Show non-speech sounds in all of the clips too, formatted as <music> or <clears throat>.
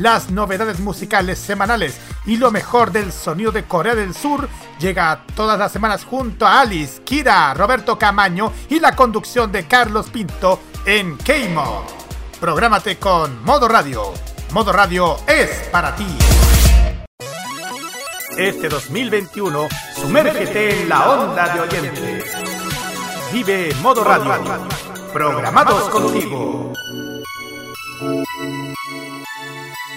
las novedades musicales semanales y lo mejor del sonido de Corea del Sur llega todas las semanas junto a Alice, Kira, Roberto Camaño y la conducción de Carlos Pinto en K-Mod. Prográmate con Modo Radio. Modo Radio es para ti. Este 2021, sumérgete en la onda de oyentes. Vive Modo Radio. Programados contigo.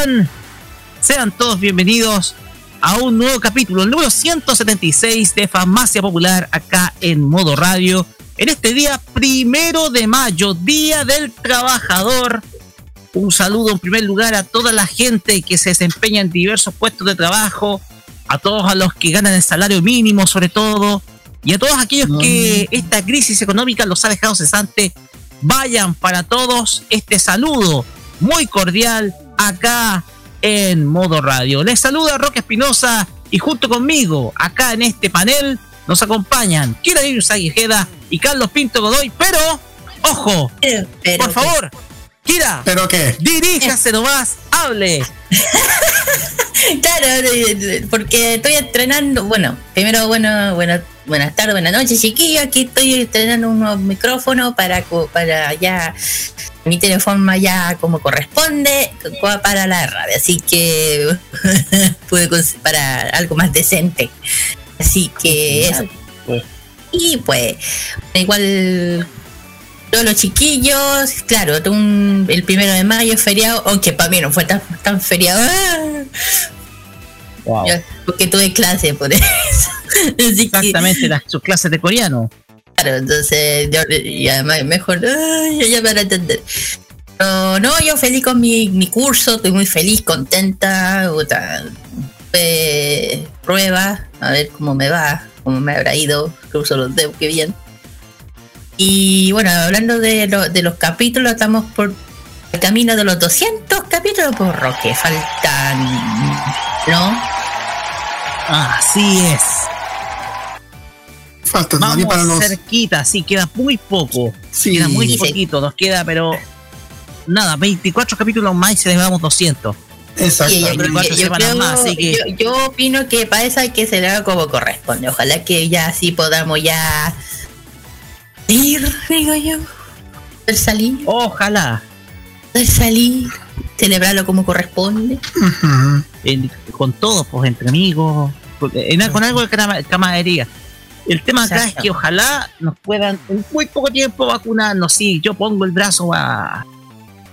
Están? Sean todos bienvenidos a un nuevo capítulo, el número 176 de Farmacia Popular acá en Modo Radio. En este día primero de mayo, Día del Trabajador. Un saludo en primer lugar a toda la gente que se desempeña en diversos puestos de trabajo, a todos a los que ganan el salario mínimo sobre todo, y a todos aquellos que esta crisis económica los ha dejado cesante. Vayan para todos este saludo muy cordial acá en modo radio. Les saluda Roque Espinosa y junto conmigo, acá en este panel, nos acompañan Kira Aguijeda y Carlos Pinto Godoy, pero, ojo, Pero, pero por favor, Kira, ¿Pero qué? diríjase nomás, hable. <laughs> Claro, porque estoy estrenando, bueno, primero, bueno, bueno buenas tardes, buenas noches, chiquillos. Aquí estoy estrenando un nuevo micrófono para, para ya mi teléfono ya como corresponde co- para la radio. Así que <laughs> pude para algo más decente. Así que eso. Y pues, igual todos los chiquillos, claro, un- el primero de mayo es feriado, aunque para mí no fue tan, tan feriado. Wow. Yo- porque tuve clase por <laughs> eso. Que, Exactamente, las, sus clases de coreano. claro, entonces, yo, y además mejor, ay, ya para entender. Pero no, yo feliz con mi, mi curso, estoy muy feliz, contenta. puta, eh, prueba, a ver cómo me va, cómo me habrá ido, cruzo los dedos, qué bien. Y bueno, hablando de, lo- de los capítulos, estamos por el camino de los 200 capítulos por Roque, faltan, ¿no? Así es. Falta todavía Vamos para los. cerquita, sí, queda muy poco. Sí, Queda muy poquito, nos queda, pero nada, 24 capítulos más y se llevamos 200. exacto. Sí, yo, yo semanas creo- más, así que- yo, yo opino que para eso hay que algo como corresponde. Ojalá que ya así podamos ya ir, digo yo. Salir, Ojalá, salir, celebrarlo como corresponde. En- con todos, pues entre amigos, en- con algo de cama- camaradería. El tema acá es que ojalá nos puedan en muy poco tiempo vacunarnos. Sí, yo pongo el brazo a-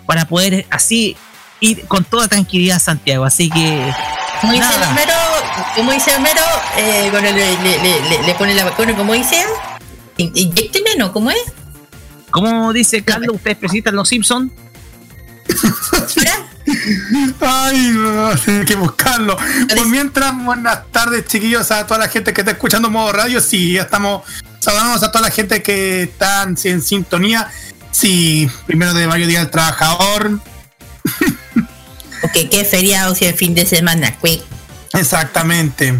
para poder así ir con toda tranquilidad a Santiago. Así que Como dice. Homero, como dice Homero, eh, cuando le, le, le- le- pone la vacuna como dice, in- inyécteme, ¿no? ¿Cómo es? ¿Cómo dice Carlos? ¿Ustedes presentan los Simpsons? <laughs> Ay, no, hay que buscarlo. Por mientras, buenas tardes, chiquillos, a toda la gente que está escuchando modo radio. Sí, ya estamos. Saludamos a toda la gente que está en, sintonía. Sí, primero de mayo día del trabajador. ok, qué feriado si el fin de semana, quick. Exactamente.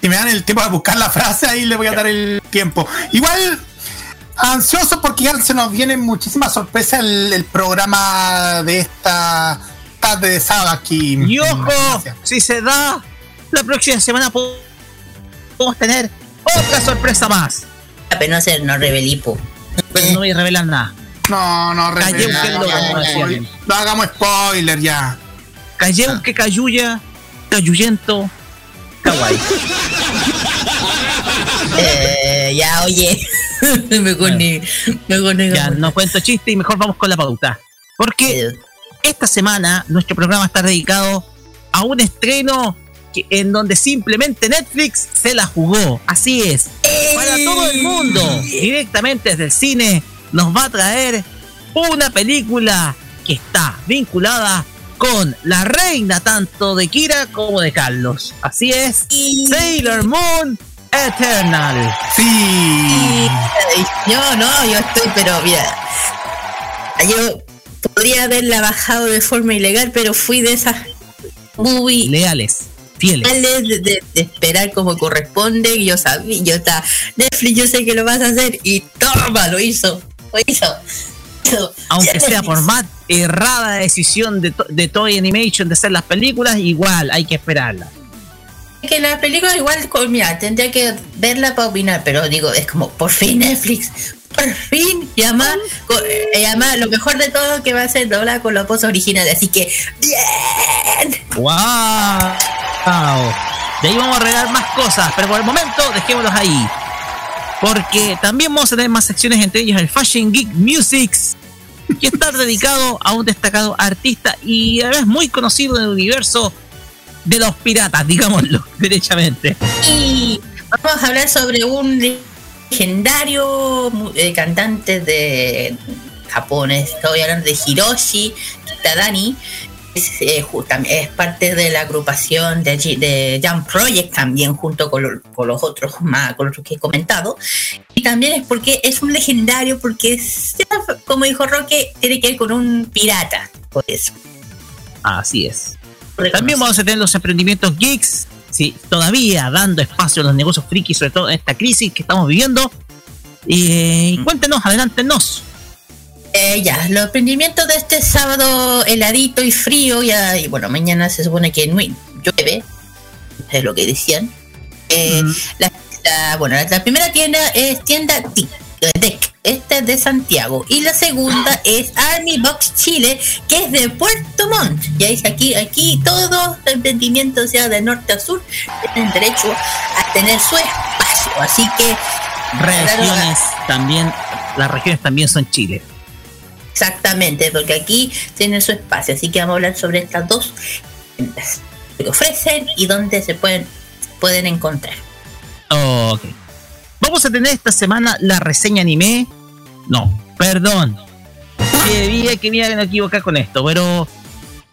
Si me dan el tiempo de buscar la frase, ahí le voy a dar el tiempo. Igual, ansioso porque ya se nos viene muchísima sorpresa el, programa de esta tarde de sábado aquí. Y ojo, si se da, la próxima semana podemos tener otra sorpresa más. Pero no no revelipo. Pero no voy a revelar nada. No, no, revelar. No hagamos spoiler ya. Calleu que cayuya, cayuyento, kawaii. <laughs> Eh, ya, oye. <laughs> mejor ni, mejor ni ya, no cuento chiste y mejor vamos con la pauta. Porque esta semana nuestro programa está dedicado a un estreno en donde simplemente Netflix se la jugó. Así es. Para todo el mundo, directamente desde el cine, nos va a traer una película que está vinculada con la reina tanto de Kira como de Carlos. Así es. Sailor Moon Eternal. Sí. Yo no, yo estoy, pero mira, yo podría haberla bajado de forma ilegal, pero fui de esas muy leales. Fieles. De, de, esperar como corresponde. Yo sabía, yo está, Netflix, yo sé que lo vas a hacer. Y toma, lo hizo. Lo hizo. Aunque sea por más errada decisión de, de Toy Animation de hacer las películas, igual hay que esperarla que la película igual, mira, tendría que verla para opinar, pero digo, es como, por fin Netflix, por fin, y además, eh, lo mejor de todo que va a ser dobla con los voces originales, así que, ¡bien! ¡Wow! De ahí vamos a arreglar más cosas, pero por el momento dejémoslos ahí. Porque también vamos a tener más secciones, entre ellas el Fashion Geek Musics, que está dedicado a un destacado artista y además muy conocido en el universo de los piratas, digámoslo, <laughs> derechamente. Y vamos a hablar sobre un legendario eh, cantante de Japón, estoy hablando de Hiroshi Tadani. Es, eh, es, parte de la agrupación de, de Jump Project también junto con, los otros más con los que he comentado y también es porque es un legendario porque como dijo Roque tiene que ver con un pirata por eso así es también vamos a tener los emprendimientos geeks, sí, todavía dando espacio a los negocios frikis, sobre todo en esta crisis que estamos viviendo. Y mm. cuéntenos, adelántenos. Eh, ya, los emprendimientos de este sábado heladito y frío, ya, y bueno, mañana se supone que llueve, es lo que decían. Eh, mm. la, bueno, la, primera tienda es tienda TIC esta es de Santiago. Y la segunda es Army Box Chile, que es de Puerto Montt. Ya dice aquí, aquí todos los emprendimientos, sea de norte a sur, tienen derecho a tener su espacio. Así que. Regiones también, las regiones también son Chile. Exactamente, porque aquí tienen su espacio. Así que vamos a hablar sobre estas dos que ofrecen y dónde se pueden, pueden encontrar. ok. Vamos a tener esta semana la reseña anime. No, perdón. Debía que me hagan equivocar con esto, pero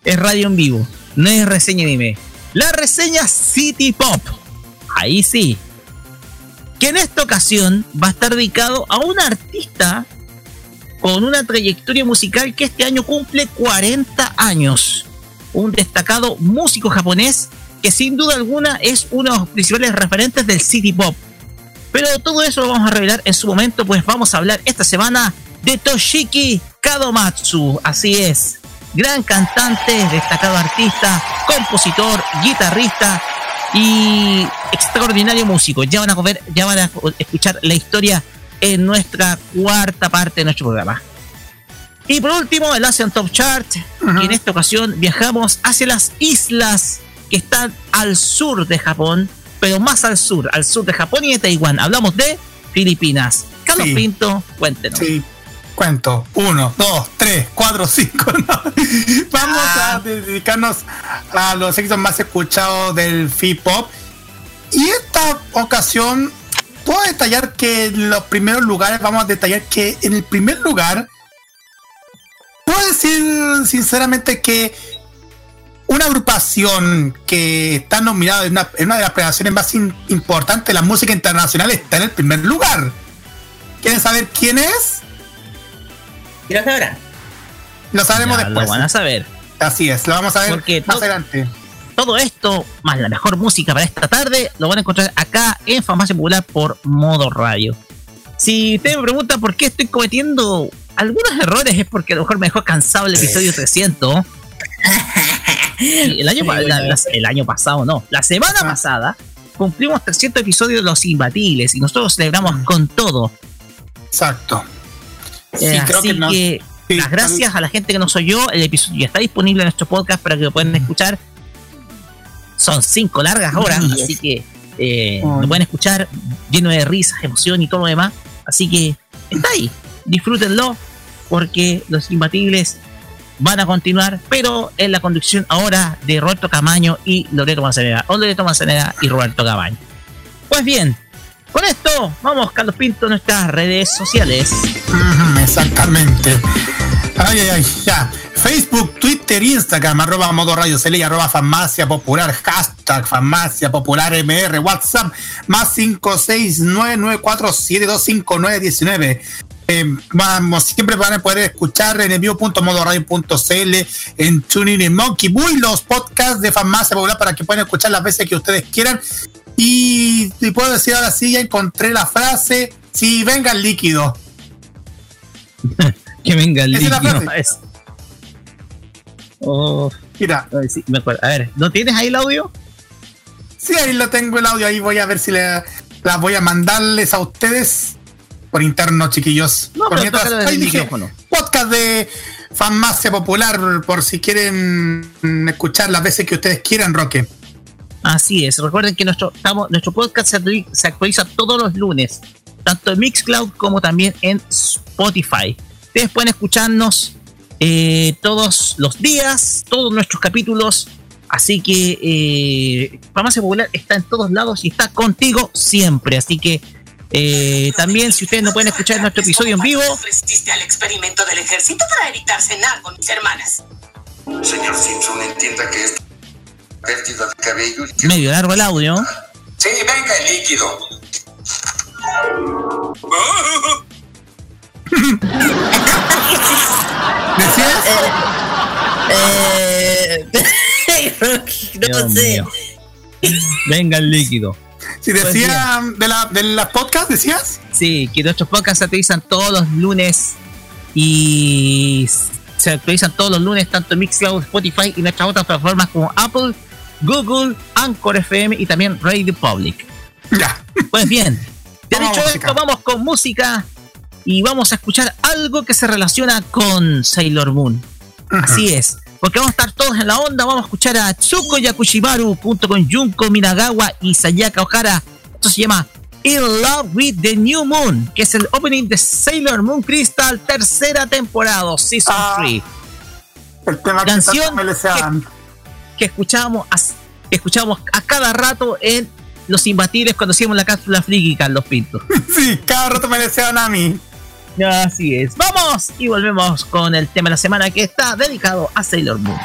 es radio en vivo. No es reseña anime. La reseña City Pop. Ahí sí. Que en esta ocasión va a estar dedicado a un artista con una trayectoria musical que este año cumple 40 años. Un destacado músico japonés que sin duda alguna es uno de los principales referentes del City Pop pero todo eso lo vamos a revelar en su momento, pues vamos a hablar esta semana de Toshiki Kadomatsu. Así es, gran cantante, destacado artista, compositor, guitarrista y extraordinario músico. Ya van a ver, ya van a escuchar la historia en nuestra cuarta parte de nuestro programa. Y por último, el Asian Top Chart. Y en esta ocasión viajamos hacia las islas que están al sur de Japón pero más al sur, al sur de Japón y de Taiwán. Hablamos de Filipinas. Carlos Pinto, cuéntenos. Sí, cuento. Uno, dos, tres, cuatro, cinco. <laughs> Vamos a ah. dedicarnos a los éxitos más escuchados del F-Pop. Y esta ocasión puedo detallar que en los primeros lugares, vamos a detallar que en el primer lugar, puedo decir sinceramente que una agrupación que está nominada en una, de las premiaciones más importantes de la música internacional está en el primer lugar. ¿Quieren saber quién es? Y lo sabrán. Lo sabremos después. Lo van a saber. Así es, lo vamos a ver más adelante. Todo esto, más la mejor música para esta tarde, lo van a encontrar acá en Farmacia Popular por Modo Radio. Si usted me pregunta por qué estoy cometiendo algunos errores, es porque a lo mejor me dejó cansado el episodio 300 el, año, el año pasado, no, la semana pasada cumplimos 300 episodios de Los Imbatibles y nosotros celebramos mm. con todo. Exacto. Eh, así que, las gracias a la gente que nos oyó. El episodio ya está disponible en nuestro podcast para que lo puedan escuchar. Son cinco largas horas, así que eh, lo pueden escuchar lleno de risas, emoción y todo lo demás. Así que está ahí. Disfrútenlo porque Los Imbatibles van a continuar, pero en la conducción ahora de Roberto Camaño y Loreto Manzanera, o Loreto Manzanera y Roberto Camaño. Pues bien, con esto vamos, Carlos Pinto, a nuestras redes sociales. exactamente. Ay, ay, ay, ya. Facebook, Twitter, Instagram, arroba modo radio Celey, arroba farmacia popular, hashtag farmacia popular MR, WhatsApp, más 56994725919. Eh, vamos, siempre van a poder escuchar en envío.modoradio.cl, en TuneIn, en Monkey Bull, los podcasts de Farmacia Popular para que puedan escuchar las veces que ustedes quieran. Y, puedo decir ahora sí, ya encontré la frase, si venga el líquido. <laughs> que venga el líquido. Es oh. Mira. A ver, ¿no tienes ahí el audio? Sí, ahí lo tengo el audio, ahí voy a ver si le, las voy a mandarles a ustedes por interno, chiquillos. No, por mientras, podcast de Farmacia Popular, por si quieren escuchar las veces que ustedes quieran, Roque. Así es, recuerden que nuestro, estamos, nuestro podcast se actualiza todos los lunes, tanto en Mixcloud como también en Spotify. Ustedes pueden escucharnos eh, todos los días, todos nuestros capítulos. Así que eh, Farmacia Popular está en todos lados y está contigo siempre. Así que eh, también, si ustedes no pueden escuchar nuestro episodio en vivo. al experimento del ejército para evitar cenar con mis hermanas. Señor Simpson, entienda que es pérdida de cabello. Medio largo el audio. Sí, venga el líquido. <laughs> ¿Decías? Eh, <laughs> no sé. Venga el líquido. Si decía de, la, de las podcasts, decías. Sí, que nuestros podcasts se actualizan todos los lunes y se actualizan todos los lunes tanto en Mixcloud, Spotify y nuestras otras plataformas como Apple, Google, Anchor FM y también Radio Public. Ya. Pues bien, <laughs> ya dicho esto, vamos con música y vamos a escuchar algo que se relaciona con Sailor Moon. Así es porque vamos a estar todos en la onda. Vamos a escuchar a Tsuko Yakushimaru junto con Junko Minagawa y Sayaka Ohara. Esto se llama In Love with the New Moon, que es el opening de Sailor Moon Crystal, tercera temporada, Season 3. Ah, el tema Canción que, escuchábamos a, escuchábamos a cada rato en Los Imbatibles cuando hacíamos la cápsula friki, los Pintos. <laughs> sí, cada rato me deseaban a mí. Así es. Vamos y volvemos con el tema de la semana que está dedicado a Sailor Moon.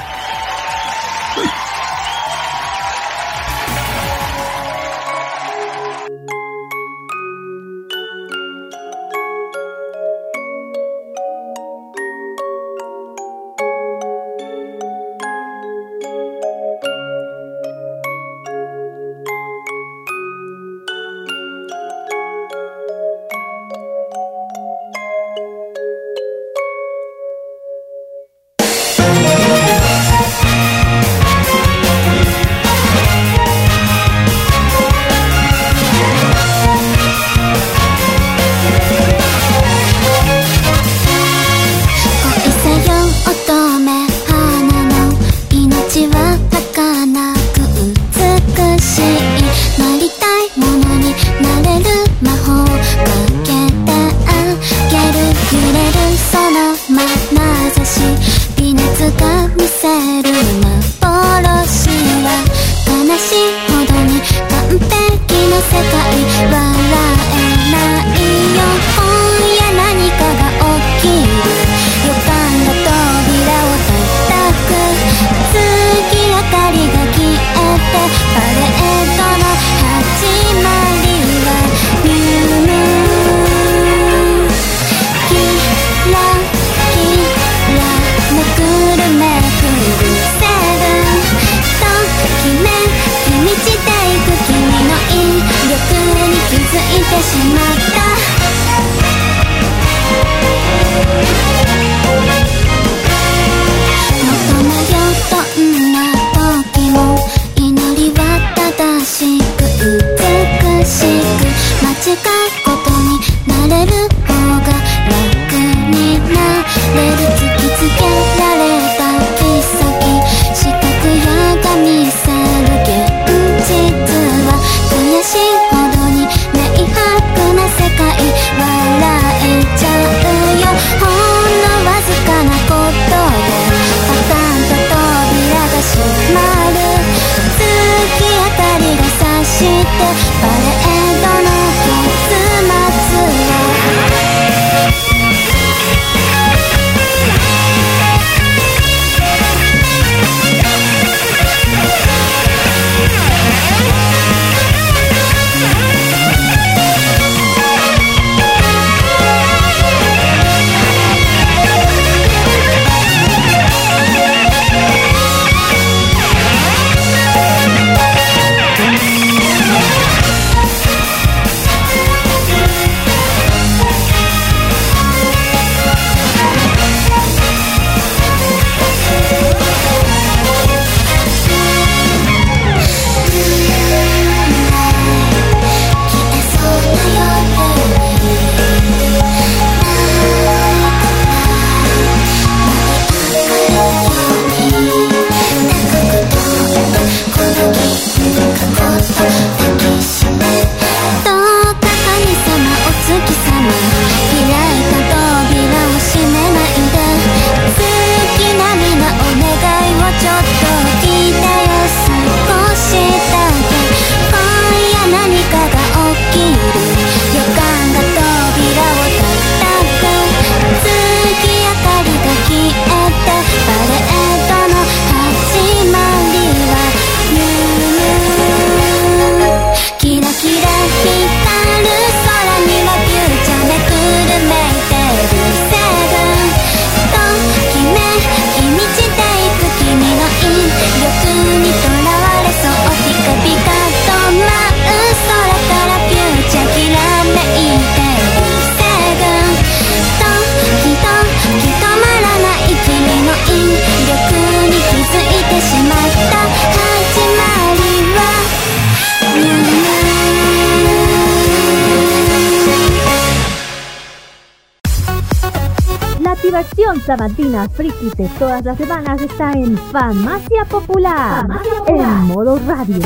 Sabatina friki de todas las semanas está en Farmacia Popular, en modo radio.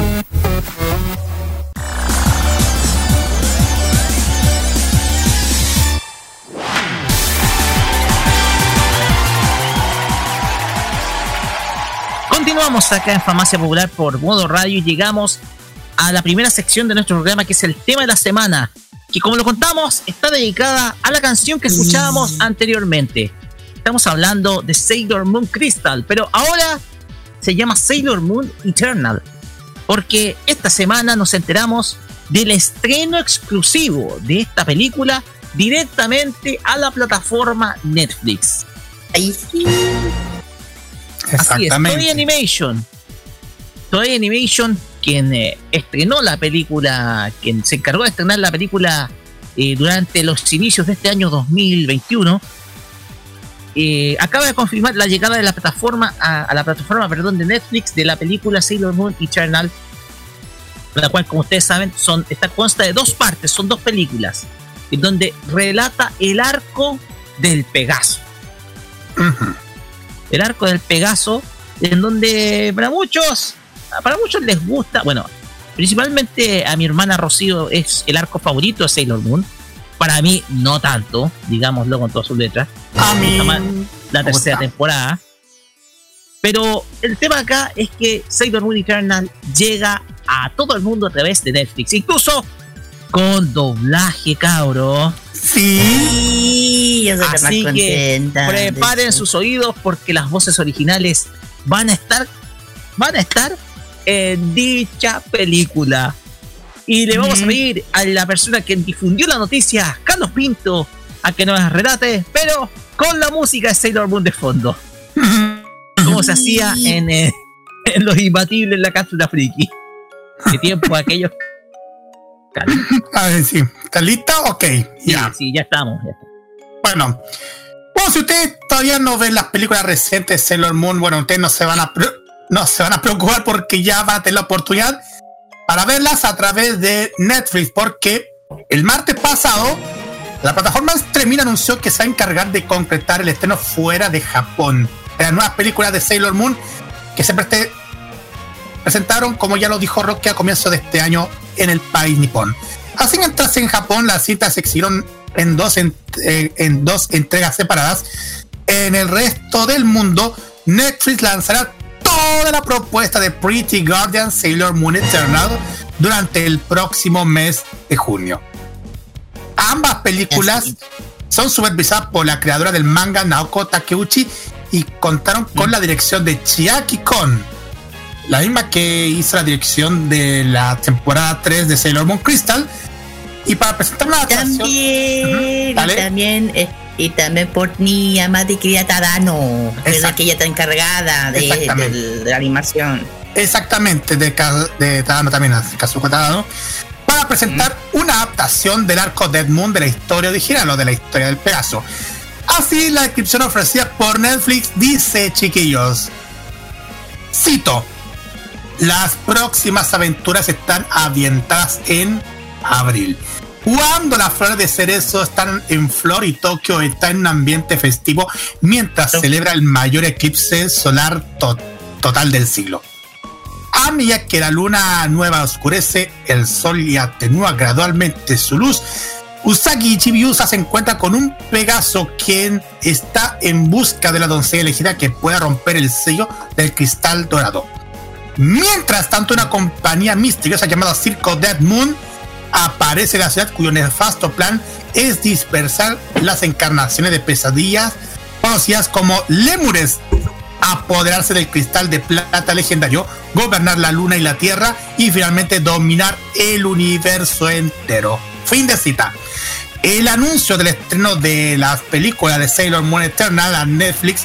Continuamos acá en Farmacia Popular por modo radio y llegamos a la primera sección de nuestro programa que es el tema de la semana, que como lo contamos está dedicada a la canción que escuchábamos anteriormente estamos hablando de Sailor Moon Crystal, pero ahora se llama Sailor Moon Eternal, porque esta semana nos enteramos del estreno exclusivo de esta película directamente a la plataforma Netflix. Ahí sí. Así es, Toy Animation. Toy Animation, quien eh, estrenó la película, quien se encargó de estrenar la película eh, durante los inicios de este año 2021, eh, acaba de confirmar la llegada de la plataforma a, la plataforma perdón de Netflix de la película Sailor Moon Eternal la cual como ustedes saben son esta consta de dos partes son dos películas en donde relata el arco del Pegaso. El arco del Pegaso en donde para muchos para muchos les gusta bueno principalmente a mi hermana Rocío es el arco favorito de Sailor Moon para mí, no tanto, digámoslo con todas sus letras. A mí. La tercera temporada. Pero el tema acá es que Sailor Moon Eternal llega a todo el mundo a través de Netflix, incluso con doblaje, cabro. Sí, yo soy Así más que preparen sus oídos porque las voces originales van a estar, van a estar en dicha película. Y le vamos a pedir a la persona que difundió la noticia, Carlos Pinto, a que nos relate, pero con la música de Sailor Moon de fondo. Como se hacía en, eh, en Los Imbatibles en la cápsula friki. ¿Qué tiempo aquellos? <laughs> A ver, sí. ¿Está lista? Ok. Sí, ya. sí, ya estamos. Ya estamos. Bueno. Bueno, si ustedes todavía no ven las películas recientes de Sailor Moon, bueno, ustedes no se van a no se van a preocupar porque ya van a tener la oportunidad para verlas a través de Netflix, porque el martes pasado la plataforma Streaming anunció que se va a encargar de concretar el estreno fuera de Japón las nuevas películas de Sailor Moon que se presentaron, como ya lo dijo Rocky, a comienzo de este año en el país nipón. Así mientras en Japón las citas se exhibieron en dos, en, eh, en dos entregas separadas, en el resto del mundo Netflix lanzará toda la propuesta de Pretty Guardian Sailor Moon Eternal durante el próximo mes de junio. Ambas películas son supervisadas por la creadora del manga Naoko Takeuchi y contaron con mm. la dirección de Chiaki Kon, la misma que hizo la dirección de la temporada 3 de Sailor Moon Crystal. Y para presentar la También, también eh, y también por mi amada querida Tadano, que es la que ella está encargada de, la animación. Exactamente, de, de Tadano también, Kazuko Tadano, para presentar una adaptación del arco Dead Moon de la historia original o de la historia del Pegaso. Así, la descripción ofrecida por Netflix dice, chiquillos, cito, las próximas aventuras están ambientadas en abril cuando las flores de cerezo están en flor y Tokio está en un ambiente festivo mientras celebra el mayor eclipse solar total del siglo. A medida que la luna nueva oscurece, el sol y atenúa gradualmente su luz, Usagi Chibiusa se encuentra con un Pegaso quien está en busca de la doncella elegida que pueda romper el sello del cristal dorado. Mientras tanto, una compañía misteriosa llamada Circo Dead Moon aparece la ciudad cuyo nefasto plan es dispersar las encarnaciones de pesadillas conocidas como lémures, apoderarse del cristal de plata legendario, gobernar la luna y la tierra y finalmente dominar el universo entero. Fin de cita. El anuncio del estreno de las películas de Sailor Moon Eternal a Netflix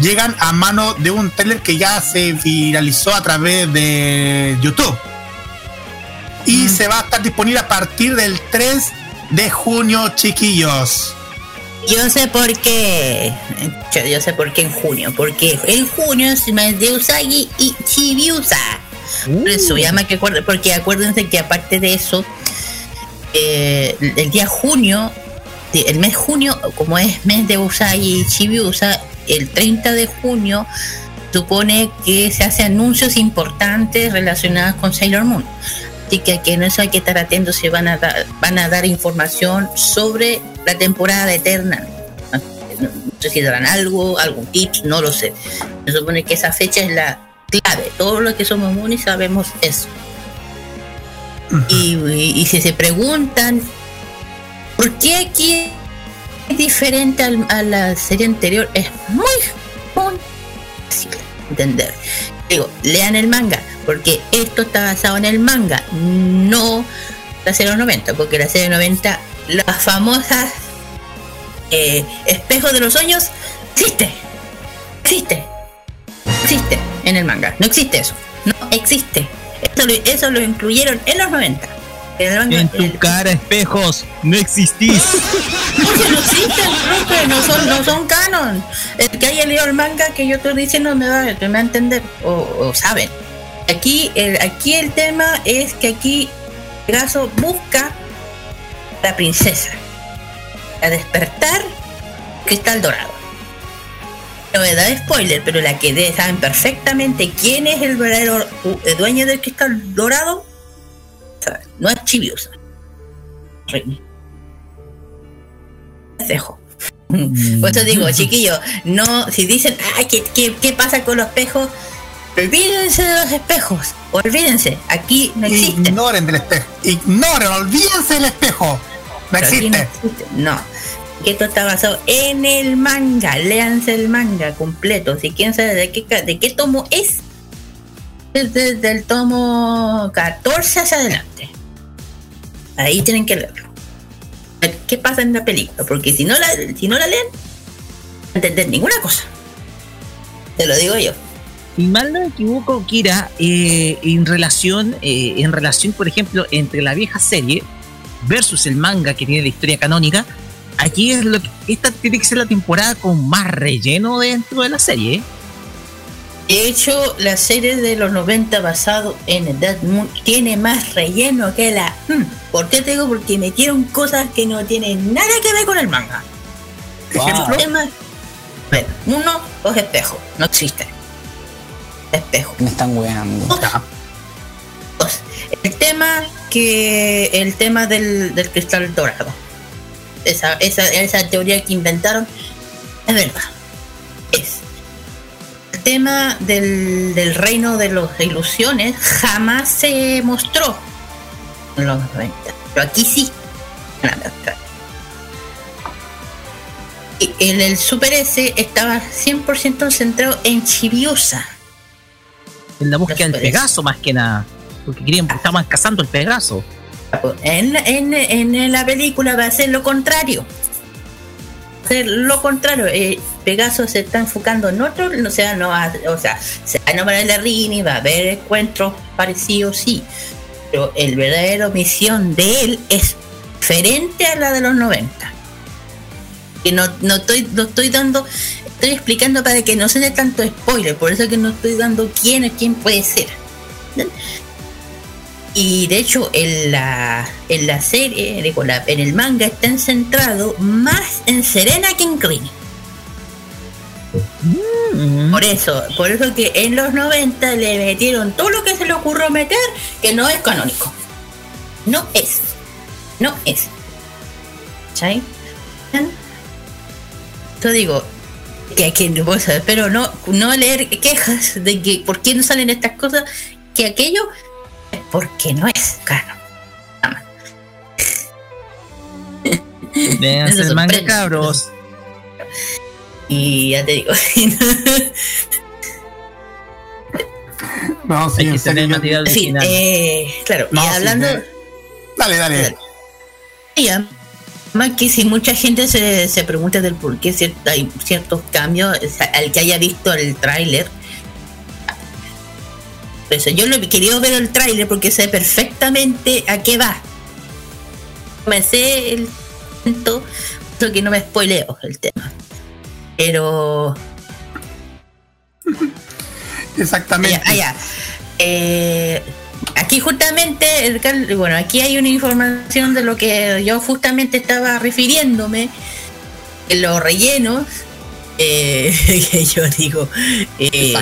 llegan a mano de un trailer que ya se viralizó a través de YouTube y se va a estar disponible a partir del 3 de junio, chiquillos. Yo sé por qué. Yo, sé por qué en junio. Porque en junio es más de Usagi y Chibiusa. Por eso llama que porque acuérdense que aparte de eso, eh, el día junio, el mes junio, como es mes de Usagi y Chibiusa, el 30 de junio supone que se hacen anuncios importantes relacionados con Sailor Moon. Así que, en eso hay que estar atentos si van a, dar, van a dar información sobre la temporada eterna. No sé si darán algo, algún tips, no lo sé. Se supone que esa fecha es la clave. Todos los que somos Mooney sabemos eso. y, si se preguntan, ¿por qué aquí es diferente a la serie anterior? Es muy, muy fácil entender. Digo, lean el manga porque esto está basado en el manga, no la serie 90, porque la serie 90, las famosas eh, espejos de los sueños, existe, existe, existe en el manga, no existe eso, no existe, eso lo, eso lo incluyeron en los 90. En, tu cara, espejos, no existís. <laughs> no existen, no son, no son canon. El que haya leído el manga que yo estoy diciendo me va, me va a entender, o, o saben. Aquí el, aquí el tema es que aquí Pegaso busca la princesa, a despertar cristal dorado. No me da spoiler, pero la que saben perfectamente quién es el verdadero dueño del cristal dorado, no es Chibiusa. Dejo. Mm. <laughs> Por eso digo, chiquillo, no, si dicen, ay, ¿qué, qué, qué pasa con los espejos? Olvídense de los espejos. Olvídense. Aquí no existe. Ignoren del espejo. Ignoren, olvídense del espejo. No existe. no Que esto está basado en el manga. Léanse el manga completo. Si quieren saber de qué, de qué tomo es, desde el tomo 14 hacia adelante. Ahí tienen que leerlo. ¿Qué pasa en la película? Porque si no la, si no la leen, no entender ninguna cosa. Te lo digo yo y mal no me equivoco, Kira, eh, en relación, eh, en relación, por ejemplo, entre la vieja serie versus el manga que tiene la historia canónica, aquí es lo que, esta tiene que ser la temporada con más relleno dentro de la serie. ¿eh? De hecho, la serie de los 90 basado en Dead Moon tiene más relleno que la... Hmm, ¿Por qué te digo? Porque metieron cosas que no tienen nada que ver con el manga. Wow. Tema- Bueno, uno, los espejos. No existen. Espejos. Me están weando. Dos, dos, el tema que... El tema del, del cristal dorado. Esa, esa, esa teoría que inventaron es verdad. Es. El tema del, del reino de las ilusiones jamás se mostró en los 90. Pero aquí sí. en el Super S estaba 100% centrado en Chibiusa. En la búsqueda del Pegaso. Más que nada. Porque querían, estaban cazando el Pegaso. En, en, en la película va a ser lo contrario. Va a ser lo contrario. Eh, Pegaso se está enfocando en otro, o sea, no va, o sea, se va a enamorar de Rini, va a haber encuentros parecidos, sí. Pero el verdadero misión de él es diferente a la de los 90. Que no, no estoy, no estoy dando, estoy explicando para que no se dé tanto spoiler, por eso que no estoy dando quién es quién puede ser. Y de hecho, en la, en la serie, en el manga, están centrados más en Serena que en Rini. Mm. Por eso, por eso que en los 90 le metieron todo lo que se le ocurrió meter, que no es canónico. No es. No es. ¿Cachai? Yo digo, que, que vos sabés, pero no, no leer quejas de que por qué no salen estas cosas, que aquello es porque no es canon. Nada más. <laughs> Véanse Eso el manga, cabros. Y ya te digo, <laughs> No, sí, Hay que en serio, tener yo- material en fin, eh, claro, No, y sí, hablando... de- Dale, dale. Y además que si mucha gente se, se pregunta del por qué cier- hay ciertos cambios, al que haya visto el tráiler. Eso yo lo he querido ver el tráiler porque sé perfectamente a qué va. Me sé el cuento, lo que no me spoileo el tema. Pero <laughs> Exactamente. Allá, allá. Eh, aquí justamente, bueno, aquí hay una información de lo que yo justamente estaba refiriéndome, los rellenos, eh, <laughs> que yo digo, eh,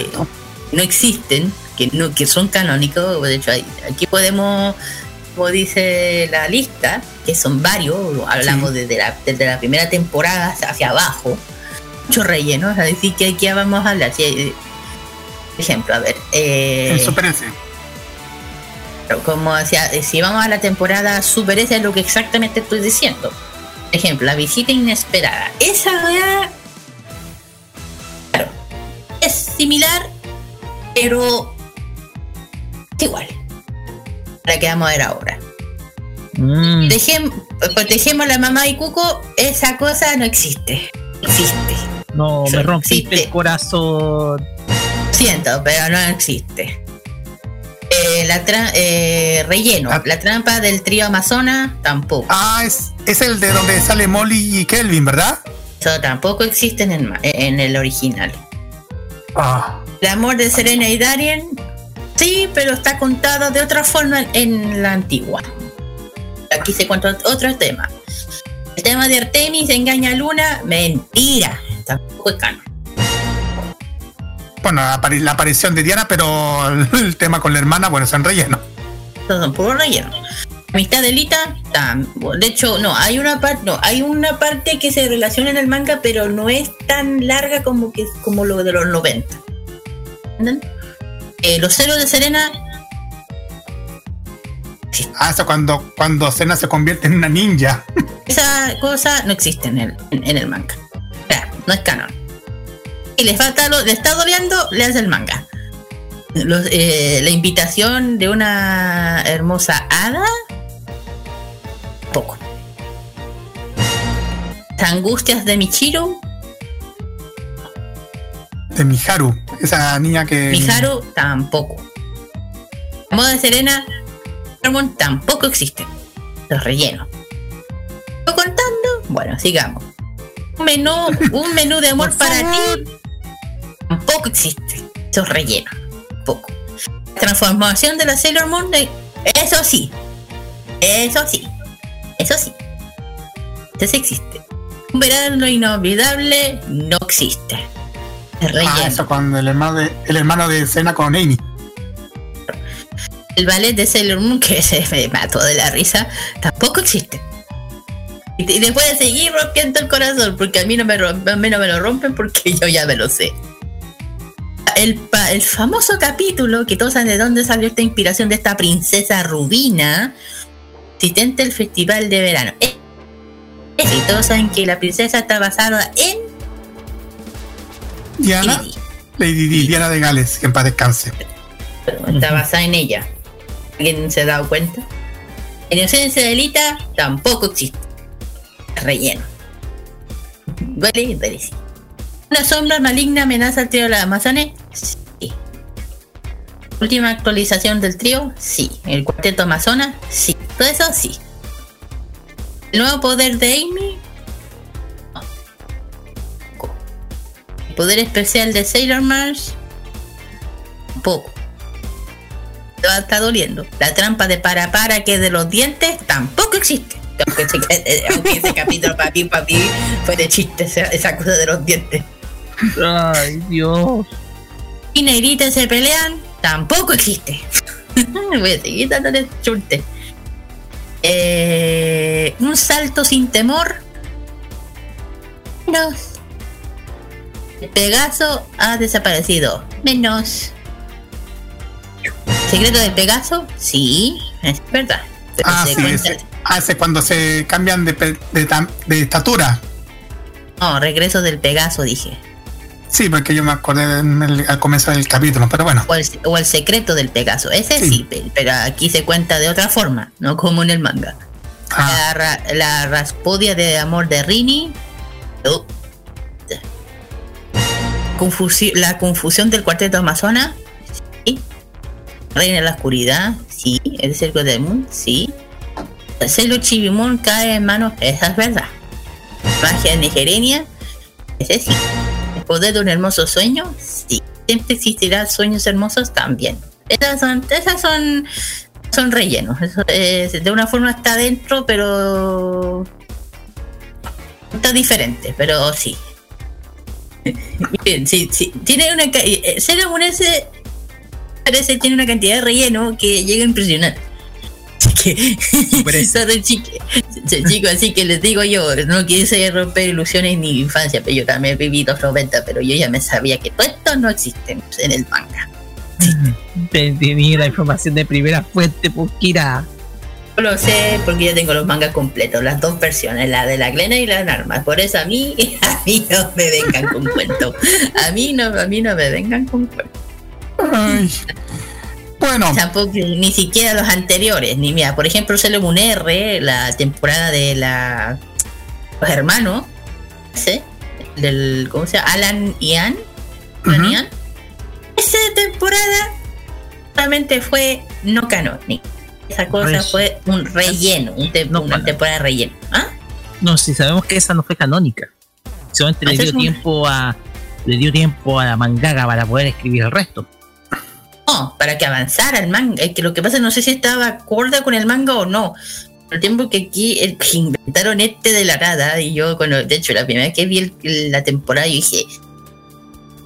no existen, que no que son canónicos, de hecho hay- aquí podemos, como dice la lista, que son varios, hablamos desde, la, desde la primera temporada hacia- hacia abajo, muchos rellenos, así que aquí vamos a hablar. Si hay- por ejemplo, a ver, eh, El Super S. como decía, eh, si vamos a la temporada Super S es lo que exactamente estoy diciendo. Ejemplo, la visita inesperada. Esa claro, es similar, pero es igual. La que vamos a ver ahora. Mm. Dejem, protegemos a la mamá y Cuco, esa cosa no existe. Existe. No, me rompiste existe. el corazón. Siento, pero no existe. Eh, la eh, relleno, Ah. la trampa del trío Amazona tampoco. Ah, es, es el de donde sale Molly y Kelvin, ¿verdad? Eso tampoco existe en el, ma- en el original. Ah, El amor de Serena y Darien, sí, pero está contado de otra forma en la antigua. Aquí se cuenta otro tema. El tema de Artemis engaña a Luna, mentira. Tampoco es canon. Bueno, la, apari- la aparición de Diana, pero <laughs> el tema con la hermana, bueno, es en relleno. Estos son puros rellenos. Amistad de Lita, tam- de hecho, no, hay una parte, no, hay una parte que se relaciona en el manga, pero no es tan larga como que como lo de los 90. ¿Entienden? Eh, los celos de Serena, Ah, eso cuando, cuando Sena se convierte en una ninja. <laughs> esa cosa no existe en el, en, en el manga. O sea, no es canon. Y les falta lo, le está doleando, le hace el manga. Los, eh, la invitación de una hermosa hada, poco. Las angustias de Michiru, De Miharu, esa niña que. Miharu, tampoco. La moda de Serena, tampoco existe. Los rellenos. Bueno, sigamos. Un menú, un menú de amor para ti tampoco existe. Eso es relleno. Poco. Transformación de la Sailor Moon, de- eso sí. Eso sí. Eso sí. Sí existe. Un verano inolvidable no existe. Es relleno. Ah, eso con el hermano de, el hermano de Cena con Amy. el ballet de Sailor Moon que <laughs> se me mató de la risa tampoco existe y, y después de seguir rompiendo el corazón porque a mí no me a mí no me lo rompen porque <laughs> yo ya me lo sé el, famoso capítulo que todos saben de dónde salió esta inspiración de esta princesa rubina asistente del festival de verano Eh, eh, y todos saben que la princesa está basada en Diana, Lady. Lady Di, Diana de Gales, que en paz descanse. está basada en ella. ¿Alguien se ha dado cuenta? En inocencia de Lita tampoco existe. Relleno. Duele, duele, sí. Una sombra maligna amenaza al trío de las Amazones. Sí. Última actualización del trío. Sí. El cuarteto Amazona. Sí. Todo eso sí. El nuevo poder de Amy. No. El poder especial de Sailor Mars. Todo está doliendo. La trampa de para para que de los dientes tampoco existe. <laughs> Aunque ese, capítulo para mí, para mí fue de chiste esa cosa de los dientes. Ay, Dios. Y negritas se pelean tampoco existe. <laughs> Voy a seguir dándole chute. Eh, un salto sin temor. Menos. El Pegaso ha desaparecido. Menos. ¿Secreto del Pegaso? Sí, es verdad. Pero Ah, se sí, cuenta- ese. Ah, ese cuando se cambian de, de estatura. No, regreso del Pegaso, dije. Sí, porque yo me acordé en el- al comienzo del capítulo, pero bueno. O el, o el secreto del Pegaso. Ese sí, Sí. pe- pero aquí se cuenta de otra forma, no como en el manga. Ah, La, ra- la Raspudia de amor de Rini. Oh. Confusi- la confusión del cuarteto Amazona. Sí. Reina de la oscuridad. Sí. El cerco del Moon. Sí. El celo Chibimon cae en manos. Esa es verdad. Magia nigereña. Ese sí. Poder de un hermoso sueño. Sí. Siempre existirá sueños hermosos también. Esas son, esas son, son rellenos. Es- de una forma está dentro, pero está diferente, pero sí. <laughs> Bien, sí, sí. Tiene una eh, ese parece tiene una cantidad de relleno que llega a impresionar. Así que sorry, chique- <laughs> ch- chicos, así que les digo yo, no quise romper ilusiones ni infancia, pero yo también viví los 90, pero yo ya me sabía que todo esto no existe en el manga. Te- Tenía la información de primera fuente, Pukira. Yo lo sé porque yo tengo los mangas completos, las dos versiones, la de la Glena y la de Narma. Por eso a mí, <laughs> a mí no me vengan con cuento. A mí no, a mí no me vengan con cuento. ay. <laughs> Bueno, Tampoco ni siquiera los anteriores, ni mira, por ejemplo, Sailor Moon R, la temporada de la los hermanos, ¿sí? del ¿cómo se llama? Alan y Ann. Ann. Esa temporada solamente fue no canónica. Esa cosa Res- fue un relleno, un te- No una temporada de relleno. ¿Ah? No, si sabemos que esa no fue canónica. Solamente le Esa dio tiempo a. Le dio tiempo a la mangaka para poder escribir el resto. Para que avanzara el manga. Es que lo que pasa, no sé si estaba acorde con el manga o no. El tiempo que aquí inventaron este de la nada, y yo, cuando, de hecho, la primera vez que vi la temporada, yo dije,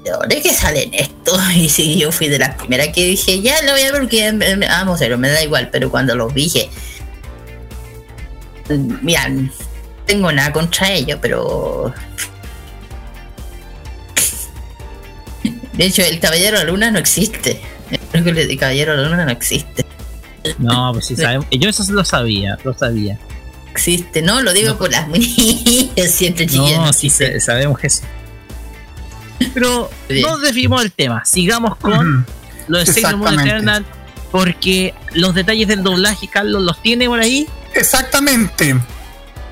¿de dónde que salen esto? <laughs> Y sí, yo fui de las primeras que dije, ya lo voy a ver porque me- me- vamos a me da igual, pero cuando los dije, mira, tengo nada contra ellos, pero. <laughs> De hecho, el Caballero de la Luna no existe. El Caballero de la Luna no existe. No, pues sí sabemos. <laughs> Yo eso sí lo sabía, lo sabía. Existe, no, lo digo No. por las <laughs> niñas siempre. No, sí sa- sabemos eso. Pero no desviemos el tema. Sigamos con lo de Sailor Moon Exactamente. Eternal. Porque los detalles del doblaje, Carlos, los tiene por ahí. Exactamente.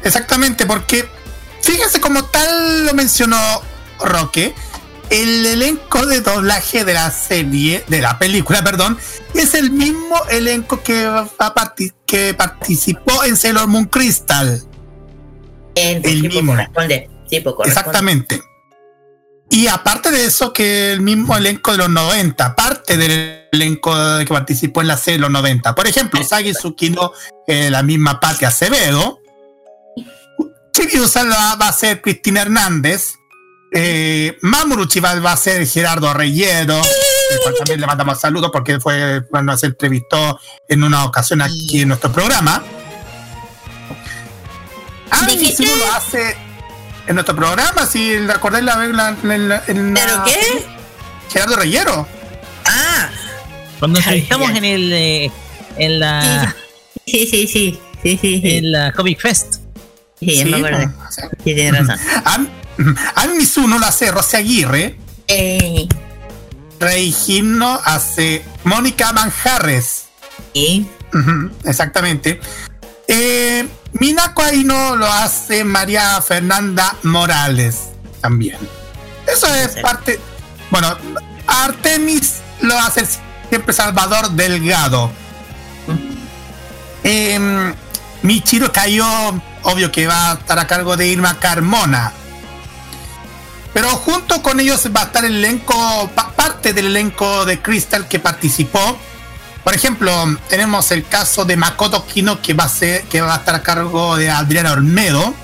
Exactamente, porque fíjense como tal lo mencionó Roque, el elenco de doblaje de la serie, de la película, perdón, es el mismo elenco que, parti- participó en Sailor Moon Crystal. El, El mismo. corresponde. Sí, pues, corresponde. Exactamente. Y aparte de eso, que el mismo elenco de los 90, parte del elenco que participó en la serie de los 90. Por ejemplo, Sagi Tsukino, eh, la misma Patti Acevedo. La va a ser Cristina Hernández. Eh, Mamoru Chival va a ser Gerardo Reyero. el cual también le mandamos saludos porque fue cuando se entrevistó en una ocasión aquí en nuestro programa. Ah, y si uno lo hace en nuestro programa, si recordáis la la, la- ¿Pero qué? Gerardo Reyero. Ah, Cuando ay. en el eh, en la sí, sí, sí. Sí, sí, sí. en la Comic Fest. Sí, ya me acordé. pues, o sea, Sí, tienes <laughs> razón. <laughs> a, a mí Mizuno lo hace Rosy Aguirre. Rey Gimno hace Mónica Manjarres. exactamente. Eh, Minako Aino lo hace María Fernanda Morales también. Eso es parte. Bueno, Artemis lo hace siempre Salvador Delgado. Em, Michiro cayó, obvio que va a estar a cargo de Irma Carmona. Pero junto con ellos va a estar el elenco, pa- parte del elenco de Crystal que participó. Por ejemplo, tenemos el caso de Makoto Kino que va a ser, que va a estar a cargo de Adriana Olmedo.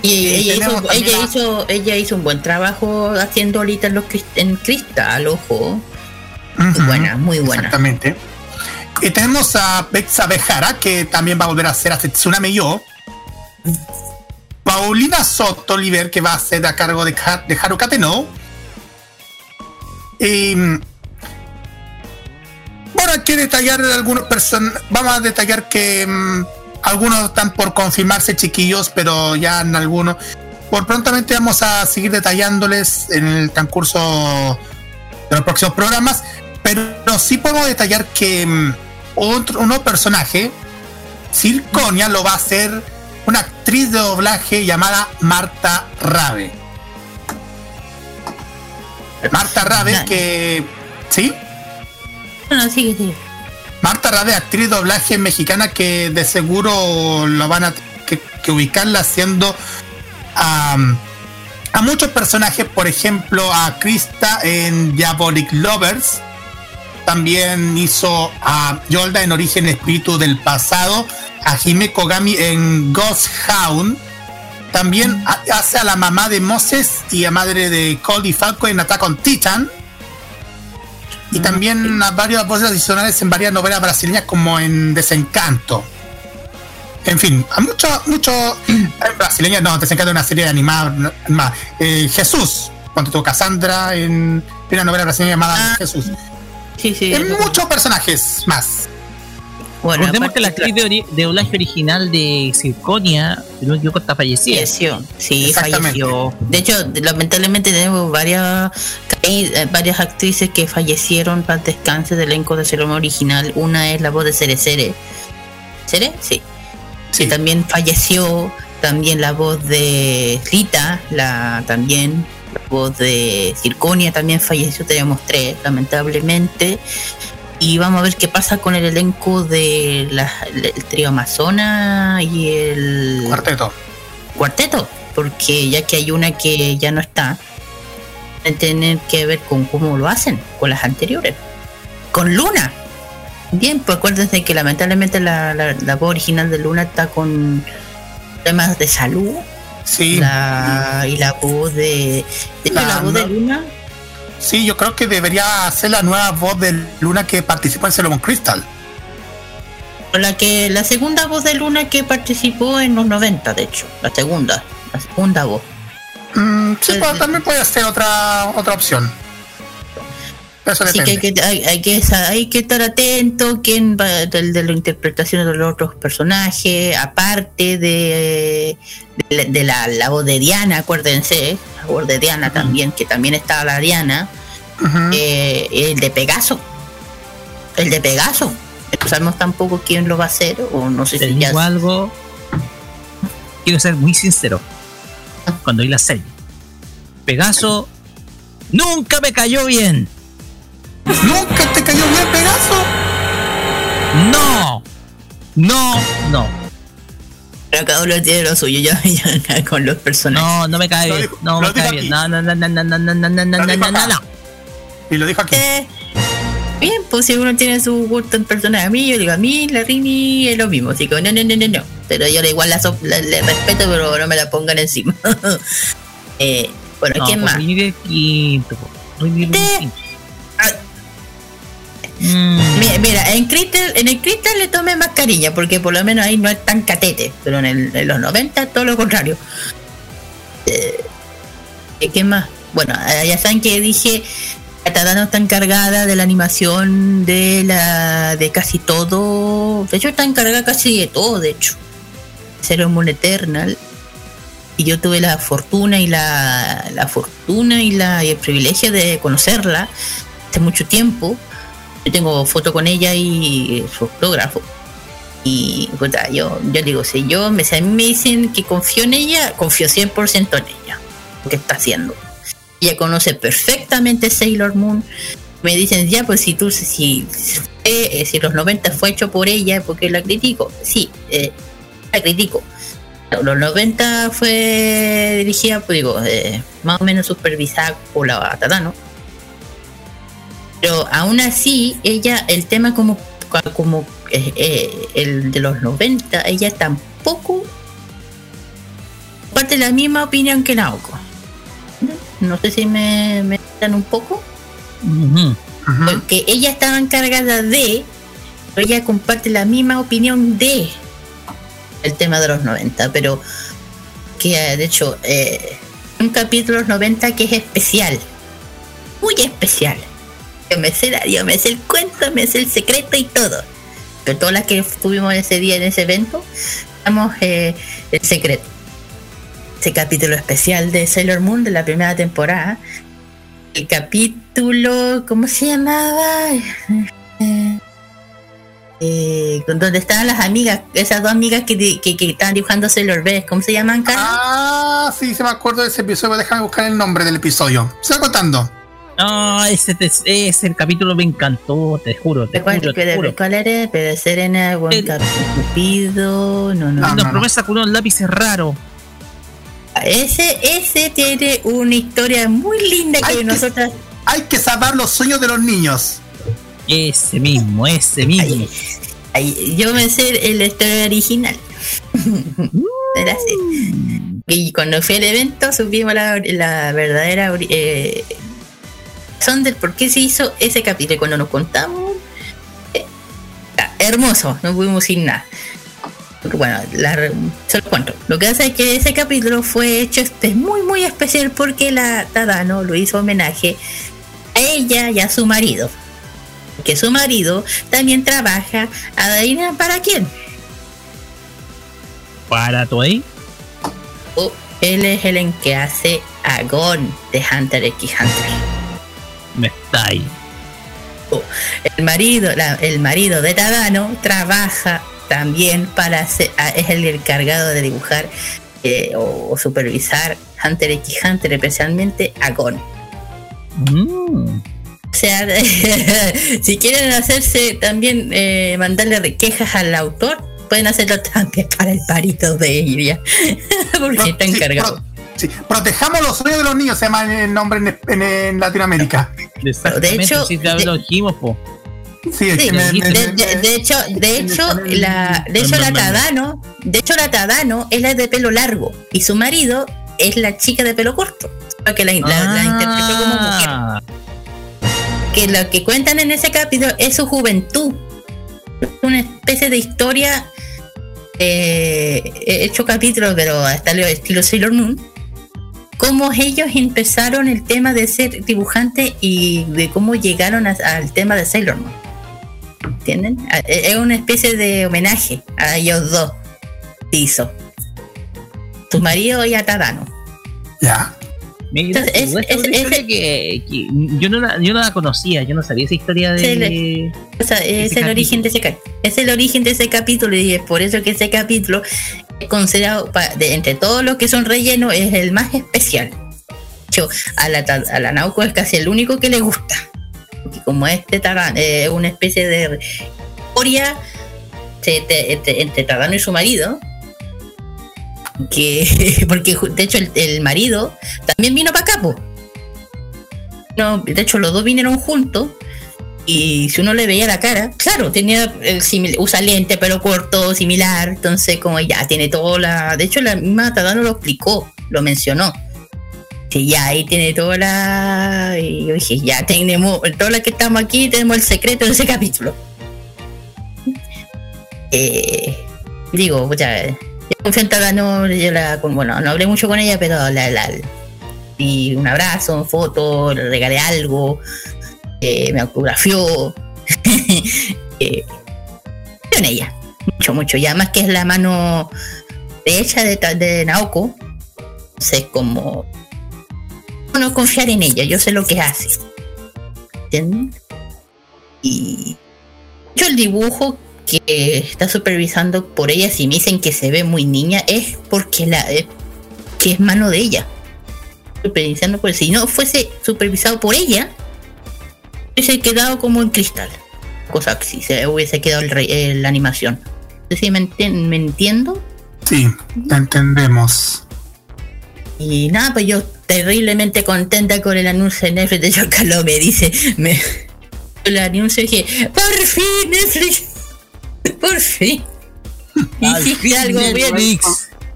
Y Y ella, hizo, ella, a- hizo, ella hizo un buen trabajo haciendo ahorita en, los, en Cristal, ojo. Muy buena, muy buena. Exactamente. Y tenemos a Bexa Bejara, que también va a volver a ser a Tsuname Yo. Paulina Soto Oliver, que va a ser a cargo de, Ha- de mm, bueno, hay que detallar algunos person Vamos a detallar que mm, algunos están por confirmarse, chiquillos, pero ya en algunos. Por prontamente vamos a seguir detallándoles en el transcurso de los próximos programas. Pero sí podemos detallar que mm, otro, un nuevo personaje, Silconia, lo va a hacer una actriz de doblaje llamada Marta Rabe. Marta Rabe, que. ¿Sí? Bueno, sigue, sigue. Marta Rabe, actriz de doblaje mexicana que de seguro lo van a que, que ubicarla haciendo a, a muchos personajes, por ejemplo a Krista en Diabolic Lovers. También hizo a Yolda en Origen Espíritu del Pasado, a Hime Kogami en Ghost Hound. También ha- hace a la mamá de Moses y a madre de Cody Falco en Attack on Titan. Y también a varias voces adicionales en varias novelas brasileñas como en Desencanto. En fin, a mucho, mucho en brasileñas, no, Desencanto es una serie animada. no, animada. Eh, Jesús, cuando tuvo Cassandra en, en una novela brasileña llamada Ah, Jesús. Sí, sí. En muchos personajes más. Bueno, Recordemos que la actriz de, ori- de doblaje original de Circonia, si no me equivoco, está fallecida. falleció. Sí, falleció. De hecho, lamentablemente tenemos varias eh, varias actrices que fallecieron para el descanso del elenco de Ceremonia original. Una es la voz de Cere Cere. ¿Cere? Sí. Sí, que también falleció, también la voz de Rita, la también la voz de Circonia también falleció, tenemos tres, lamentablemente. Y vamos a ver qué pasa con el elenco de la, el trío Amazona y el cuarteto. cuarteto, porque ya que hay una que ya no está, tener que ver con cómo lo hacen, con las anteriores. Con Luna. Bien, pues acuérdense que lamentablemente la, la, la voz original de Luna está con temas de salud. Sí, La, y la voz de. La- la, voz de. Luna. Sí, yo creo que debería ser la nueva voz de Luna que participó en Sailor Crystal. La que la segunda voz de Luna que participó en los 90, de hecho. La segunda. La segunda voz. Mm, sí, sí. también puede ser otra otra opción. Eso Así que hay que, hay, hay que sa- hay que estar atento quién va del de, las interpretaciones de los otros personajes, aparte de, de, la- de la, la voz de Diana, acuérdense, la voz de Diana también, que también está la Diana, eh, el de Pegaso, el de Pegaso, no sabemos tampoco quién lo va a hacer, o no sé Te si ya algo. Quiero ser muy sincero. Cuando vi la serie, Pegaso nunca me cayó bien. ¿Nunca te cayó bien Pegaso? No, no, no. Pero cada uno tiene lo suyo, yo, yo con los personajes. No, no me cae bien. No me cae bien. No, no, no, no, no, no, no, no, no, no, no, no. Y lo dijo aquí. Eh, bien, pues si uno tiene su gusto en personaje, a mí, yo digo, a mí la Rini es lo mismo, así que no, no, no, no, no. Pero yo le igual la, so- la- le respeto, pero no me la pongan encima. eh, bueno, No, ¿quién pues más? Rini de quinto. Rini de Eh. quinto. Ah, Mm. mi- Mira, en Crystal, en el Crystal le tomé más cariño, porque por lo menos ahí no es tan catete, pero en, el- en los 90 todo lo contrario. Eh, ¿Qué más? Bueno, eh, ya saben que dije, Tadano está encargada de la animación de la de casi todo, de hecho está encargada casi de todo, de hecho. Sailor Moon Eternal. Y yo tuve la fortuna y la, la fortuna y, la, y el privilegio de conocerla hace mucho tiempo. Yo tengo foto con ella y su autógrafo. Y puta, yo, yo digo, si yo me, me dicen que confío en ella, confío 100% en ella, lo que está haciendo. Ella conoce perfectamente Sailor Moon. Me dicen, ya, pues si tú, si, eh, si los 90 fue hecho por ella, ¿por qué la critico? Sí, eh, la critico. Los 90 fue dirigida, pues digo, eh, más o menos supervisada por la Tadano. Pero aún así, ella, el tema como, como eh, eh, el de los 90, ella tampoco comparte la misma opinión que Naoko. No sé si me, me dan un poco. Porque ella estaba encargada de, pero ella comparte la misma opinión de el tema de los 90, pero que eh, de hecho eh, un capítulo de los 90 que es especial, muy especial. Yo me sé, la- yo me sé el cuento, me sé el secreto y todo. Pero todas las que estuvimos ese día en ese evento, damos eh, el secreto. Ese capítulo especial de Sailor Moon de la primera temporada. El capítulo, ¿cómo se llamaba? Eh, eh, donde estaban las amigas, esas dos amigas que, que, que estaban dibujando Sailor B, ¿cómo se llaman, Carlos? Ah, sí, se me acuerdo de ese episodio. Déjame buscar el nombre del episodio. Se va contando. No, ese, te- ese capítulo me encantó, te juro, te ¿De cuál, juro, te de- juro. cuál era? Pero Serena, buen El- Cupido, no, no. No, no, no. promesa con unos lápices raros. Ese, ese tiene una historia muy linda que Ay, que- nosotras. Hay que salvar los sueños de los niños. Ese mismo, ese mismo. Ay, ay, yo me sé la historia original. <laughs> Era así. Y cuando fui al evento supimos la, la verdadera eh, razón del por qué se hizo ese capítulo. Y Cuando nos contamos, eh, hermoso, no pudimos sin nada. Bueno, la, se lo cuento. Lo que pasa es que ese capítulo fue hecho este muy muy especial porque la Tadano lo hizo homenaje a ella y a su marido. Que su marido también trabaja, adivina para quién. Para ahí. Oh, él es el en que hace a Gon de Hunter x Hunter. Me está ahí. El marido, la- el marido de Tadano trabaja también para hacer, a- es el encargado de dibujar eh, o, o supervisar Hunter x Hunter, especialmente a Gon. Mm. O sea, <laughs> si quieren hacerse también eh, mandarle quejas al autor, pueden hacerlo también para el marido de ella, <laughs> porque Pro- está sí, encargado. Sí, protejamos los sueños de los niños, se llama el nombre en, en- en Latinoamérica. Exactamente, hecho, si te de- lo dijimos, po. Sí, es Sí, que me- me- de, me- de- de hecho, de hecho, la, de hecho la Tadano, de hecho la Tadano es la de pelo largo y su marido es la chica de pelo corto, que la, la- la interpretó como mujer. Ah, Que lo que cuentan en ese capítulo es su juventud, una especie de historia eh, he hecho capítulos, pero hasta el estilo Sailor Moon. Cómo ellos empezaron el tema de ser dibujante y de cómo llegaron a- al tema de Sailor Moon. ¿Entienden? A- e- Es una especie de homenaje a ellos dos. se Hizo. Su marido y a Tadano. Ya. mira, Entonces, es- esta es una es- historia es- que, que yo, no la, yo no la conocía, yo no sabía esa historia de. O sea, es Ese el origen de ese es el origen de ese capítulo y es por eso que ese capítulo considerado de, entre todos los que son rellenos es el más especial. Hecho, a la, a la Nauco es casi el único que le gusta. Porque como este Tadano es una especie de historia entre, entre- entre Tadano y su marido, que <laughs> porque de hecho el, marido también vino para acá, No, de hecho los dos vinieron juntos y si uno le veía la cara, claro, tenía el usa lente, pero corto, similar, entonces como ya tiene todo la, de hecho la misma Tadano lo explicó, lo mencionó. Que ya ahí tiene toda la y yo dije, ya tenemos, todos los que estamos aquí tenemos el secreto de ese capítulo. Eh, digo, ya, yo confío en Tadano, yo la, bueno, no hablé mucho con ella, pero la, la, y un abrazo, una foto, le regalé algo, me autografió. <laughs> eh, en ella, mucho, mucho. Y además que es la mano derecha de, de Naoko. Sé como no confiar en ella, yo sé lo que hace. Y yo el dibujo que está supervisando por ella, si me dicen que se ve muy niña, es porque la que es mano de ella. Supervisando por si no fuese supervisado por ella, hubiese quedado como en cristal. Cosa que si se hubiese quedado el, la animación. Sé si me, entiendo. Sí, te entendemos. Y nada, pues yo terriblemente contenta con el anuncio de Netflix. De hecho, Carlos me dice, me, <laughs> el anuncio dije, por fin Netflix, <laughs> por fin. Hiciste algo bien.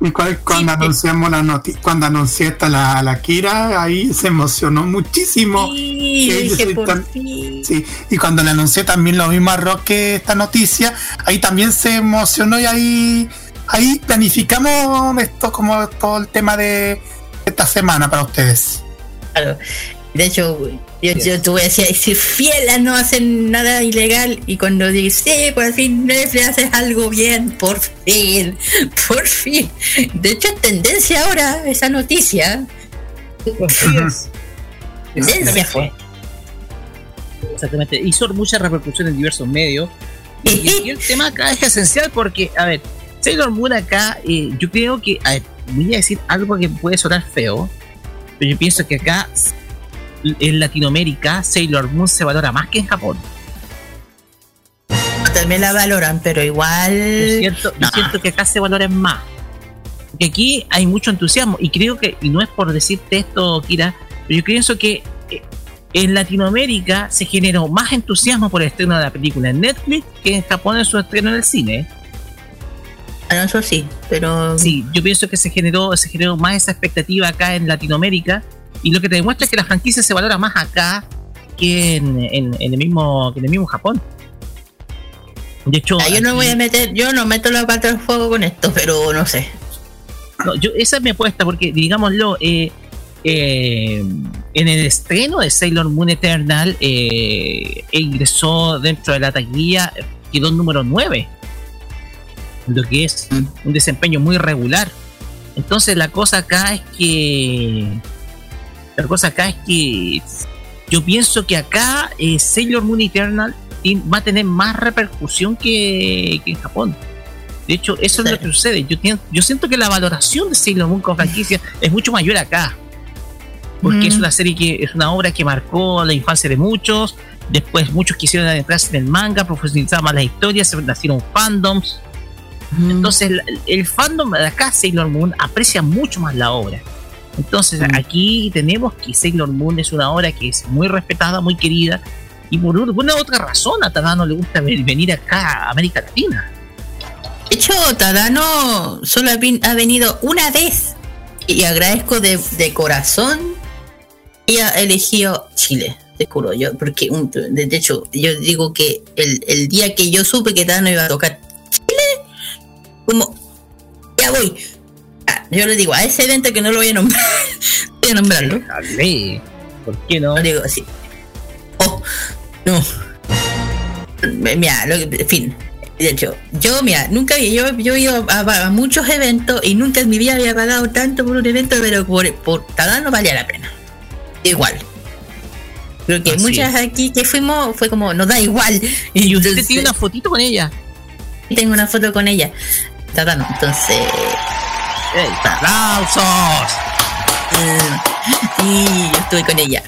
Y cuando anunciamos la noticia, cuando anuncié esta la, la Kira, ahí se emocionó muchísimo. Sí, sí, y cuando le anuncié también lo mismo a Roque esta noticia, ahí también se emocionó y ahí, ahí planificamos esto como todo el tema de esta semana para ustedes. Claro. De hecho, yo, yo tuve decía, si fiel no hacen nada ilegal y cuando dice, sí, por fin Netflix haces algo bien, por fin, <laughs> por fin. De hecho, es tendencia ahora esa noticia. <laughs> tendencia fue. Exactamente, hizo mucha repercusión en diversos medios. Y, el tema acá es esencial porque, a ver, Sailor Moon acá, eh, yo creo que, a ver, voy a decir algo que puede sonar feo, pero yo pienso que acá en Latinoamérica Sailor Moon se valora más que en Japón. También la valoran, pero igual. Yo siento, que acá se valoran más. Porque aquí hay mucho entusiasmo y creo que, y no es por decirte esto, Kira, pero yo pienso que eh, en Latinoamérica se generó más entusiasmo por el estreno de la película en Netflix que en Japón en su estreno en el cine. Ah, eso sí, pero. Sí, yo pienso que se generó, se generó más esa expectativa acá en Latinoamérica y lo que te demuestra es que la franquicia se valora más acá que en, el, mismo, que en el mismo Japón. De hecho, ah, yo no voy a meter, yo no meto la pata del fuego con esto, pero no sé. yo, esa es mi apuesta, porque digámoslo, eh, eh, en el estreno de Sailor Moon Eternal eh, ingresó dentro de la taquilla, quedó número 9, lo que es mm. un desempeño muy regular. Entonces la cosa acá es que la cosa acá es que yo pienso que acá eh, Sailor Moon Eternal va a tener más repercusión que, en Japón. De hecho, eso es lo que sucede. Yo, yo siento que la valoración de Sailor Moon con franquicia es mucho mayor acá. Porque es una serie que es una obra que marcó la infancia de muchos. Después muchos quisieron adentrarse en el manga, profundizar más las historias, se nacieron fandoms. Entonces el, el, fandom de acá, Sailor Moon, aprecia mucho más la obra. Entonces mm. aquí tenemos que Sailor Moon es una obra que es muy respetada, muy querida, y por una otra razón a Tadano le gusta venir acá a América Latina. De hecho, Tadano solo ha venido una vez y agradezco de, corazón y ha elegido Chile, te juro yo, porque de hecho yo digo que el, el día que yo supe que Tadano iba a tocar Chile, como ya voy, yo le digo a ese evento que no lo voy a nombrar, <laughs> voy a nombrarlo. ¿Por qué no? Lo digo así. Oh, no. Mira, en fin. De hecho, yo, mira, nunca yo, yo he ido a, muchos eventos y nunca en mi vida había pagado tanto por un evento, pero por, por no valía la pena. Igual. Creo que muchas aquí que fuimos fue como, nos da igual. Y usted tiene una fotito con ella. Tengo una foto con ella. Tadano, entonces ¡Aplausos! Y yo estuve con ella.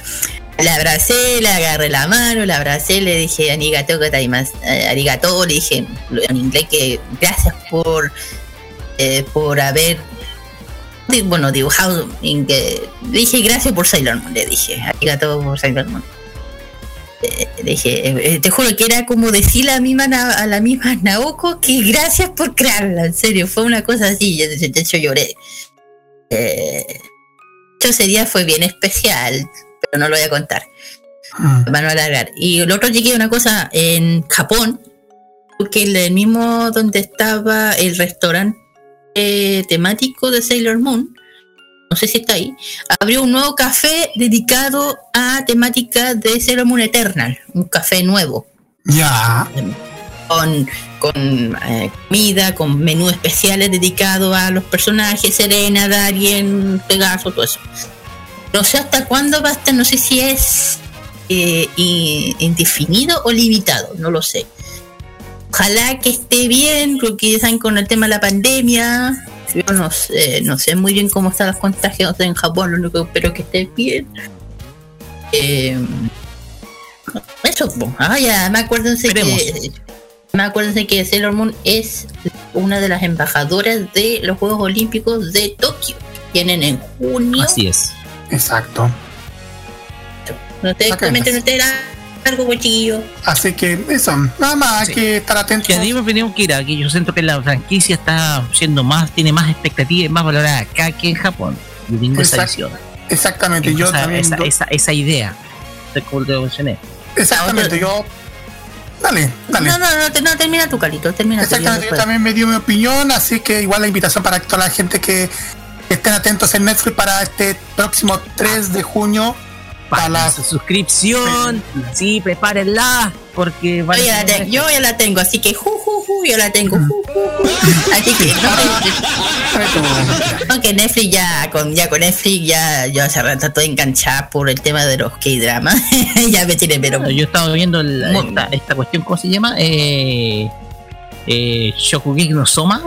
La abracé, le agarré la mano, la abracé, le dije arigato, eh, arigato, le dije en inglés que gracias por, eh, por haber bueno, dibujado en que dije gracias por Sailor Moon, le dije, arigato por Sailor Moon. Eh, dije, eh, te juro que era como decirle a la misma, a la misma Naoko que gracias por crearla, en serio, fue una cosa así, yo- de hecho lloré. Eh, de hecho, ese día fue bien especial, pero no lo voy a contar, Mm. para no alargar. Y lo otro llegué una cosa, en Japón, porque el mismo donde estaba el restaurante eh, temático de Sailor Moon, no sé si está ahí, abrió un nuevo café dedicado a temática de Sailor Moon Eternal, un café nuevo, Ya. con, con eh, comida, con menús especiales dedicados a los personajes, Serena, Darien, Pegaso, todo eso. No sé hasta cuándo va a estar, no sé si es eh, indefinido o limitado, no lo sé. Ojalá que esté bien, porque están con el tema de la pandemia. Yo no sé, no sé muy bien cómo están los contagios en Japón, lo único que espero que esté bien. Eh, eso, po. ah, ya, me acuérdense que me acuérdense que Sailor Moon es una de las embajadoras de los Juegos Olímpicos de Tokio. Vienen en junio. Así es. Exacto. No te comenten entonces. ustedes algo, chiquillo. Así que eso, nada más Sí. hay que estar atentos. Que me opinión que ir que yo siento que la franquicia está siendo más, tiene más expectativa y más valorada acá que en Japón. Yo tengo esa visión. Exactamente, yo esa, también. esa, do- esa, esa idea. de Como te mencioné. exactamente, yo. Dale, dale. No, no, no, te- no, termina tu calito, termina tu Exactamente, yo también me dio mi opinión, así que igual la invitación para toda la gente que estén atentos en Netflix para este próximo 3 de junio. Para su suscripción, sí, prepárenla, porque Yo ya, la yo ya la tengo, así que ju, ju, ju, yo la tengo. ju, ju, ju. <laughs> Así que no, no, que Netflix ya con ya con Netflix ya yo hace rato estoy enganchada por el tema de los K-dramas. <laughs> ya me tiene pero Yo he estado viendo Muy- esta, esta cuestión, ¿cómo se llama? Eh, eh, Shokugeki no Soma.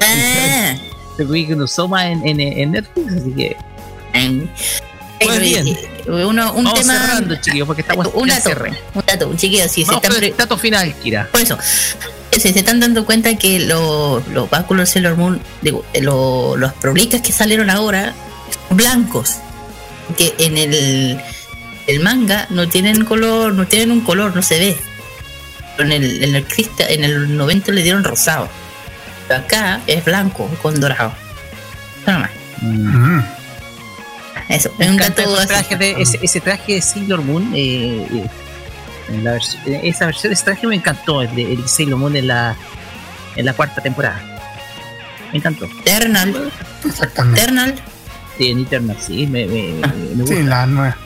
Ah, <laughs> Shokugeki no Soma en, en, en Netflix, así que Pues bien. Uno, un vamos tema cerrando, chiquillos, porque estamos un dato, cierre. un dato, un chiquillo, si se Vamos están con pre- el dato final, Kira. Por eso, si se están dando cuenta que lo- los báculos de Sailor Moon, digo, eh, lo- los problemas que salieron ahora son blancos. Que en el, el manga no tienen color, no tienen un color, no se ve. Pero en el, en el cristal, en el 90 le dieron rosado. Pero acá es blanco con dorado. Eso nomás. Mm. Eso, Me dato ese traje, de, ese, ese traje de Sailor Moon. eh, eh, en la vers- eh, esa versión de ese traje me encantó, el de el Sailor Moon en la, en la cuarta temporada. Me encantó. Eternal, Exactamente. Eternal. Sí, en Eternal, sí, me, me, me gusta. Sí, la nueva.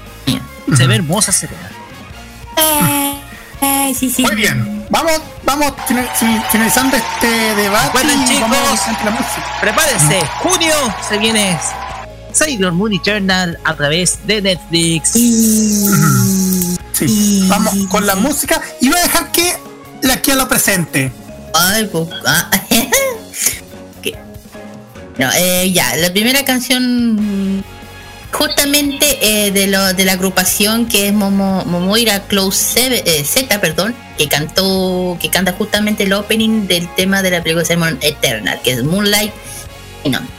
Se ve hermosa, se ve. Ay, sí, sí. Muy bien, vamos, vamos fina- fin- finalizando este debate. Vamos chicos. la música. Prepárense, junio se viene Sailor Moon Eternal a través de Netflix. Sí, vamos con la música y voy a dejar que la que lo presente. Ay, pues. ah, <laughs> ¿Qué? No, eh, ya, la primera canción. Justamente eh, de, lo, de la agrupación que es Momo, Momoira Close eh, Z, perdón, que cantó, que canta justamente el opening del tema de la película Moon Eternal, que es Moonlight y no.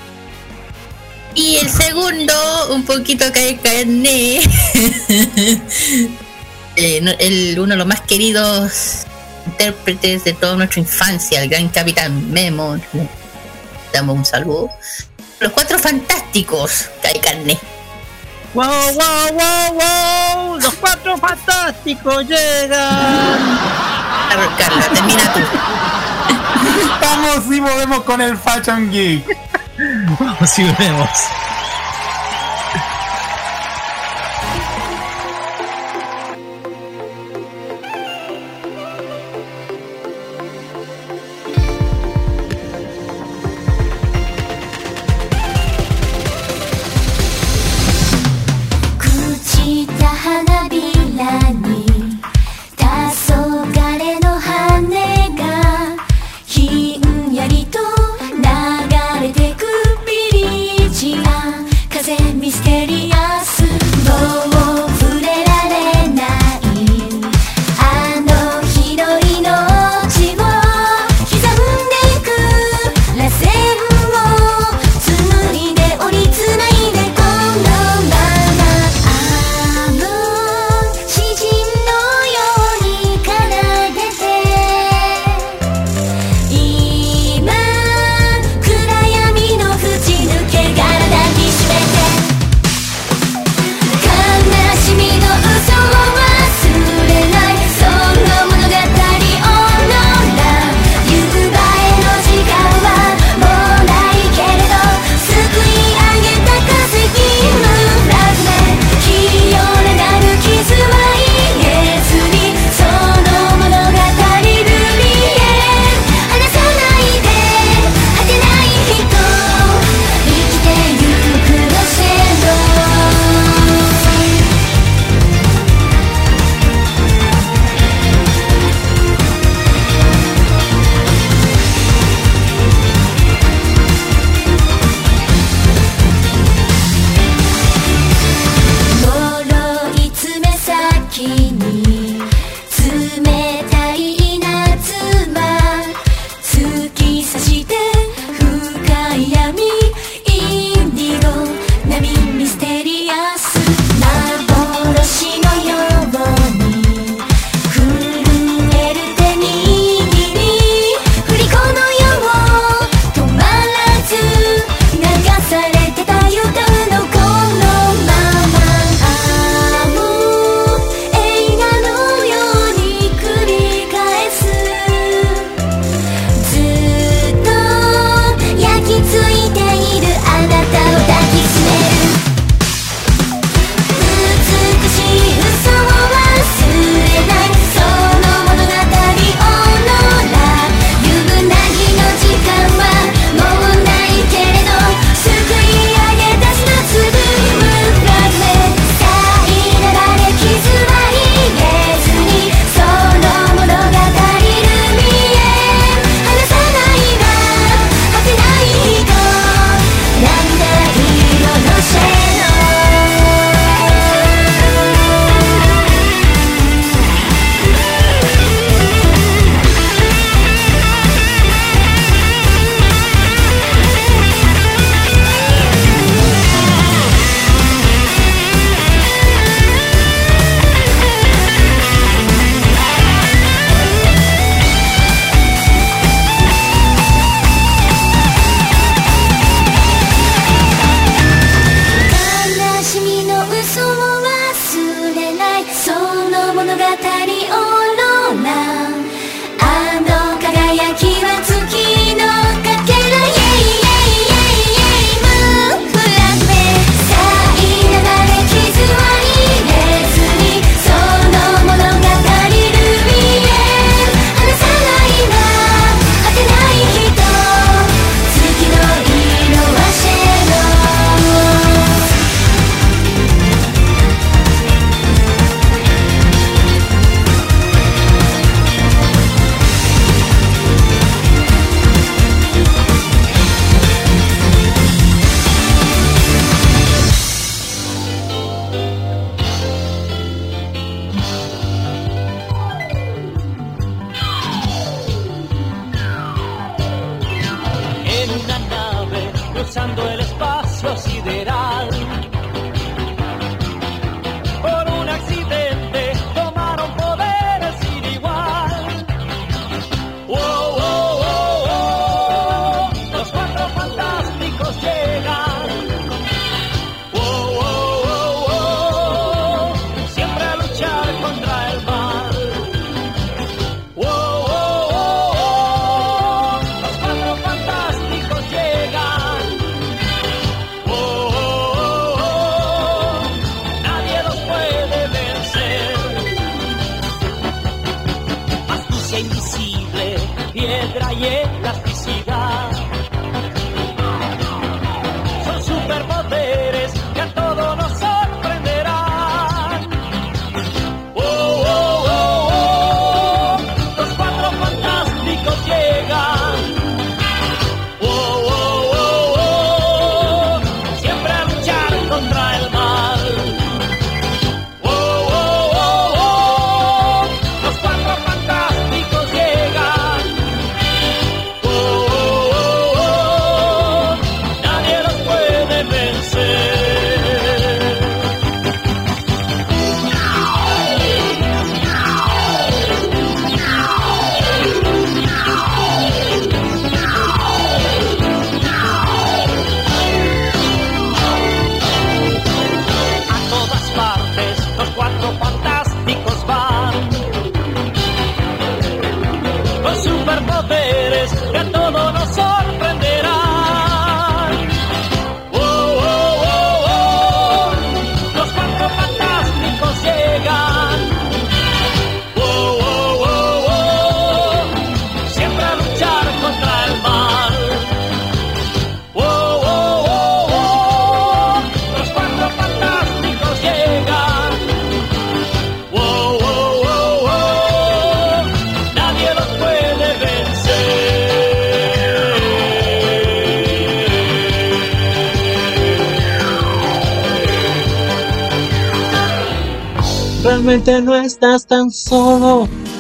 Y el segundo, un poquito cae carne. <laughs> Eh, el, uno de los más queridos intérpretes de toda nuestra infancia, el gran capitán Memo. Le damos un saludo. Los cuatro fantásticos, Kai Carne. ¡Wow, wow, wow, wow! ¡Los cuatro fantásticos llegan! Carla, termina tú. Vamos y volvemos con el Fashion Geek. Vamos y vemos.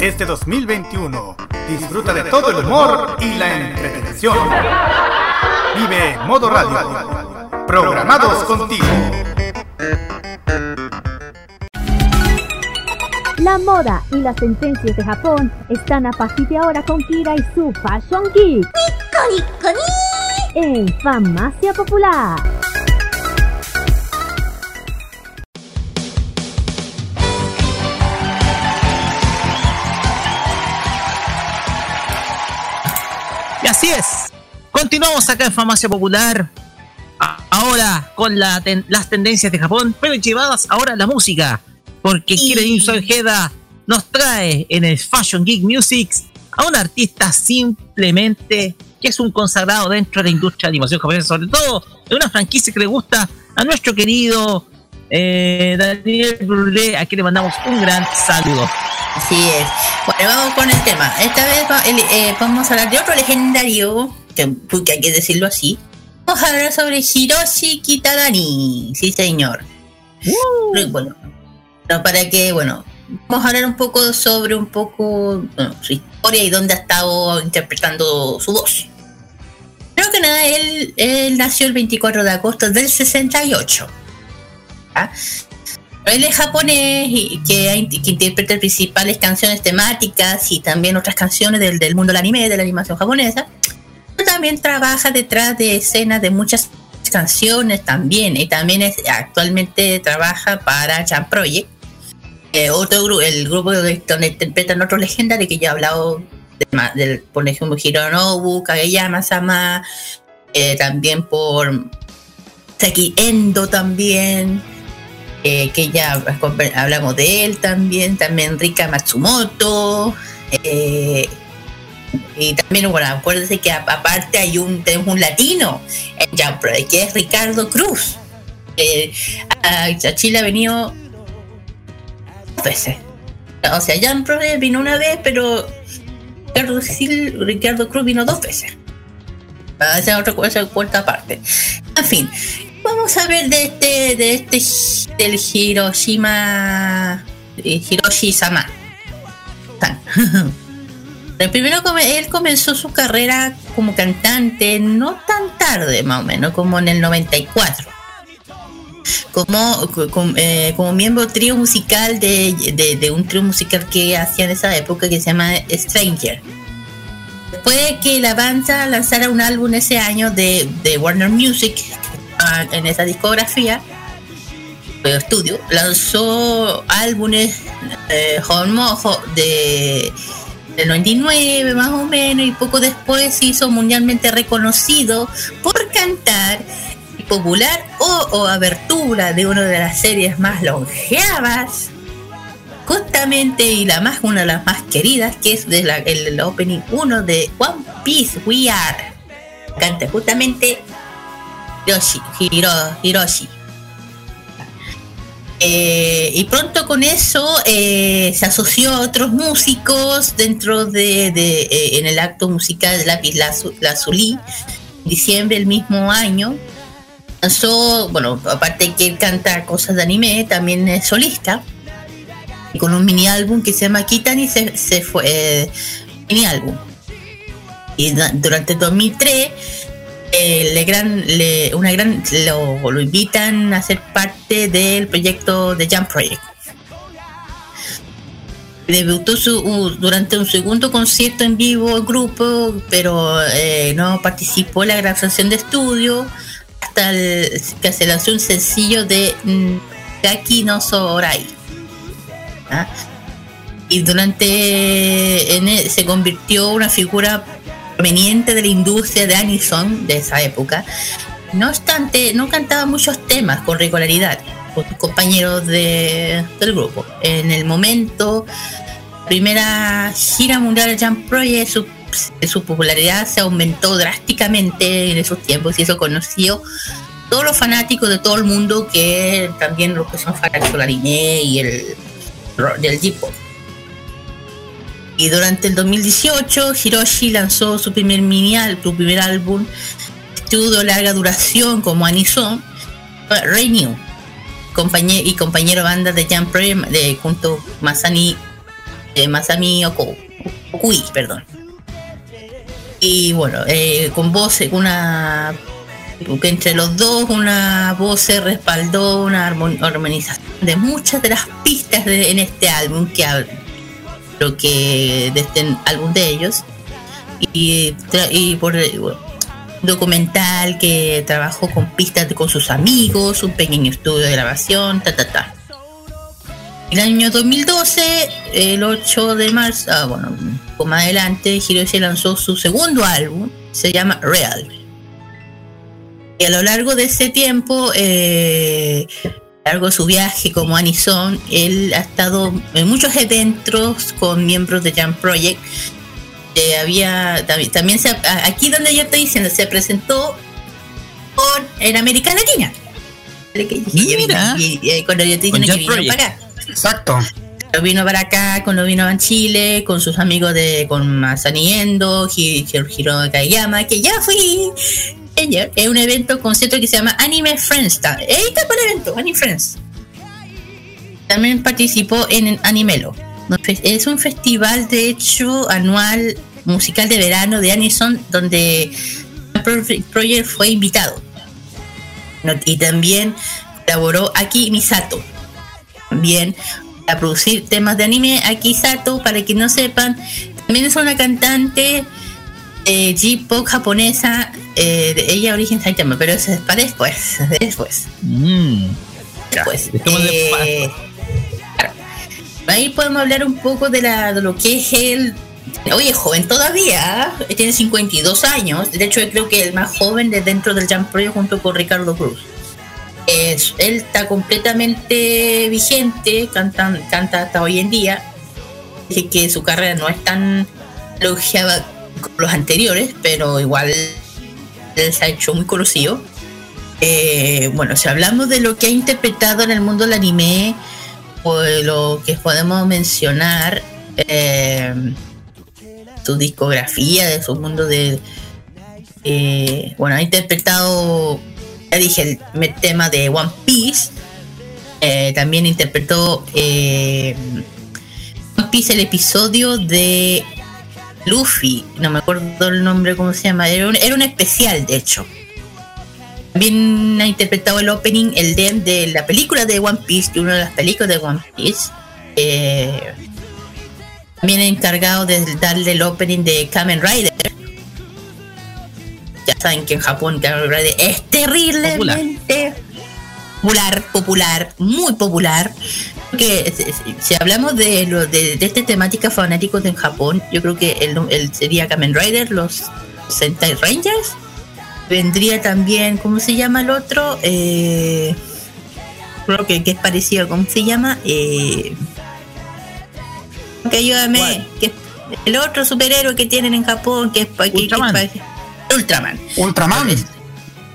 Este 2021 disfruta de todo el humor y la entretención. Vive Modo Radio. Programados contigo. La moda y las tendencias de Japón están a partir de ahora con Kira y su Fashion Geek. En Farmacia Popular. Así es. Continuamos acá en Farmacia Popular. Ahora con la ten- las tendencias de Japón, pero llevadas ahora a la música. Porque Kirin Ojeda nos trae en el Fashion Geek Music a un artista simplemente que es un consagrado dentro de la industria de animación japonesa, sobre todo de una franquicia que le gusta a nuestro querido eh, Daniel Brulé, a quien le mandamos un gran saludo. Así es. Bueno, vamos con el tema. Esta vez va- eh, vamos a hablar de otro legendario, que, porque hay que decirlo así. Vamos a hablar sobre Hiroshi Kitadani. Sí, señor. Pero, Bueno, para que, bueno, vamos a hablar un poco sobre un poco bueno, su historia y dónde ha estado interpretando su voz. Creo que nada, él, él nació el 24 de agosto del 68. ¿Ah? Él es japonés y que, interpreta principales canciones temáticas y también otras canciones del, mundo del anime, de la animación japonesa. Pero también trabaja detrás de escenas de muchas canciones también. Y también actualmente trabaja para Jam Project. eh, otro grupo, el grupo de- donde interpretan otros legendarios que ya he hablado, de del, por ejemplo, Hironobu, Kageyama-sama, eh, también por Saki Endo también eh, que ya hablamos de él también, también Rika Matsumoto, eh, y también, bueno, acuérdense que aparte hay un, tenemos un latino en Jump Project, que es Ricardo Cruz. Eh, a, a Chile ha venido dos veces. O sea, Jump Project vino una vez, pero Ricardo, Cruz vino dos veces. Ah, Esa es otra es cuarta parte. En fin, vamos a ver de este, de este del Hiroshima eh, Hiroshi Sama. El <laughs> primero él comenzó su carrera como cantante no tan tarde, más o menos, como en el 94. Como, como, eh, como miembro trío musical de, un trío musical que hacía en esa época que se llama Stranger. Después de que la banda lanzara un álbum ese año de, Warner Music en esa discografía de estudio, lanzó álbumes eh, homo- de del 99 más o menos y poco después se hizo mundialmente reconocido por cantar y popular o, o abertura de una de las series más longevas justamente y la más una de las más queridas que es de la, el, el opening 1 de One Piece We Are. Canta justamente Hiroshi, Hiro- Hiroshi Eh, y pronto con eso eh, se asoció a otros músicos dentro de, eh, en el acto musical de Lápiz Lazu- Lazuli, en diciembre del mismo año. Lanzó, bueno, aparte que él canta cosas de anime, también es solista. Con un mini álbum que se llama Kitani se, se fue, mini álbum. Y durante el 2003 eh, le gran, le- una gran, lo, lo invitan a ser parte del proyecto de Jump Project. Debutó su, durante un segundo concierto en vivo en grupo, pero eh, no participó en la grabación de estudio hasta el- que se lanzó un sencillo de mm, Gaki no Sorai. ¿Ah? Y durante e- se convirtió una figura proveniente de la industria de Anison de esa época. No obstante, no cantaba muchos temas con regularidad con sus compañeros de, del grupo. En el momento, primera gira mundial de Jump Project, su, su popularidad se aumentó drásticamente en esos tiempos y eso conoció todos los fanáticos de todo el mundo que también los que son fanáticos del anime y el del J-pop. Y durante el 2018, Hiroshi lanzó su primer mini al- su primer álbum, estudio de larga duración como Anison, Renew, compañe- y compañero banda de Jump Project de junto Masani, eh, Masami Oko- Okui, perdón. Y bueno, eh, con voz, una que entre los dos una voz se respaldó una armon- armonización de muchas de las pistas de- en este álbum que hab- lo que de este álbum de ellos. Y, por eh, documental que trabajó con pistas con sus amigos un pequeño estudio de grabación ta ta ta. El año 2012 el 8 de marzo ah, bueno más adelante Hiroshi lanzó su segundo álbum se llama Real. Y a lo largo de ese tiempo, eh, a lo largo de su viaje como Anison, él ha estado en muchos eventos con miembros de Jump Project. Eh, había tambi- también se, aquí donde yo estoy diciendo se presentó con en América Latina. Mira. y- y- y cuando yo te Con dije que vino para acá. Exacto. Cuando vino para acá, cuando vino a Chile, con sus amigos de con Masani Endo, Hi- Hi- Hiro Kageyama, que ya fui ayer, es un evento, concierto que se llama Anime Friends. Está el evento, Anime Friends. También participó en Animelo. Es un festival, de hecho, anual musical de verano de Anison, donde Project fue invitado. Y también colaboró aquí Misato. También a producir temas de anime. Aquí Sato, para que no sepan, también es una cantante eh, J-pop japonesa. eh, de ella origen Saitama, pero eso es para después. <laughs> Después. Mm. después. Eh, claro. Ahí podemos hablar un poco de, la, de lo que es él. Oye, joven todavía, ¿eh? tiene 52 años. De hecho, creo que el más joven de dentro del Jump Project junto con Ricardo Cruz. Es- él está completamente vigente, canta, canta hasta hoy en día. Dice que su carrera no es tan elogiada los anteriores, pero igual se ha hecho muy conocido. Eh, bueno, si hablamos de lo que ha interpretado en el mundo del anime, pues lo que podemos mencionar, eh, su discografía, de su mundo de... eh, bueno, ha interpretado, ya dije, el tema de One Piece, también interpretó One Piece, el episodio de Luffy, no me acuerdo el nombre, cómo se llama, era un, era un especial, de hecho. También ha interpretado el opening, el dem de la película de One Piece, de una de las películas de One Piece. Eh, también encargado de darle el opening de Kamen Rider. Ya saben que en Japón Kamen Rider es terriblemente popular, popular, muy popular. Que si, hablamos de, lo, de, de esta temática fanáticos en Japón, yo creo que el, el sería Kamen Rider, los Sentai Rangers. Vendría también, ¿cómo se llama el otro? Eh, creo que, que es parecido, ¿cómo se llama? Eh, que ayúdame, que es el otro superhéroe que tienen en Japón, que es, que- que es Ultraman. Ultraman. Ultraman.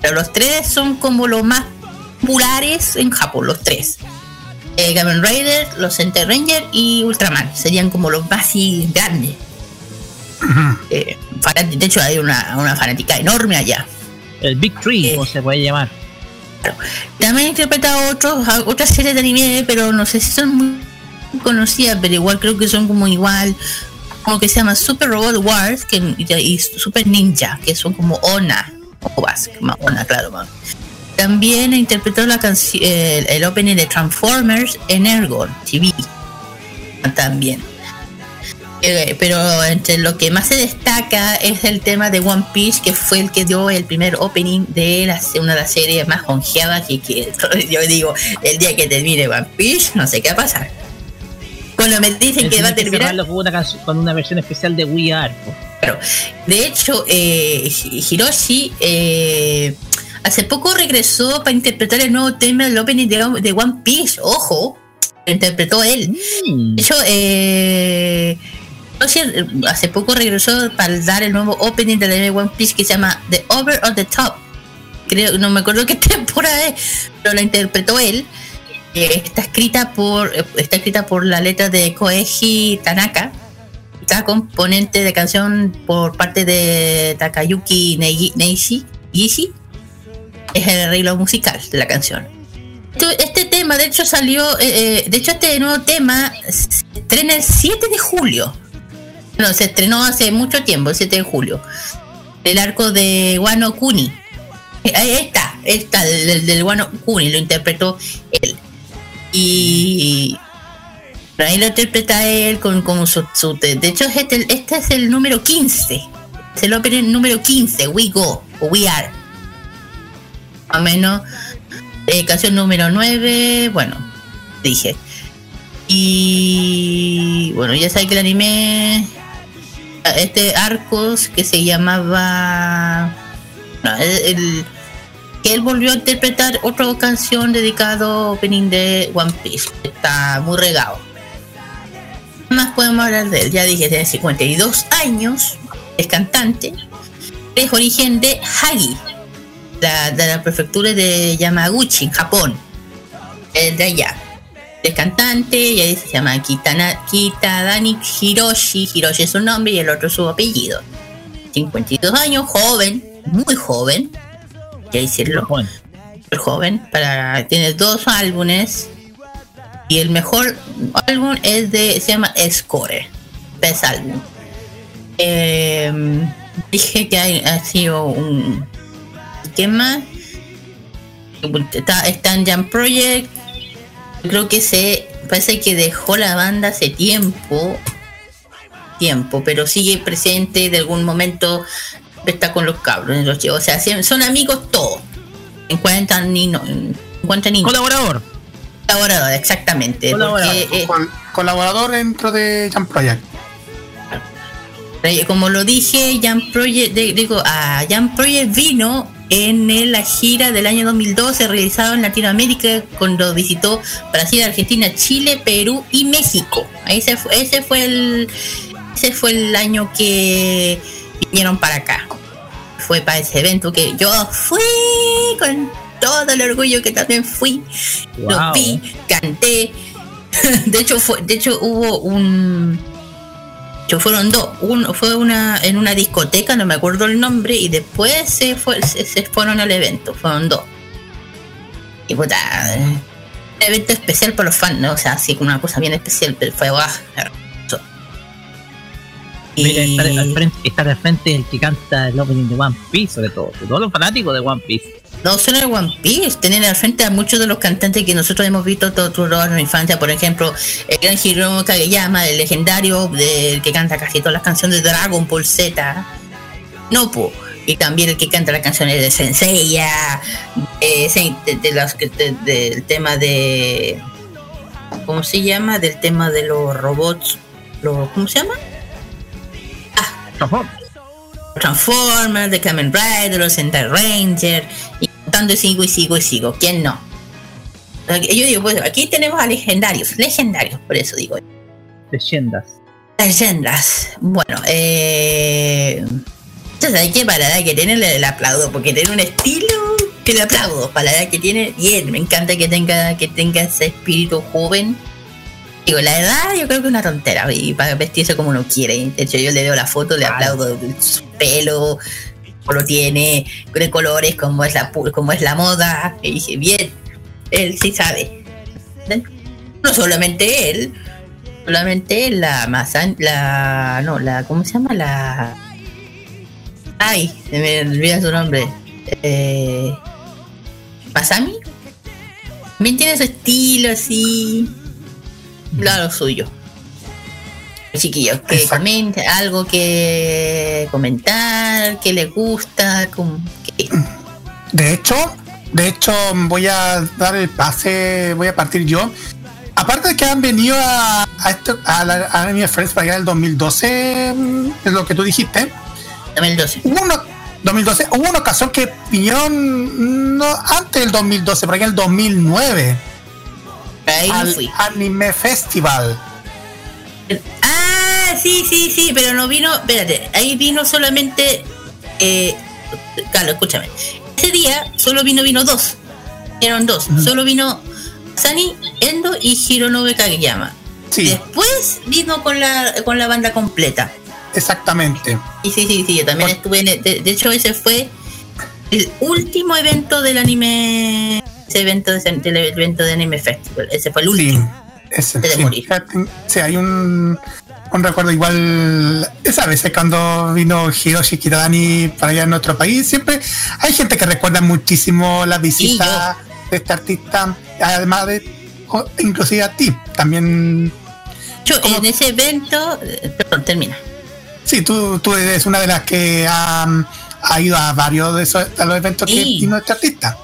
Pero los tres son como los más populares en Japón, los tres. eh, Rider, los Center Ranger y Ultraman. Serían como los más grandes. Eh, de hecho, hay una, una fanática enorme allá. El Big Tree, Eh. como se puede llamar. También interpreta otros, a- otras series de anime, pero no sé si son muy conocidas, pero igual creo que son como igual, como que se llama Super Robot Wars que, y, y Super Ninja, que son como ONA, o como ONA, claro. ma. También interpretó la canción, el, opening de Transformers en Ergon TV. También. Eh, pero entre lo que más se destaca es el tema de One Piece, que fue el que dio el primer opening de la, una de las series más longeadas y que <laughs> yo digo, el día que termine One Piece, no sé qué va a pasar. Cuando me dicen que va a terminar, con una, canción- con una versión especial de We Are. Claro. De hecho, eh, Hi- Hiroshi eh, hace poco regresó para interpretar el nuevo tema del opening de, de One Piece. Ojo, lo interpretó él. Mm. De hecho, eh, hace poco regresó para dar el nuevo opening del anime One Piece que se llama The Over on the Top. Creo, no me acuerdo qué <laughs> temporada es, pero la interpretó él. Eh, está escrita por está escrita por la letra de Koeji Tanaka está componente de canción por parte de Takayuki Neishi Gishi es el arreglo musical de la canción. Este tema de hecho salió eh, eh, de hecho este nuevo tema se estrena el 7 de julio. No se estrenó hace mucho tiempo el 7 de julio. El arco de Wano Kuni. Ahí está está el, el del Wano Kuni lo interpretó él. Y ahí lo interpreta él con como su, su- de hecho es este, este es el número 15 es el número 15 We Go We Are más o menos canción número 9 bueno dije y bueno ya sabe que el anime este arcos que se llamaba no, el- que él volvió a interpretar otra canción dedicado opening de One Piece. Está muy regado. ¿Qué más podemos hablar de él? Ya dije, tiene 52 años, es cantante, es origen de Hagi, la, de la prefectura de Yamaguchi, Japón. Es de allá. Es cantante, y ahí se llama Kitana, Kitadani Hiroshi. Hiroshi es su nombre y el otro su apellido. 52 años, joven, muy joven, que decirlo Bueno, súper joven. Para, tiene dos álbumes. Y el mejor álbum es de. se llama Score. Best álbum. Eh, dije que hay- ha sido un. ¿Qué más? Está, está en Jam Project. Yo creo que se. Parece que dejó la banda hace tiempo. Tiempo, pero sigue presente de algún momento. Está con los cabros. los chicos. O sea, son amigos todos. Encuentran ni no. Encuentran ni colaborador. colaborador, exactamente. Colaborador. Porque, eh, Col- colaborador dentro de Jump Project. Como lo dije, Jam Project, de- digo, a Jam Project vino en la gira del año 2012 realizado en Latinoamérica cuando visitó Brasil, Argentina, Chile, Perú y México. Ahí se fue, ese fue el ese fue el año que vinieron para acá. Fue para ese evento que yo fui con todo el orgullo que también fui. Wow. Lo vi, canté. <laughs> de hecho fue, de hecho hubo un hecho, fueron dos. Uno fue una en una discoteca, no me acuerdo el nombre, y después se, fue, se, se fueron al evento. Fueron dos. Y puta, eh, un evento especial para los fans, ¿no? O sea, así como una cosa bien especial, pero fue guau. Mira, Y- estar al frente, estar al frente el que canta el opening de One Piece, sobre todo. de Todos los fanáticos de One Piece. No solo el One Piece, tener al frente a muchos de los cantantes que nosotros hemos visto todo toda nuestra infancia, por ejemplo, el gran Hiro Kageyama, el legendario del que canta casi todas las canciones de Dragon Ball Z, Nopo, y también el que canta las canciones de Senseiya, eh, se- de, de las de- del tema de ¿cómo se llama? Del tema de los robots, los, ¿cómo se llama? Transformers, de Kamen Rider, los Sentai Ranger, y contando y sigo y sigo y sigo. ¿Quién no? Yo digo, pues aquí tenemos a legendarios, legendarios, por eso digo. Leyendas. Leyendas. Bueno, eh. Entonces que parar, hay que tenerle el aplauso, porque tiene un estilo que le aplaudo para la edad que tiene. Bien, me encanta que tenga, que tenga ese espíritu joven. Digo, la edad yo creo que es una tontera y para vestirse como uno quiere. De hecho, yo le veo la foto, le aplaudo su pelo, lo tiene, de colores, como es la, como es la moda. Y dije, bien, él sí sabe. No solamente él, solamente la Masan, la, no, la, ¿cómo se llama? La, ay, se me olvida su nombre. Eh, Masami. También tiene su estilo así, lo suyo. Chiquillos, que Exacto. comente algo que comentar, que le gusta, como que De hecho, de hecho, voy a dar el pase, voy a partir yo. Aparte de que han venido a, a, esto, a la a Anime Friends para allá del 2012, mm, es lo que tú dijiste. 2012. Hubo una, 2012, hubo una ocasión que vinieron no, antes del 2012, por allá el 2009, Ahí no al fui. Anime Festival. Ah, sí, sí, sí, pero no vino, espérate, ahí vino solamente, eh, Carlos, escúchame, ese día solo vino, vino dos, eran dos, solo vino Sani, Endo y Hironobe Kageyama. Sí, Después vino con la, con la banda completa. exactamente. Y sí, sí, sí, yo también estuve en, de, de hecho ese fue el último evento del anime, ese evento, de, del evento de Anime Festival, ese fue el Sí, último. ese, de sí. Sí, hay un, un recuerdo igual. Esa vez cuando vino Hiroshi Kitadani para allá en nuestro país, siempre hay gente que recuerda muchísimo la visita de este artista, además de, inclusive a ti, también. Yo, en ese evento, eh, perdón, termina. Sí, tú, tú eres una de las que ha, ha ido a varios de esos a los eventos que Sí. vino este artista.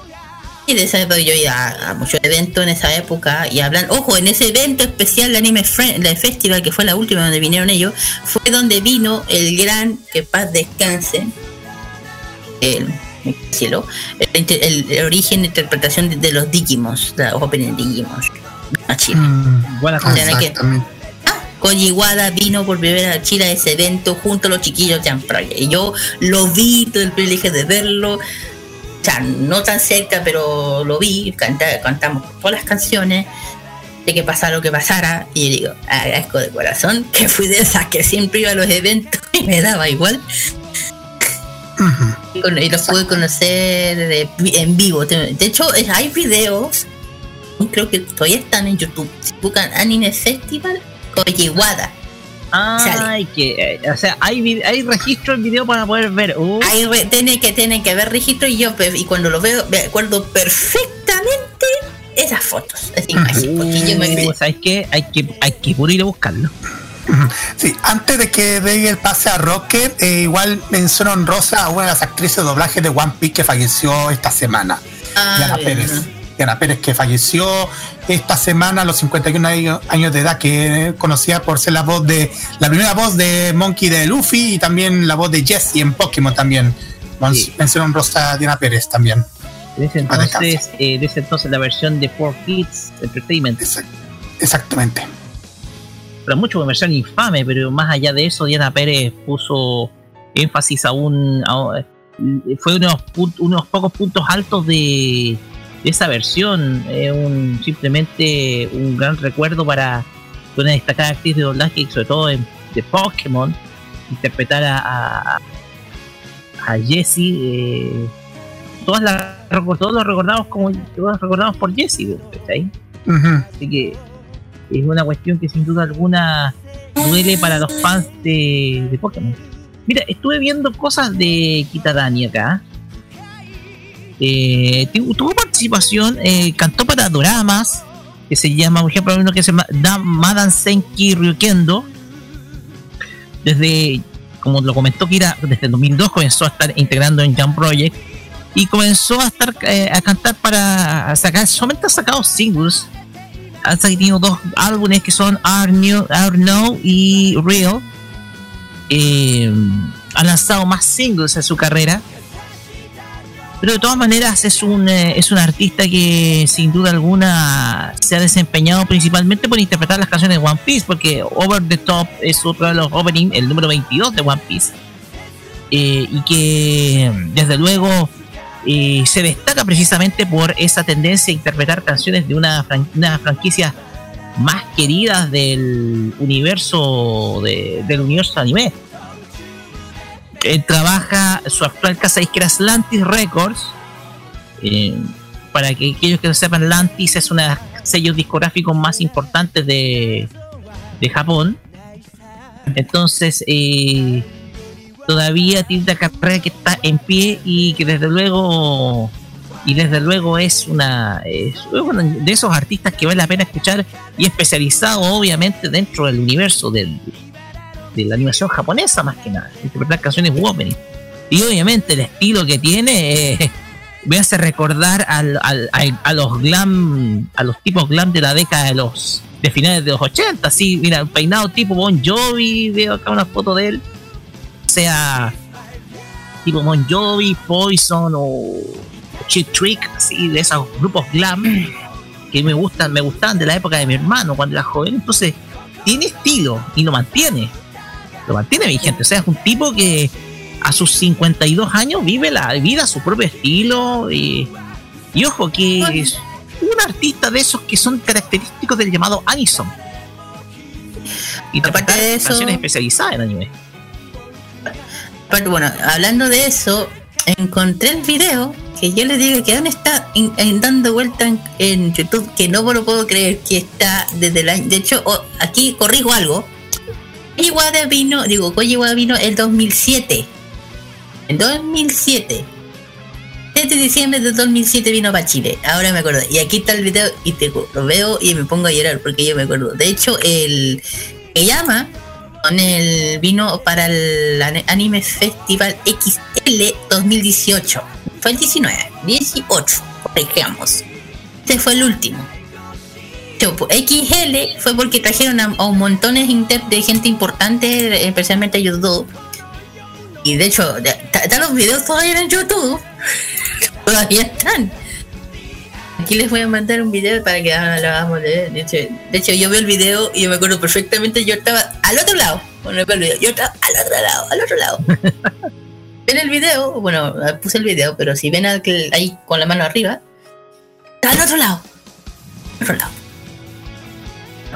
Y de esa época yo iba a, a muchos eventos en esa época y hablan, ojo, en ese evento especial de Anime Friend, la Festival, que fue la última donde vinieron ellos, fue donde vino el gran, que paz descanse, el, el cielo, el, inter- el- el origen de interpretación de, de los Digimons, la opening de Digimons. a Chile. Mm, Buena Ah, ¿será que- exactamente. Koji Wada vino por primera vez a Chile a ese evento junto a los chiquillos de. Y yo lo vi, tuve el privilegio de verlo. O sea, no tan cerca, pero lo vi. canta- cantamos todas las canciones. De que pasara lo que pasara. Y yo digo, agradezco de corazón que fui de esas que siempre iba a los eventos y me daba igual. Y los pude conocer de- en vivo. De hecho, hay videos. Creo que todavía están en YouTube. Si buscan Anime Festival, Koji Wada. Ay, que, eh, o sea, hay, hay registro en video para poder ver. Uh, re- tiene que tiene que haber registro y yo y cuando lo veo me acuerdo perfectamente esas fotos, esa imagen, porque yo me uh, grité. ¿Sabes qué? Hay que, hay que ir a buscarlo. Sí, antes de que dé el pase a Rocket, eh, igual menciono en rosa a una de las actrices de doblaje de One Piece que falleció esta semana, Ah, Diana bien, Pérez. Diana Pérez que falleció esta semana a los 51 años, de edad, que es conocida por ser la voz de la primera voz de Monkey de Luffy y también la voz de Jessie en Pokémon también. Sí. Menciono en rosa Diana Pérez también. De ese Ah, entonces, eh, entonces la versión de 4Kids Entertainment. Exact- exactamente. Pero mucho una versión infame, pero más allá de eso, Diana Pérez puso énfasis a un. a- fue unos, unos pocos puntos altos de, de esa versión. Es un, simplemente un gran recuerdo para una destacada actriz de doblaje, sobre todo en, de Pokémon, interpretar a, a, a Jessie. eh, todas las, todos los recordamos como todos recordamos por Jessie. Así que es una cuestión que sin duda alguna duele para los fans de, de Pokémon. Mira, estuve viendo cosas de Kitadani acá. Eh, tu- tuvo participación, eh, cantó para doramas, que se llama, por ejemplo, uno que se llama Da- Madan Senki Ryukendo. Desde, como lo comentó Kira, desde el 2002 comenzó a estar integrando en Jump Project y comenzó a estar eh, a cantar para sacar, solamente ha sacado singles ha tenido dos álbumes que son Are New, Are Now y Real. Ha lanzado más singles en su carrera. Pero de todas maneras es un, eh, es un artista que sin duda alguna se ha desempeñado principalmente por interpretar las canciones de One Piece, porque Over the Top es otro de los opening, el número 22 de One Piece. Eh, y que desde luego y se destaca precisamente por esa tendencia a interpretar canciones de una, fran- una franquicia más queridas del universo de- del universo anime. Él trabaja, su actual casa disquera es Lantis Records. Eh, para que aquellos que no sepan, Lantis es uno de los sellos discográficos más importantes de, de Japón. Entonces, eh, todavía tiene una carrera que está en pie y que desde luego y desde luego es una es uno de esos artistas que vale la pena escuchar y especializado obviamente dentro del universo del, de la animación japonesa más que nada interpretar canciones opening y obviamente el estilo que tiene eh, me hace recordar al, al- a, los glam a los tipos glam de la década de los finales de los 80 así mira peinado tipo Bon Jovi veo acá una foto de él sea tipo Bon Jovi, Poison o Cheap Trick, así de esos grupos glam que me gustan, me gustaban de la época de mi hermano cuando era joven. Entonces, tiene estilo y lo mantiene. Lo mantiene vigente. O sea, es un tipo que a sus 52 años vive la vida a su propio estilo. Y, y ojo, que es un artista de esos que son característicos del llamado Anison. Y Aparte de eso- canciones especializadas en anime. Aparte, bueno, hablando de eso, encontré el video que yo les digo que aún está en- en dando vuelta en, en YouTube, que no me lo puedo creer, que está desde el año. De hecho, oh, aquí corrijo algo. Iwada vino, digo, Koji Iwada vino el 2007. En 2007. Desde diciembre de 2007 vino para Chile. Ahora me acuerdo. Y aquí está el video y te, lo veo y me pongo a llorar porque yo me acuerdo. De hecho, el que llama con el vino para el Anime Festival XL 2018. Fue el 19, 18, corrijamos. Este fue el último. Pues, XL fue porque trajeron a, a un montón de gente importante, especialmente a dos. Y de hecho, están los videos todavía en YouTube. <laughs> todavía están. Aquí les voy a mandar un video para que ah, lo hagamos de, de hecho, de hecho, yo veo el video y yo me acuerdo perfectamente, yo estaba al otro lado. Bueno, veo el video, yo estaba al otro lado, al otro lado. <laughs> ven el video, bueno, puse el video, pero si ven al que- ahí con la mano arriba, está al otro lado. Al otro lado.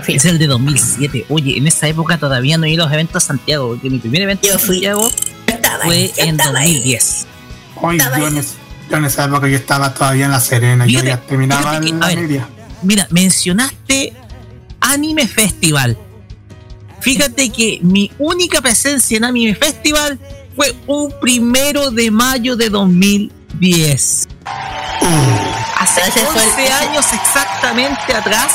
Es el de 2007. Oye, en esa época todavía no iba a los eventos a Santiago, porque mi primer evento Yo fui. Santiago fue ahí, en estaba ahí. 2010. Hoy yo en, es- yo en esa época yo estaba todavía en La Serena, yo ya terminaba que, la ver, media. Mira, mencionaste Anime Festival. Fíjate que mi única presencia en Anime Festival fue un primero de mayo de 2010. Hace Ese fue el- 11 años exactamente atrás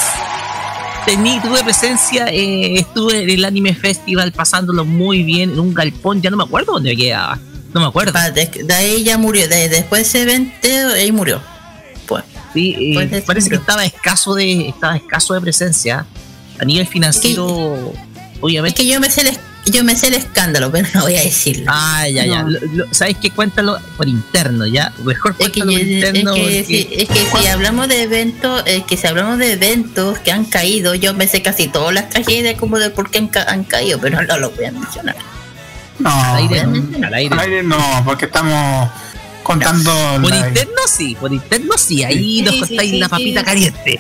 tení, tuve presencia, eh, estuve en el Anime Festival pasándolo muy bien en un galpón, ya no me acuerdo dónde quedaba. No me acuerdo. Ah, de, de ahí ya murió, de- después de ese evento, ahí murió. Pues, Sí, eh, parece que estaba escaso de estaba escaso de presencia a nivel financiero es obviamente que yo me sé el, es- yo me sé el escándalo, pero no voy a decirlo. ah ya ya No. Lo- lo- sabes qué cuéntalo por interno ya mejor Es que, cuéntalo por es interno que, porque- si, es que si hablamos de eventos, es que si hablamos de eventos que han caído, yo me sé casi todas las tragedias como de por qué han, ca- han caído, pero no lo voy a mencionar. No, al aire, obviamente. al aire. al aire no, porque estamos contando por la- interno sí por interno sí ahí Sí, nos sí, contáis sí, la sí. papita caliente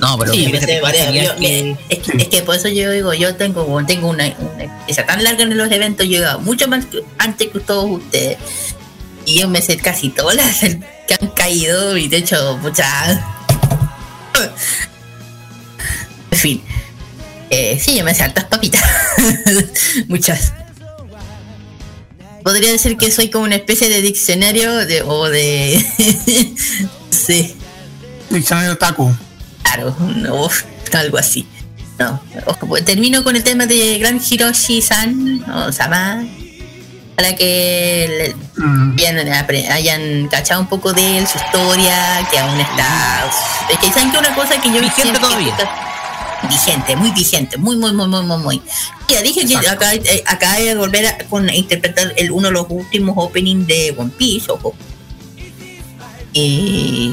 no pero Sí, varias- yo- que- es, que, es que por eso yo digo, yo tengo, tengo una, una experiencia tan larga en los eventos, yo he llegado mucho más que- antes que todos ustedes. Y yo me sé casi todas las <laughs> que han caído y de hecho, muchas... <laughs> En fin. Eh, sí, yo me sé hartas papitas. <laughs> muchas. Podría decir que soy como una especie de diccionario de, o de... sí. diccionario Taku. Claro, no, algo así. No, ojo, pues, termino con el tema de Gran Hiroshi-san, o Sama, para que le- Mm, hayan, cachado un poco de él, su historia, que aún está... Es que saben que una cosa que yo... Vigente todavía. Vigente, muy vigente, muy, muy, muy, muy, muy, muy. Ya dije que Exacto. acá, eh, acá que volver a, con, a interpretar el, uno de los últimos openings de One Piece, ojo. Y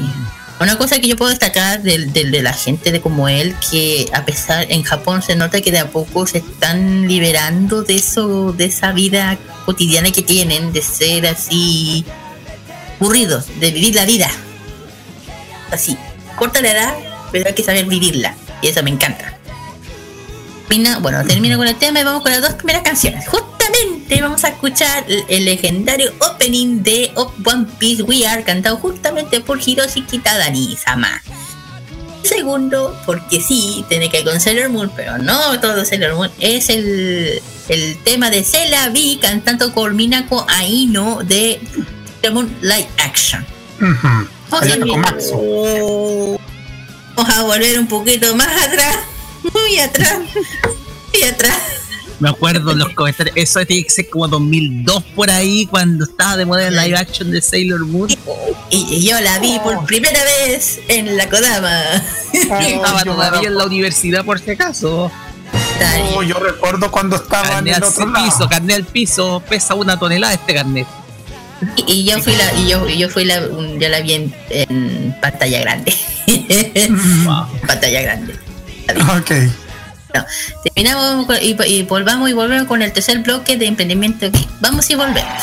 una cosa que yo puedo destacar del- de, la gente de como él, que a pesar en Japón se nota que de a poco se están liberando de eso, de esa vida cotidiana que tienen, de ser así transcurrido, de vivir la vida. Así, corta la edad, pero hay que saber vivirla. Y eso me encanta. Bueno, termino con el tema y vamos con las dos primeras canciones. Vamos a escuchar el, legendario opening de One Piece We Are, cantado justamente por Hiroshi Kitadani-sama. Segundo, porque sí, tiene que ver con Sailor Moon, pero no todo Sailor Moon, es el, el tema de Cela V cantando con Minako Aino de Sailor Moon Live Action. Vamos a volver un poquito más atrás, <laughs> muy atrás, muy atrás. Me acuerdo en los comentarios. Eso tiene que ser como 2002 por ahí, cuando estaba de moda el live action de Sailor Moon. Y, y yo la vi por primera vez en la Kodama. Estaba todavía en la universidad por si acaso. Oh, yo recuerdo cuando estaba en el al otro lado. piso, carnet al piso, pesa una tonelada este carnet. Y, y yo fui la, y yo, y yo fui la, yo la vi en, en pantalla grande. <laughs> Pantalla grande. Ok. No, terminamos y, y volvamos y volvemos con el tercer bloque de emprendimiento aquí. Vamos y volvemos.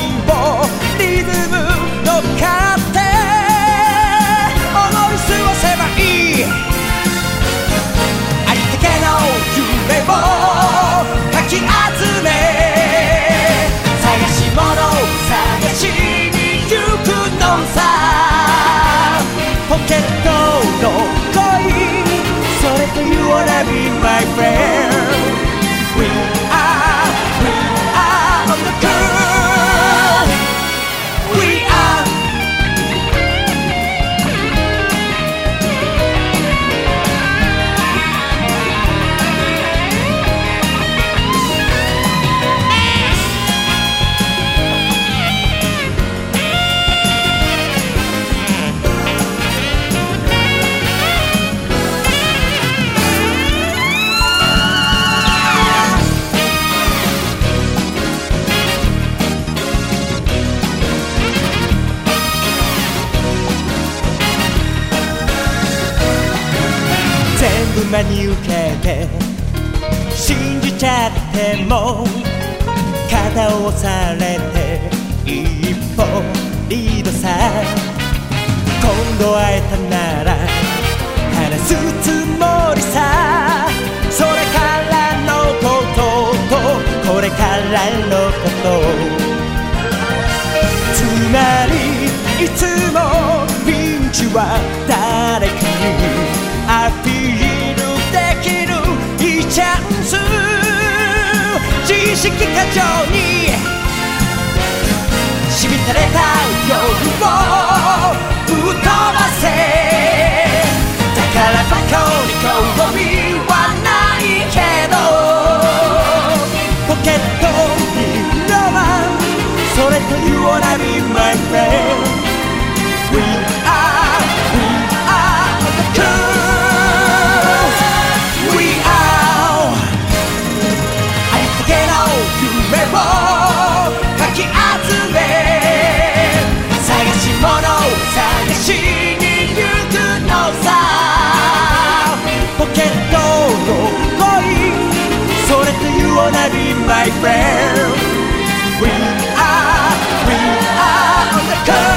て信じちゃっても肩を押されて一歩リードさ今度会えたなら話すつもりさ。それからのこととこれからのこと。つまりいつもピンチは誰かに。チャンス自意識過剰にしみたれた夜を吹っ飛ばせだからバカに興味はないけどポケットにロマンそれと You wanna be my friend wanna be my friend. We are, we are on the coast.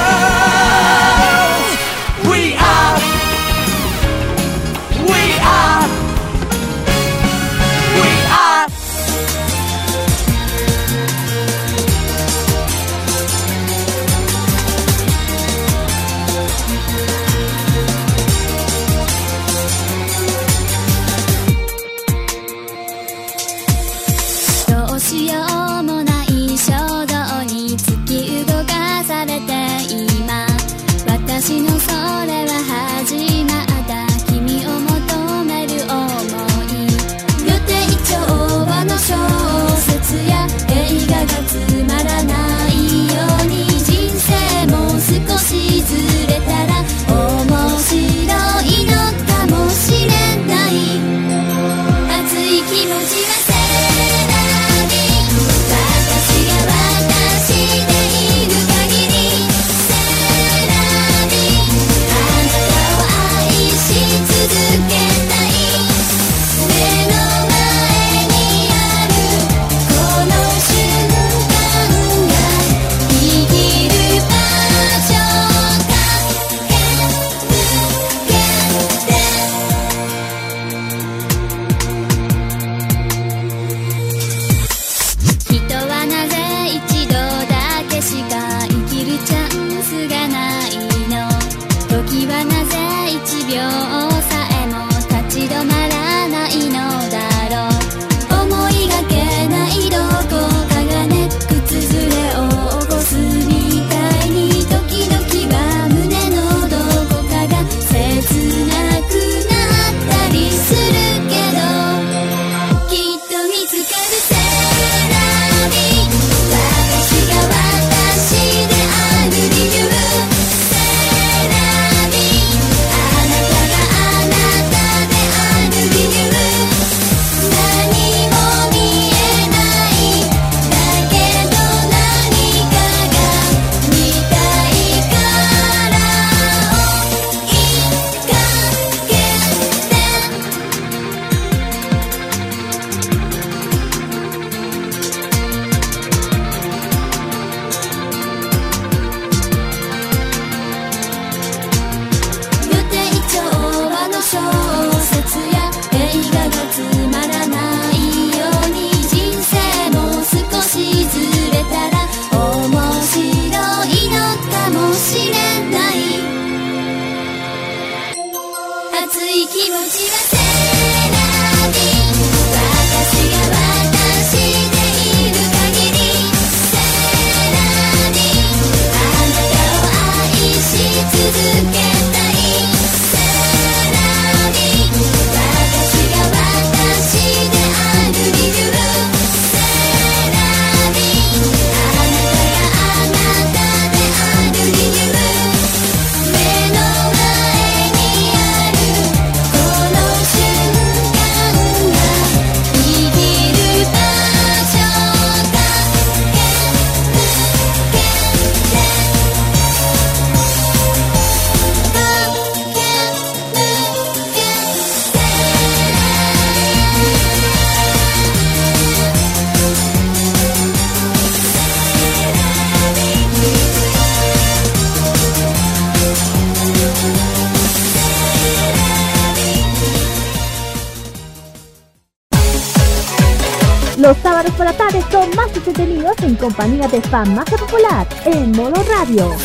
compañía de fan más popular en modo radio.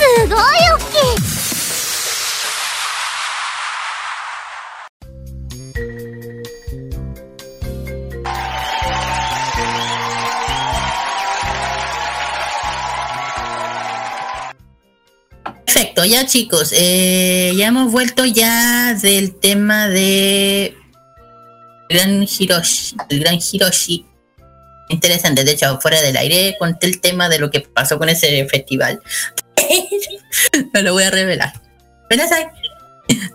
Perfecto, ya chicos, eh, ya hemos vuelto ya del tema de Gran Hiroshi, el Gran Hiroshi interesante. De hecho, fuera del aire conté el tema de lo que pasó con ese festival. <laughs> no lo voy a revelar. ¿Pero sabes?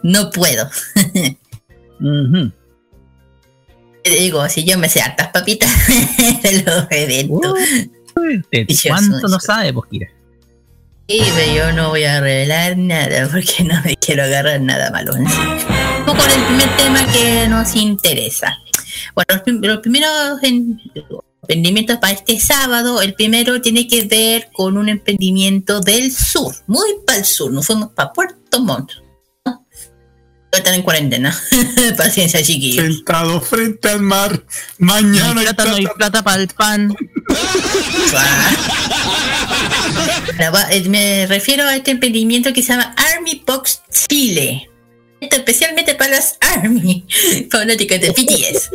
No puedo. <laughs> Te digo, si yo me sé hartas papitas <laughs> de los eventos. ¿Cuánto no sabes, Posquira? Sí, pero yo no voy a revelar nada porque no me quiero agarrar nada malo. Vamos con el primer tema que nos interesa. Bueno, los, primeros emprendimientos para este sábado. El primero tiene que ver con un emprendimiento del sur, muy para el sur. Nos fuimos para Puerto Montt. ¿no? Están en cuarentena. <laughs> Paciencia, chiquillos. Sentado frente al mar. Mañana No hay plata, no hay plata. plata para el pan. <laughs> Eh, me refiero a este emprendimiento que se llama Army Box Chile. Especialmente para los Army <laughs> fanáticos de BTS.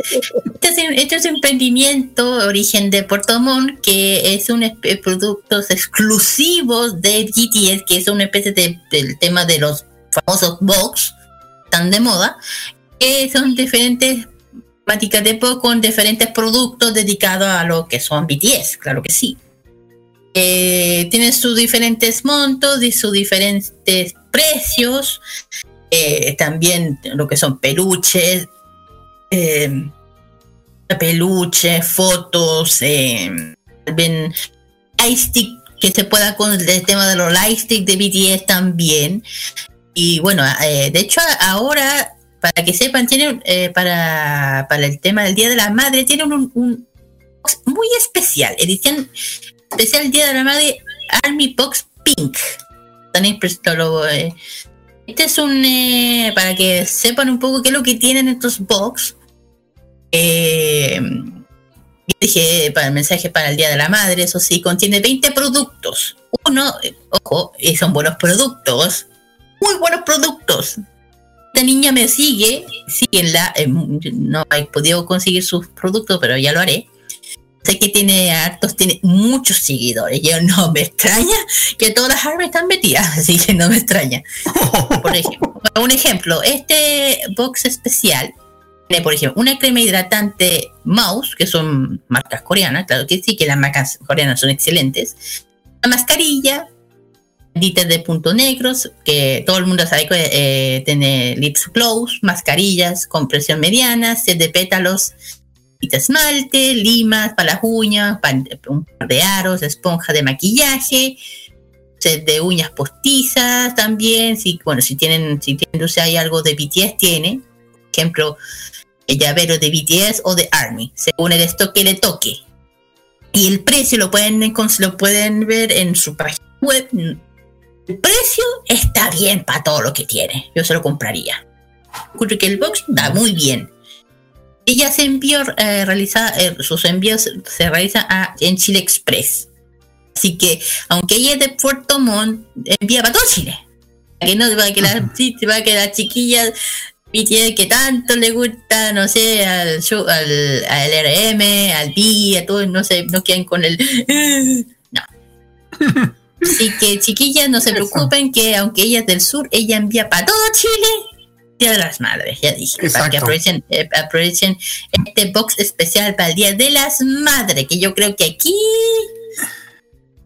Este es, un- este es un emprendimiento origen de Puerto Montt que es un espe- productos exclusivos de BTS, que es una especie de, del tema de los famosos box tan de moda, que son diferentes temáticas de box con diferentes productos dedicados a lo que son BTS, claro que sí. Eh, tienen sus diferentes montos y sus diferentes precios. Eh, también lo que son peluches, eh, peluches, fotos, eh, lightstick que se pueda con el tema de los lightstick de BTS también. Y bueno, eh, de hecho ahora, para que sepan, tienen para, para el tema del Día de la Madre, tienen un, un box muy especial, edición especial Día de la Madre Army Box Pink. Lo, eh, Este es un, eh, para que sepan un poco qué es lo que tienen estos box. Eh, dije para el mensaje para el Día de la Madre, eso sí, contiene 20 productos. Uno, eh, ojo, y son buenos productos, muy buenos productos. Esta niña me sigue, síguenla, eh, no he podido conseguir sus productos, pero ya lo haré. Sé que tiene hartos, tiene muchos seguidores. Yo no me extraña que todas las armas están metidas, <laughs> así que no me extraña. Por ejemplo, un ejemplo, este box especial tiene, por ejemplo, una crema hidratante Mouse, que son marcas coreanas, claro que sí, que las marcas coreanas son excelentes. Una mascarilla, banditas de puntos negros, que todo el mundo sabe que eh, tiene lips glows, mascarillas con presión mediana, set de pétalos, de esmalte, limas para las uñas, un par de aros, esponja de maquillaje, set de uñas postizas también, si, bueno, si tienen, si tienen, o sea, hay algo de BTS tiene, por ejemplo, el llavero de BTS o de ARMY, según el stock que le toque. Y el precio lo pueden, lo pueden ver en su página web. El precio está bien para todo lo que tiene. Yo se lo compraría. Ocurre que el box está muy bien. Ella se envió, eh, realiza, eh, sus envíos se realizan a- en Chile Express. Así que, aunque ella es de Puerto Montt, envía para todo Chile. Que no para que la, para que las chiquillas que tanto le gusta, no sé, al, show- al, al RM, al B, a todos, no sé, no quedan con el. <laughs> No. <laughs> Así que, chiquillas, no se preocupen que, aunque ella es del sur, ella envía para todo Chile Día de las Madres, ya dije, para que aprovechen, eh, aprovechen este box especial para el Día de las Madres, que yo creo que aquí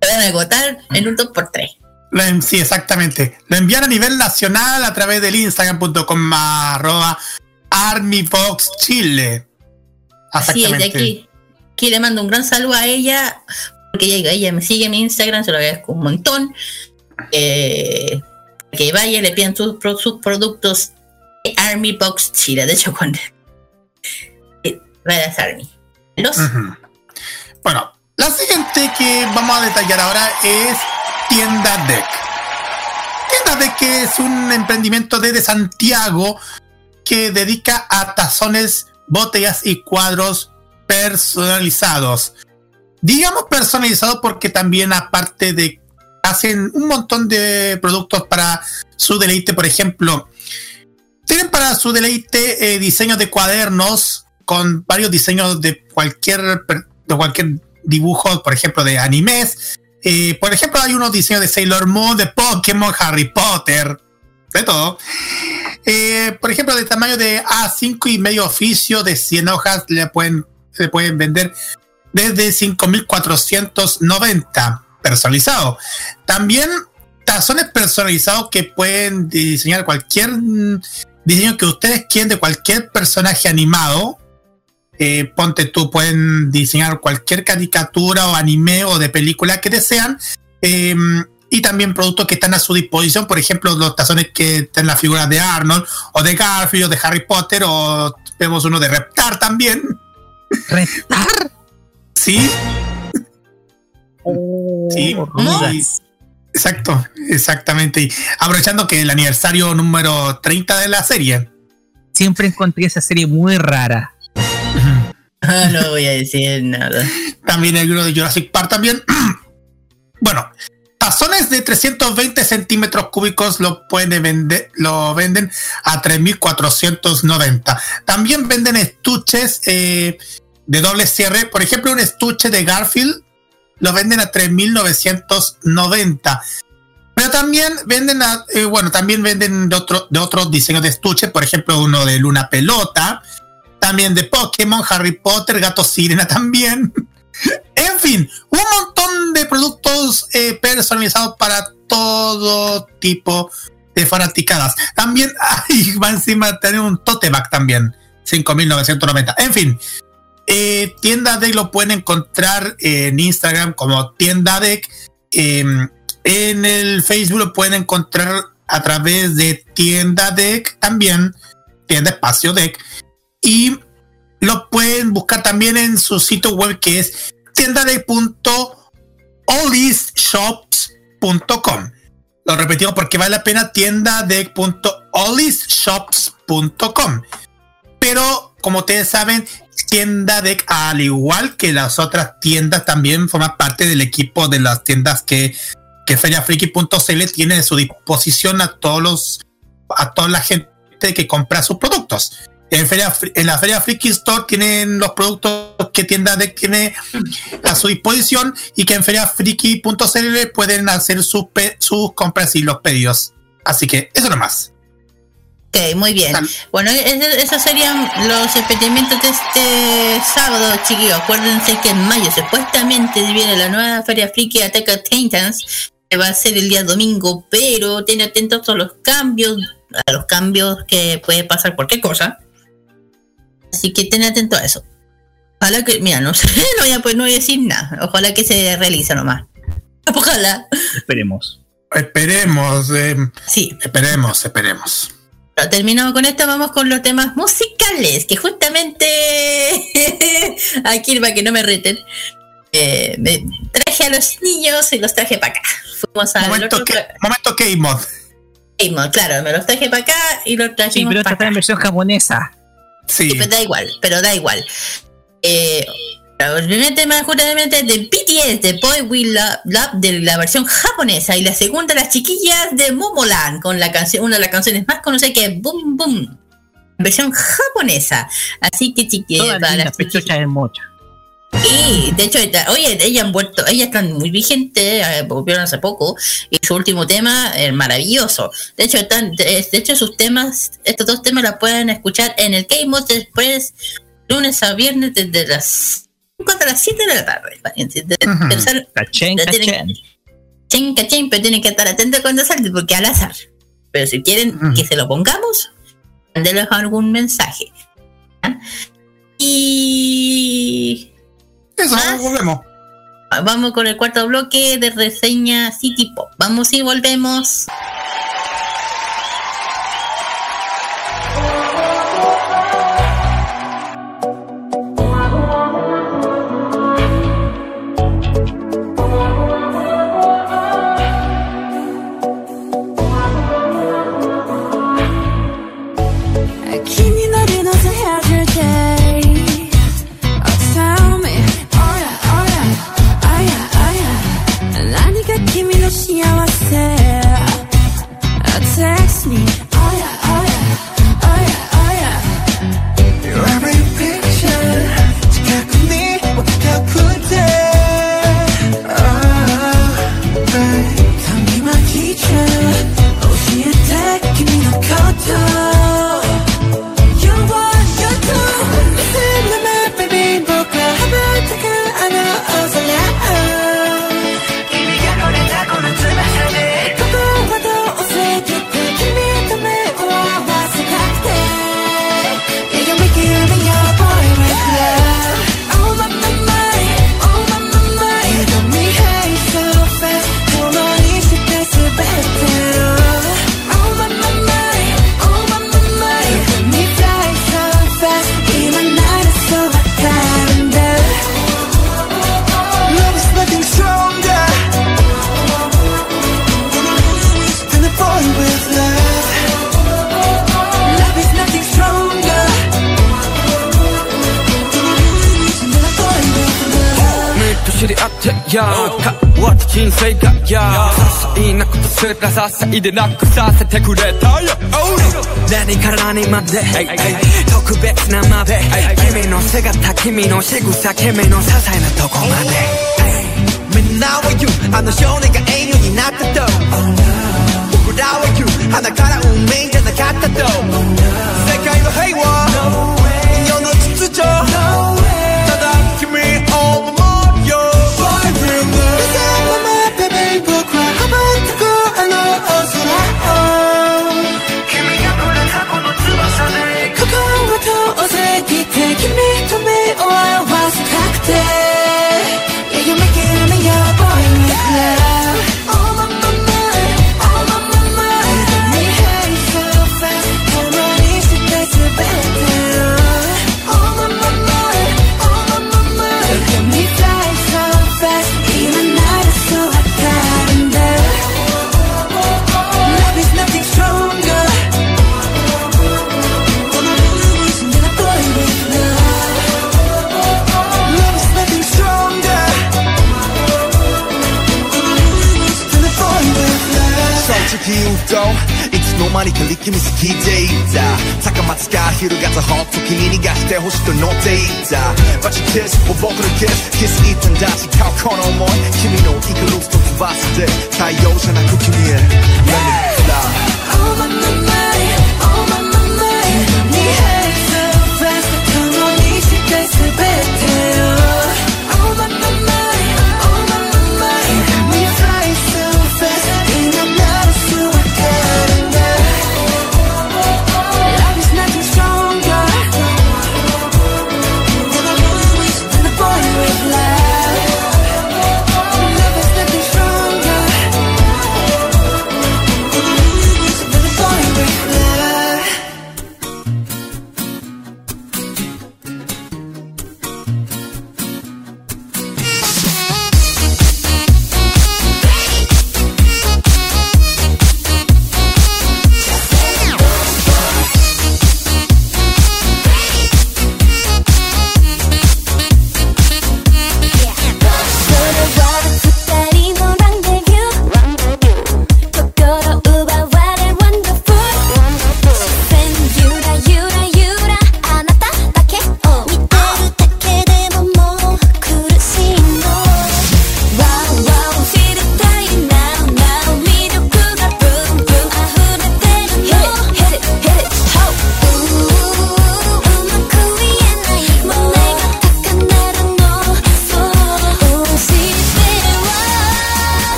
se van a agotar en un 2x3. Lo en- sí, exactamente. Lo envían a nivel nacional a través del instagram.com arroba armyboxchile. Así es, de aquí, aquí le mando un gran saludo a ella, porque ella, ella me sigue en mi Instagram, se lo agradezco un montón. Eh, que vaya, le pidan sus, sus productos Army Box Chile, de hecho, eh, Reyes Army. Los. Bueno, la siguiente que vamos a detallar ahora es Tienda Deck. Tienda Deck es un emprendimiento desde Santiago que dedica a tazones, botellas y cuadros personalizados. Digamos personalizados porque también aparte de hacen un montón de productos para su deleite, por ejemplo, tienen para su deleite eh, diseños de cuadernos con varios diseños de cualquier de cualquier dibujo, por ejemplo, de animes. Eh, por ejemplo, hay unos diseños de Sailor Moon, de Pokémon, Harry Potter, de todo. Eh, por ejemplo, de tamaño de A5 y medio oficio de 100 hojas le pueden, le pueden vender desde 5.490 personalizado. También tazones personalizados que pueden diseñar cualquier mm, diseño que ustedes quieran de cualquier personaje animado. Eh, ponte tú, pueden diseñar cualquier caricatura o anime o de película que desean. Eh, y también productos que están a su disposición, por ejemplo, los tazones que están las figuras de Arnold o de Garfield o de Harry Potter o vemos uno de Reptar también. ¿Reptar? Sí, sí, rudas. Exacto, exactamente. Y aprovechando que el aniversario número 30 de la serie. Siempre encontré esa serie muy rara. Ah, no voy a decir nada. También el libro de Jurassic Park también. <clears throat> bueno, tazones de 320 centímetros cúbicos lo pueden vender, lo venden a 3.490. También venden estuches eh, de doble cierre. Por ejemplo, un estuche de Garfield lo venden a 3.990. Pero también venden, a, eh, bueno, también venden de, otro, de otros diseños de estuche, por ejemplo, uno de Luna Pelota, también de Pokémon, Harry Potter, Gato Sirena también. <laughs> en fin, un montón de productos eh, personalizados para todo tipo de fanaticadas. También, <laughs> ay, va encima tener un tote bag también, 5.990. En fin, eh, tienda Deck lo pueden encontrar en Instagram como tienda Deck. Eh, en el Facebook lo pueden encontrar a través de tienda Deck también, tienda espacio Deck. Y lo pueden buscar también en su sitio web que es tiendadeck.olishop.com. Lo repetimos porque vale la pena tiendadeck.olishop.com. Pero como ustedes saben, Tienda Deck, al igual que las otras tiendas, también forma parte del equipo de las tiendas que, que feriafriki.cl tiene a su disposición a todos los, a toda la gente que compra sus productos. En, Feria, en la Feria Friki Store tienen los productos que Tienda Deck tiene a su disposición y que en feriafriki.cl pueden hacer sus, sus compras y los pedidos. Así que eso nomás. Ok, muy bien. Bueno, eso- esos serían los experimentos de este sábado, chiquillos. Acuérdense que en mayo supuestamente viene la nueva Feria Friki Attack on Titans, que va a ser el día domingo, pero ten atentos a los cambios, a los cambios que puede pasar cualquier cosa. Así que ten atento a eso. Ojalá que, mira, no <laughs> sé, no voy a, pues, no voy a decir nada. Ojalá que se realice nomás. Ojalá. Esperemos. Esperemos, eh, Sí. esperemos, esperemos. Bueno, terminamos con esto, vamos con los temas musicales, que justamente <laughs> aquí para que no me reten, eh, me traje a los niños y los traje para acá. Fuimos al Momento, que, momento K-Mod. Claro, me los traje para acá y los Sí, trajimos pero esta está en versión japonesa. Sí. Sí, pero da igual, pero da igual. Eh, el primer tema justamente es de BTS, de Boy We Love, Love, de la versión japonesa, y la segunda las chiquillas de Momoland, con la canción, una de las canciones más conocidas que es Boom Boom, versión japonesa. Así que chiquillas, para las pechochas en mocha. y de hecho, oye, ellas han vuelto, ellas están muy vigentes, eh, volvieron hace poco, y su último tema es maravilloso. De hecho, están, de, de hecho, sus temas, estos dos temas la pueden escuchar en el Mode Express lunes a viernes desde las 5 hasta las 7 de la tarde. Sal- Cachén, cachén. Pero tienen que estar atentos cuando salga, porque al azar. Pero si quieren que se lo pongamos, mándeles algún mensaje. ¿ya? Y Eso, ¿Más? volvemos. Vamos con el cuarto bloque de reseña City Pop. Vamos y volvemos. ってや変わった人生がや些細なことすら支えでなくさせてくれたよ何から何まで特別なまで君の姿君の仕草君の些細なとこまでみんなは言う。あの少年が英雄になったと僕らは言う。鼻から運命じゃなかったと世界の平和世の秩序いつの間にか力みすぎていた。高松か昼がたほっと君に逃がしてほしいと乗っていた。But you kiss 僕のキスキス一旦出し買うこの思い君のイクルスと飛ばして太陽じゃなく君へ。Let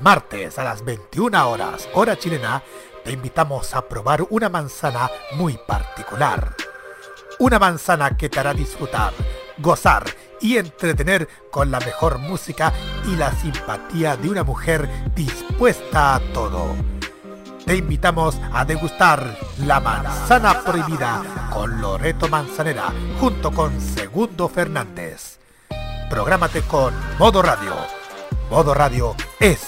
Martes a las 21 horas, hora chilena, te invitamos a probar una manzana muy particular. Una manzana que te hará disfrutar, gozar y entretener con la mejor música y la simpatía de una mujer dispuesta a todo. Te invitamos a degustar la manzana prohibida con Loreto Manzanera junto con Segundo Fernández. Prográmate con Modo Radio. Modo Radio es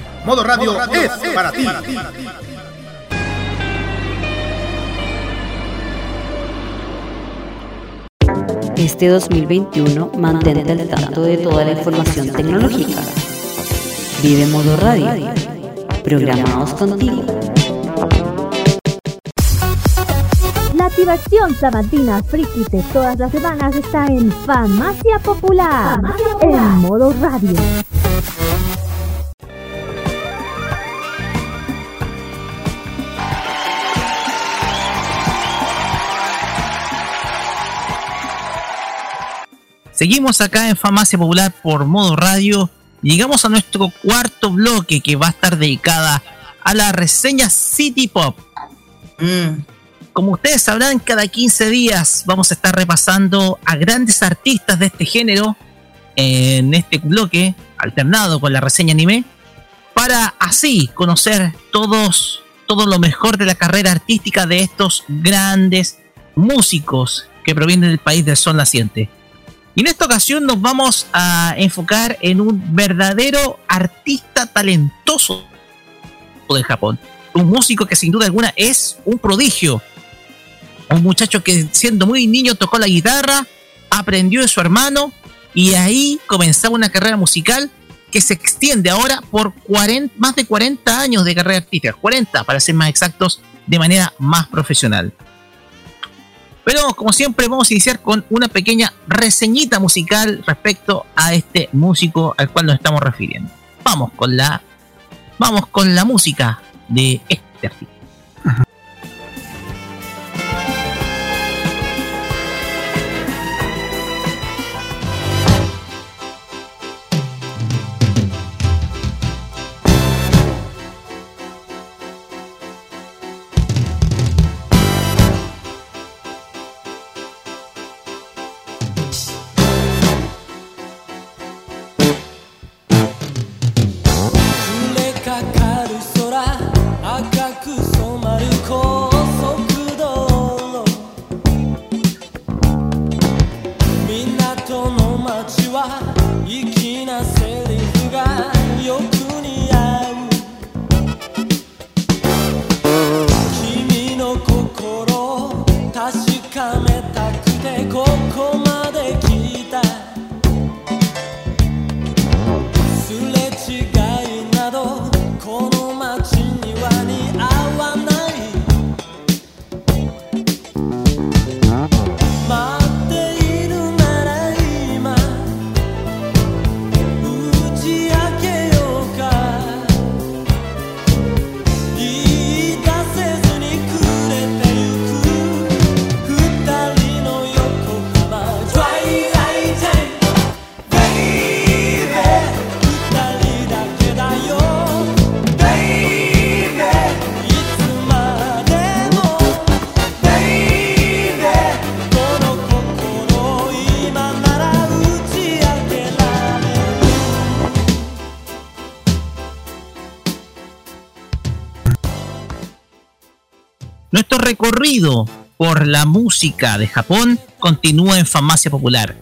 Modo Radio, es, para ti. Este 2021 mantente al tanto de toda la información tecnológica. Vive Modo Radio. Programados contigo. La activación sabatina friki de todas las semanas está en Farmacia Popular, en modo radio. Seguimos acá en Farmacia Popular por modo radio. Llegamos a nuestro cuarto bloque que va a estar dedicada a la reseña City Pop. Como ustedes sabrán, cada 15 días vamos a estar repasando a grandes artistas de este género en este bloque, alternado con la reseña anime, para así conocer todos, todo lo mejor de la carrera artística de estos grandes músicos que provienen del país del sol naciente. Y en esta ocasión nos vamos a enfocar en un verdadero artista talentoso de Japón. Un músico que sin duda alguna es un prodigio. Un muchacho que siendo muy niño tocó la guitarra, aprendió de su hermano y ahí comenzaba una carrera musical que se extiende ahora por 40, más de 40 años de carrera artística. 40 para ser más exactos, de manera más profesional. Pero como siempre vamos a iniciar con una pequeña reseñita musical respecto a este músico al cual nos estamos refiriendo. Vamos con la vamos con la música de este artista. Por la música de Japón continúa en Farmacia Popular.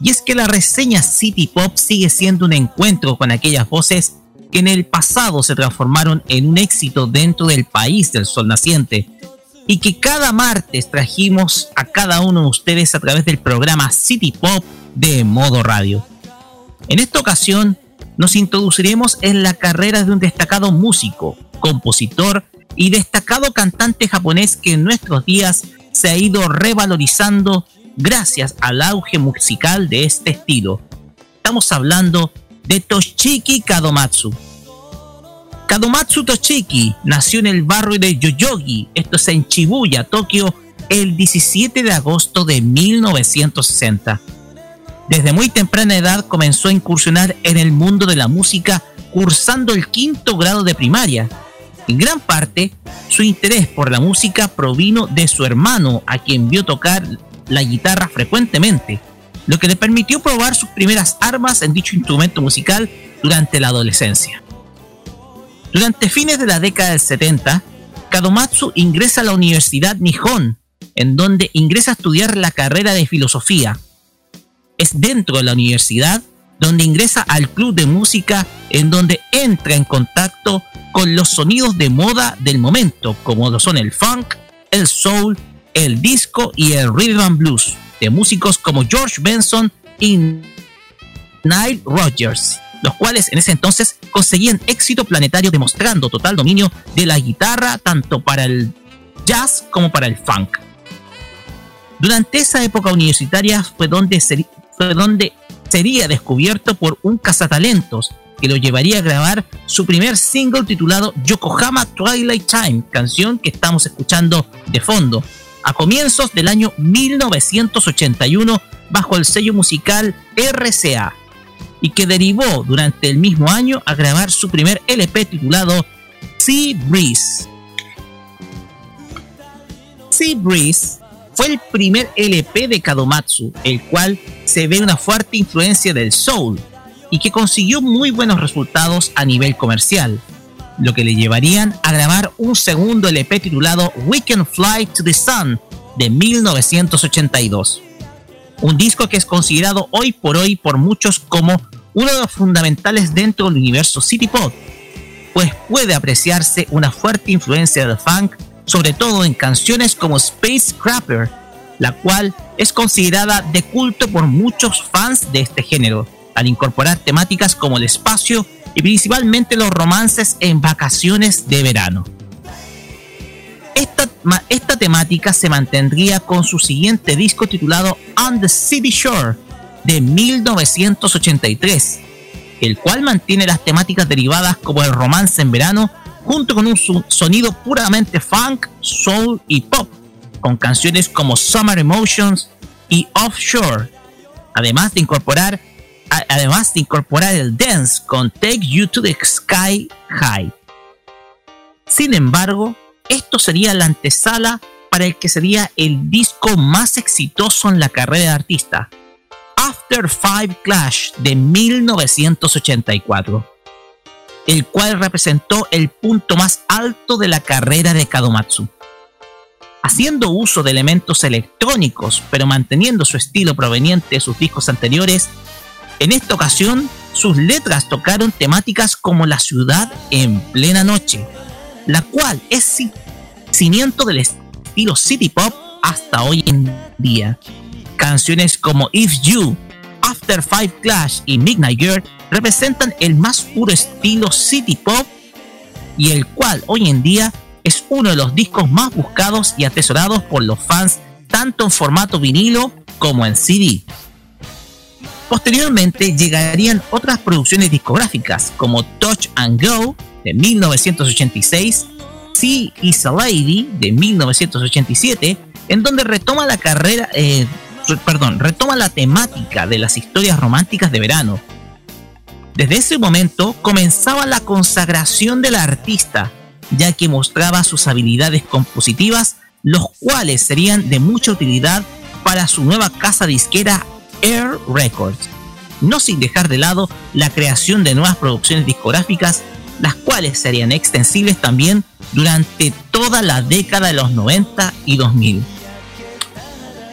Y es que la reseña City Pop sigue siendo un encuentro con aquellas voces que en el pasado se transformaron en un éxito dentro del país del sol naciente y que cada martes trajimos a cada uno de ustedes a través del programa City Pop de modo radio. En esta ocasión nos introduciremos en la carrera de un destacado músico, compositor y destacado cantante japonés que en nuestros días se ha ido revalorizando gracias al auge musical de este estilo. Estamos hablando de Toshiki Kadomatsu. Kadomatsu Toshiki nació en el barrio de Yoyogi, esto es en Shibuya, Tokio, el 17 de agosto de 1960. Desde muy temprana edad comenzó a incursionar en el mundo de la música cursando el quinto grado de primaria. En gran parte, su interés por la música provino de su hermano, a quien vio tocar la guitarra frecuentemente, lo que le permitió probar sus primeras armas en dicho instrumento musical durante la adolescencia. Durante fines de la década del 70, Kadomatsu ingresa a la Universidad Nihon, en donde ingresa a estudiar la carrera de filosofía. Es dentro de la universidad donde ingresa al club de música en donde entra en contacto con los sonidos de moda del momento, como lo son el funk, el soul, el disco y el rhythm and blues, de músicos como George Benson y Nile Rodgers, los cuales en ese entonces conseguían éxito planetario demostrando total dominio de la guitarra tanto para el jazz como para el funk. Durante esa época universitaria fue donde, fue donde sería descubierto por un cazatalentos que lo llevaría a grabar su primer single titulado Yokohama Twilight Time, canción que estamos escuchando de fondo, a comienzos del año 1981 bajo el sello musical RCA, y que derivó durante el mismo año a grabar su primer LP titulado Sea Breeze. Sea Breeze fue el primer LP de Kadomatsu, el cual se ve una fuerte influencia del soul y que consiguió muy buenos resultados a nivel comercial, lo que le llevarían a grabar un segundo LP titulado We Can Fly to the Sun de 1982. Un disco que es considerado hoy por hoy por muchos como uno de los fundamentales dentro del universo City Pop, pues puede apreciarse una fuerte influencia del funk sobre todo en canciones como Space Crapper, la cual es considerada de culto por muchos fans de este género, al incorporar temáticas como el espacio y principalmente los romances en vacaciones de verano. Esta, esta temática se mantendría con su siguiente disco titulado On the City Shore de 1983, el cual mantiene las temáticas derivadas como el romance en verano junto con un sonido puramente funk, soul y pop, con canciones como Summer Emotions y Offshore, además de incorporar además de incorporar el dance con Take You to the Sky High. Sin embargo, esto sería la antesala para el que sería el disco más exitoso en la carrera de artista, After Five Clash de 1984 el cual representó el punto más alto de la carrera de Kadomatsu. Haciendo uso de elementos electrónicos, pero manteniendo su estilo proveniente de sus discos anteriores, en esta ocasión sus letras tocaron temáticas como la ciudad en plena noche, la cual es cimiento del estilo city pop hasta hoy en día. Canciones como If You, After Five Clash y Midnight Girl representan el más puro estilo city pop y el cual hoy en día es uno de los discos más buscados y atesorados por los fans tanto en formato vinilo como en CD. Posteriormente llegarían otras producciones discográficas como Touch and Go de 1986, Sea is a Lady de 1987, en donde retoma la carrera, eh, perdón, retoma la temática de las historias románticas de verano. Desde ese momento comenzaba la consagración del artista, ya que mostraba sus habilidades compositivas, los cuales serían de mucha utilidad para su nueva casa disquera Air Records, no sin dejar de lado la creación de nuevas producciones discográficas, las cuales serían extensibles también durante toda la década de los 90 y 2000.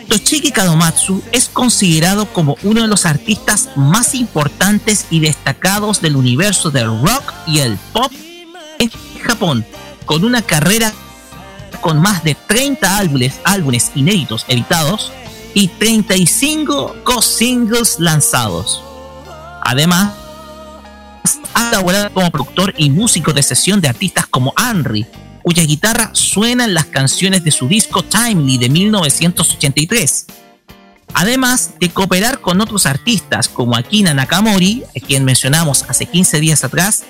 Toshiki Kadomatsu es considerado como uno de los artistas más importantes y destacados del universo del rock y el pop en Japón, con una carrera con más de 30 álbumes, álbumes inéditos editados y 35 co-singles lanzados. Además, ha colaborado como productor y músico de sesión de artistas como Henry, cuya guitarra suena en las canciones de su disco Timely de 1983. Además de cooperar con otros artistas como Akina Nakamori, a quien mencionamos hace 15 días atrás,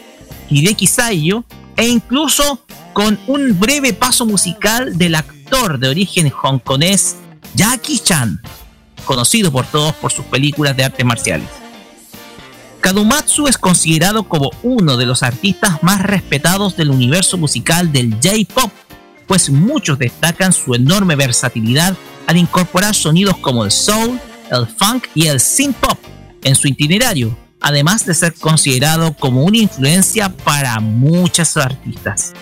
Hideki Saiyo, e incluso con un breve paso musical del actor de origen hongkonés Jackie Chan, conocido por todos por sus películas de artes marciales. Kadumatsu es considerado como uno de los artistas más respetados del universo musical del J-Pop, pues muchos destacan su enorme versatilidad al incorporar sonidos como el soul, el funk y el synth pop en su itinerario, además de ser considerado como una influencia para muchos artistas.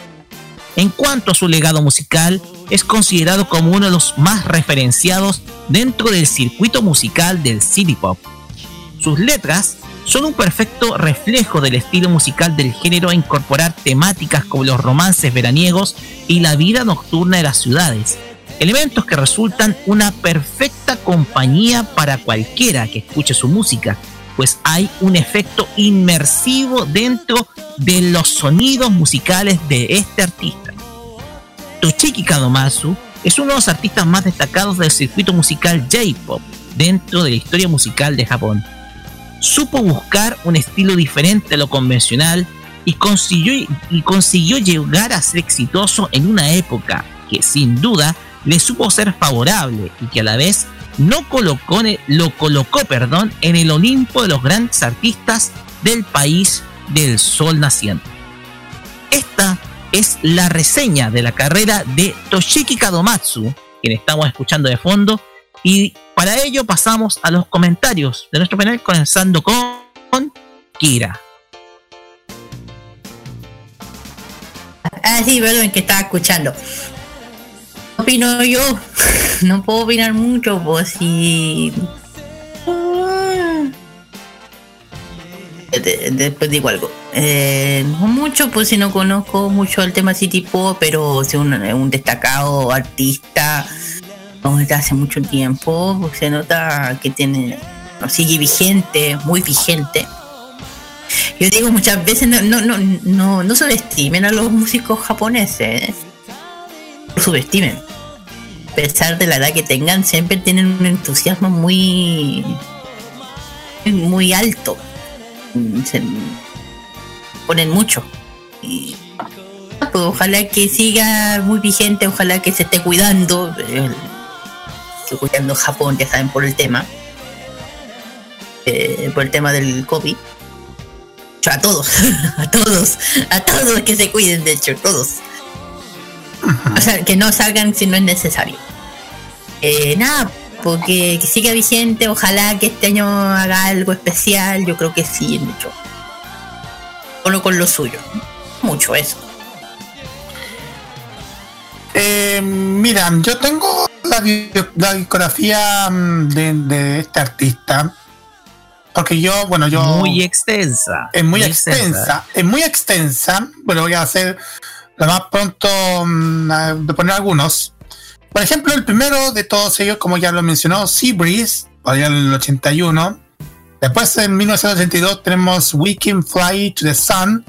En cuanto a su legado musical, es considerado como uno de los más referenciados dentro del circuito musical del city pop. Sus letras son un perfecto reflejo del estilo musical del género a incorporar temáticas como los romances veraniegos y la vida nocturna de las ciudades, elementos que resultan una perfecta compañía para cualquiera que escuche su música, pues hay un efecto inmersivo dentro de los sonidos musicales de este artista. Toshiki Kadomatsu es uno de los artistas más destacados del circuito musical J-pop dentro de la historia musical de Japón. Supo buscar un estilo diferente a lo convencional y consiguió, y consiguió llegar a ser exitoso en una época que sin duda le supo ser favorable y que a la vez no colocó, lo colocó perdón, en el Olimpo de los grandes artistas del país del sol naciente. Esta es la reseña de la carrera de Toshiki Kadomatsu, quien estamos escuchando de fondo, y para ello pasamos a los comentarios de nuestro panel, comenzando con Kira. Ah, sí, perdón, que estaba escuchando. Opino yo, <laughs> no puedo opinar mucho, pues si. De- después digo algo. Eh, no mucho, pues si no conozco mucho el tema City Pop, pero si un, destacado artista desde hace mucho tiempo, se nota que tiene, sigue vigente, muy vigente. Yo digo muchas veces, no, no, no, no, no subestimen a los músicos japoneses, no subestimen. A pesar de la edad que tengan, siempre tienen un entusiasmo muy, muy alto. Se ponen mucho. Y pues, ojalá que siga muy vigente, ojalá que se esté cuidando. Que cuidando Japón, ya saben, por el tema. eh, por el tema del COVID. A todos, <laughs> a todos, a todos que se cuiden, de hecho, todos. O sea, que no salgan si no es necesario. Eh, nada, porque que siga vigente, ojalá que este año haga algo especial, yo creo que sí, mucho. Solo con lo suyo. Mucho eso. Eh, mira, yo tengo la, di- la discografía mm, de, de este artista. Porque yo, bueno, yo. Muy extensa. Es muy, muy extensa, extensa. Es muy extensa. Pero voy a hacer lo más pronto mm, de poner algunos. Por ejemplo, el primero de todos ellos, como ya lo mencionó, Seabreeze, allá en el 81. Después, en 1982, tenemos We Can Fly to the Sun.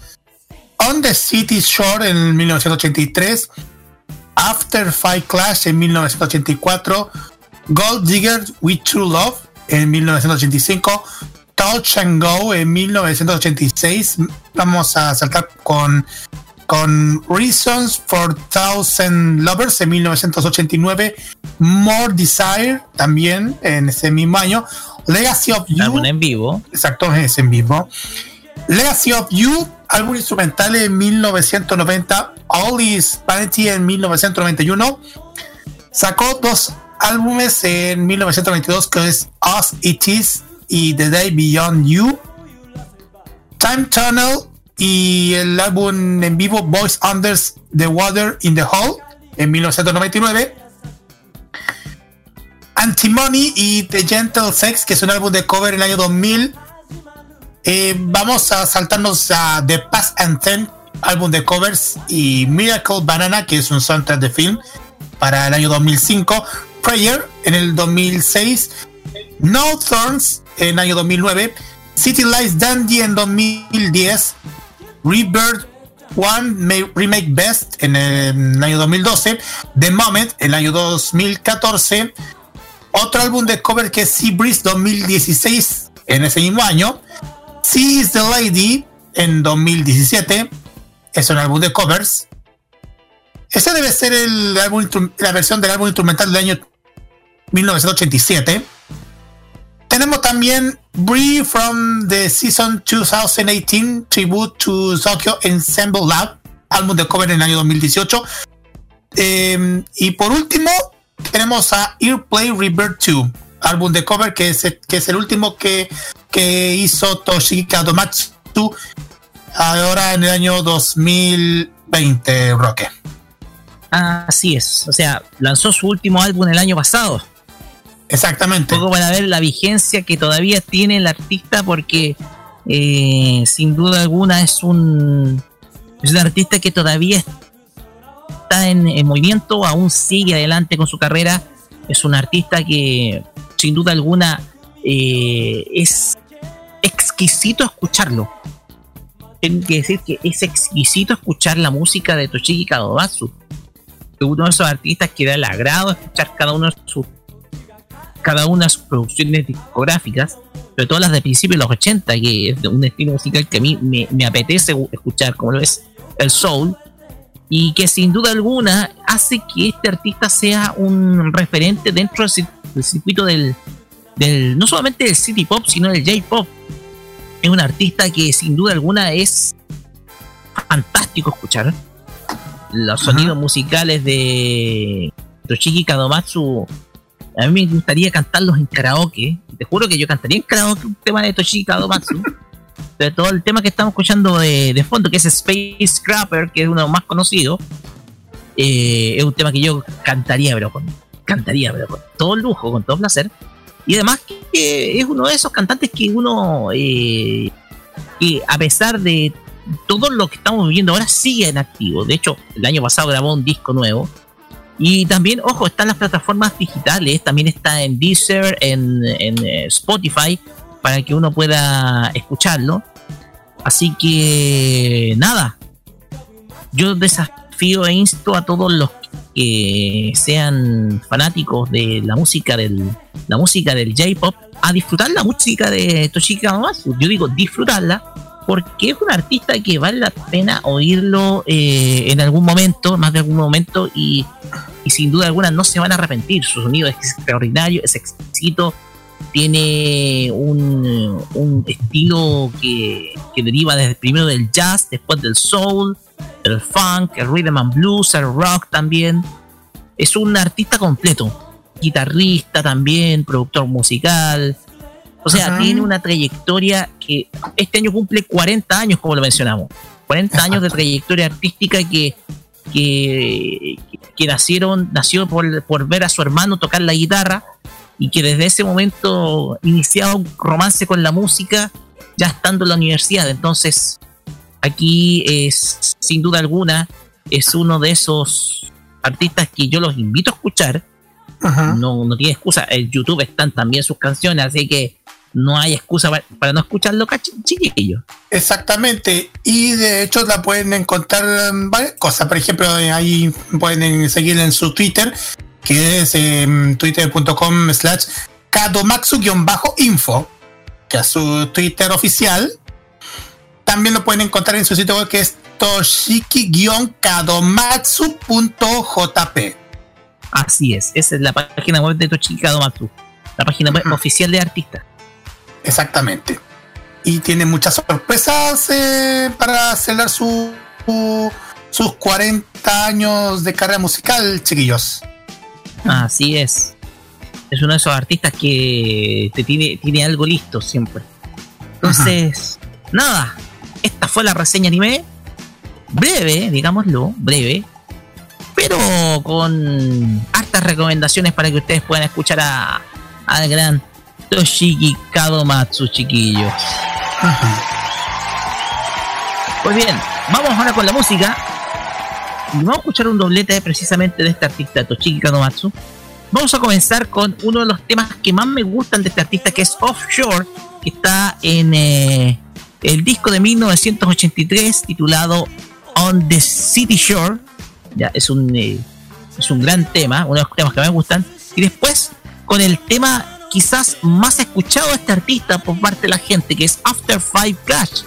On the City Shore en 1983. After Fight Clash en 1984. Gold Digger with True Love en 1985. Touch and Go en 1986. Vamos a saltar con, con Reasons for Thousand Lovers en 1989. More Desire también en ese mismo año. Legacy of You. En vivo. Exacto, es en vivo. Legacy of You, álbum instrumental en 1990. All is Vanity en 1991. Sacó dos álbumes en 1992 que es Us It Is y The Day Beyond You. Time Tunnel y el álbum en vivo Voice Under the Water in the Hole en 1999. Antimony y The Gentle Sex, que es un álbum de cover en el año 2000. Eh, vamos a saltarnos a The Past Anthem, álbum de covers, y Miracle Banana, que es un soundtrack de film para el año 2005. Prayer en el 2006. No Thorns en el año 2009. City Lights Dandy en 2010, Rebirth One Ma- Remake Best en el año 2012, The Moment en el año 2014, otro álbum de cover que es Sea Breeze 2016 en ese mismo año, Sea is the Lady en 2017, es un álbum de covers. Ese debe ser el álbum, la versión del álbum instrumental del año 1987. Tenemos también Bree from the Season 2018 Tribute to Tokyo Ensemble Lab, álbum de cover en el año 2018. Eh, y por último, tenemos a Earplay Rebirth 2, álbum de cover que es, que es el último que, que hizo Toshiki Kadomatsu ahora en el año 2020, Roque. Así es, o sea, lanzó su último álbum el año pasado. Exactamente. Un poco para ver la vigencia que todavía tiene el artista, porque eh, sin duda alguna es un, es un artista que todavía está en, en movimiento, aún sigue adelante con su carrera. Es un artista que sin duda alguna eh, es exquisito escucharlo. Tengo que decir que es exquisito escuchar la música de Toshiki Kadomatsu. Uno de esos artistas que da el agrado escuchar cada uno de sus cada una de sus producciones discográficas, sobre todo las de principios de los 80, que es de un estilo musical que a mí me apetece escuchar, como lo es el soul, y que sin duda alguna hace que este artista sea un referente dentro del, cir- del circuito del, del, no solamente del city pop, sino del J-pop. Es un artista que sin duda alguna es fantástico escuchar. Los sonidos musicales de Toshiki Kadomatsu a mí me gustaría cantarlos en karaoke. Te juro que yo cantaría en karaoke un tema de Toshiki Kadomatsu. <laughs> Sobre todo el tema que estamos escuchando de, de fondo, que es Space Scrapper, que es uno de más conocidos. Eh, es un tema que yo cantaría, pero con, cantaría, pero con todo lujo, con todo placer. Y además que es uno de esos cantantes que uno, eh, a pesar de todo lo que estamos viviendo ahora, sigue en activo. De hecho, el año pasado grabó un disco nuevo. Y también, ojo, está en las plataformas digitales, también está en Deezer, en, en, eh, Spotify, para que uno pueda escucharlo. Así que, nada, yo desafío e insto a todos los que sean fanáticos de la música del, la música del J-pop a disfrutar la música de Toshiki Kawamatsu. Yo digo disfrutarla porque es un artista que vale la pena oírlo eh, en algún momento, más de algún momento, y, y sin duda alguna no se van a arrepentir. Su sonido es extraordinario, es exquisito, tiene un, un estilo que, que deriva desde primero del jazz, después del soul, el funk, el rhythm and blues, el rock también. Es un artista completo, guitarrista también, productor musical. O sea, Ajá. tiene una trayectoria que este año cumple 40 años, como lo mencionamos. 40 años de trayectoria artística que, que, que nacieron, nació por, por ver a su hermano tocar la guitarra y que desde ese momento iniciaba un romance con la música ya estando en la universidad. Entonces, aquí es, sin duda alguna, es uno de esos artistas que yo los invito a escuchar. No, no tiene excusa. En YouTube están también sus canciones, así que no hay excusa para, para no escucharlo, chiquillos. Exactamente, y de hecho la pueden encontrar en varias cosas. Por ejemplo, ahí pueden seguir en su Twitter, que es em, twitter.com slash kadomatsu-info, que es su Twitter oficial. También lo pueden encontrar en su sitio web que es toshiki-kadomatsu.jp. Así es, esa es la página web de Toshiki Kadomatsu, la página web oficial de artista. Exactamente. Y tiene muchas sorpresas eh, para celebrar su, su- sus 40 años de carrera musical, chiquillos. Así es. Es uno de esos artistas que te tiene, tiene algo listo siempre. Entonces, nada. Esta fue la reseña anime. Breve, digámoslo, breve. Pero con hartas recomendaciones para que ustedes puedan escuchar a al gran Toshiki Kadomatsu, chiquillos. Pues bien, vamos ahora con la música. Y vamos a escuchar un doblete precisamente de este artista, Toshiki Kadomatsu. Vamos a comenzar con uno de los temas que más me gustan de este artista, que es Offshore, que está en eh, el disco de 1983 titulado On the City Shore. Ya, es un, eh, es un gran tema, uno de los temas que me gustan. Y después con el tema quizás más escuchado de este artista por parte de la gente, que es After Five Crash,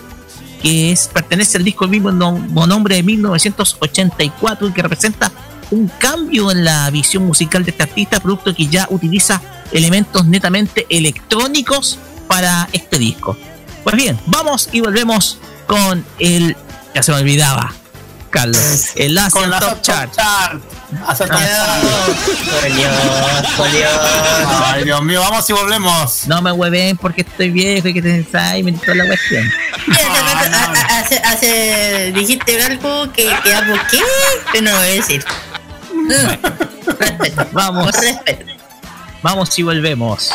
que es, pertenece al disco mismo no- nombre de 1984 y que representa un cambio en la visión musical de este artista, producto que ya utiliza elementos netamente electrónicos para este disco. Pues bien, vamos y volvemos con el. Ya se me olvidaba, Carlos. El Asian Con la Top Top Chart. Chart. Hace Top Dios, Ay, Dios mío, vamos y volvemos. No me hueven porque estoy viejo y que te y toda la cuestión. Hace, hace- dijiste algo que, que hago qué, pero no lo voy a decir. Respeto. <laughs> Vamos. Respeto. Vamos y volvemos.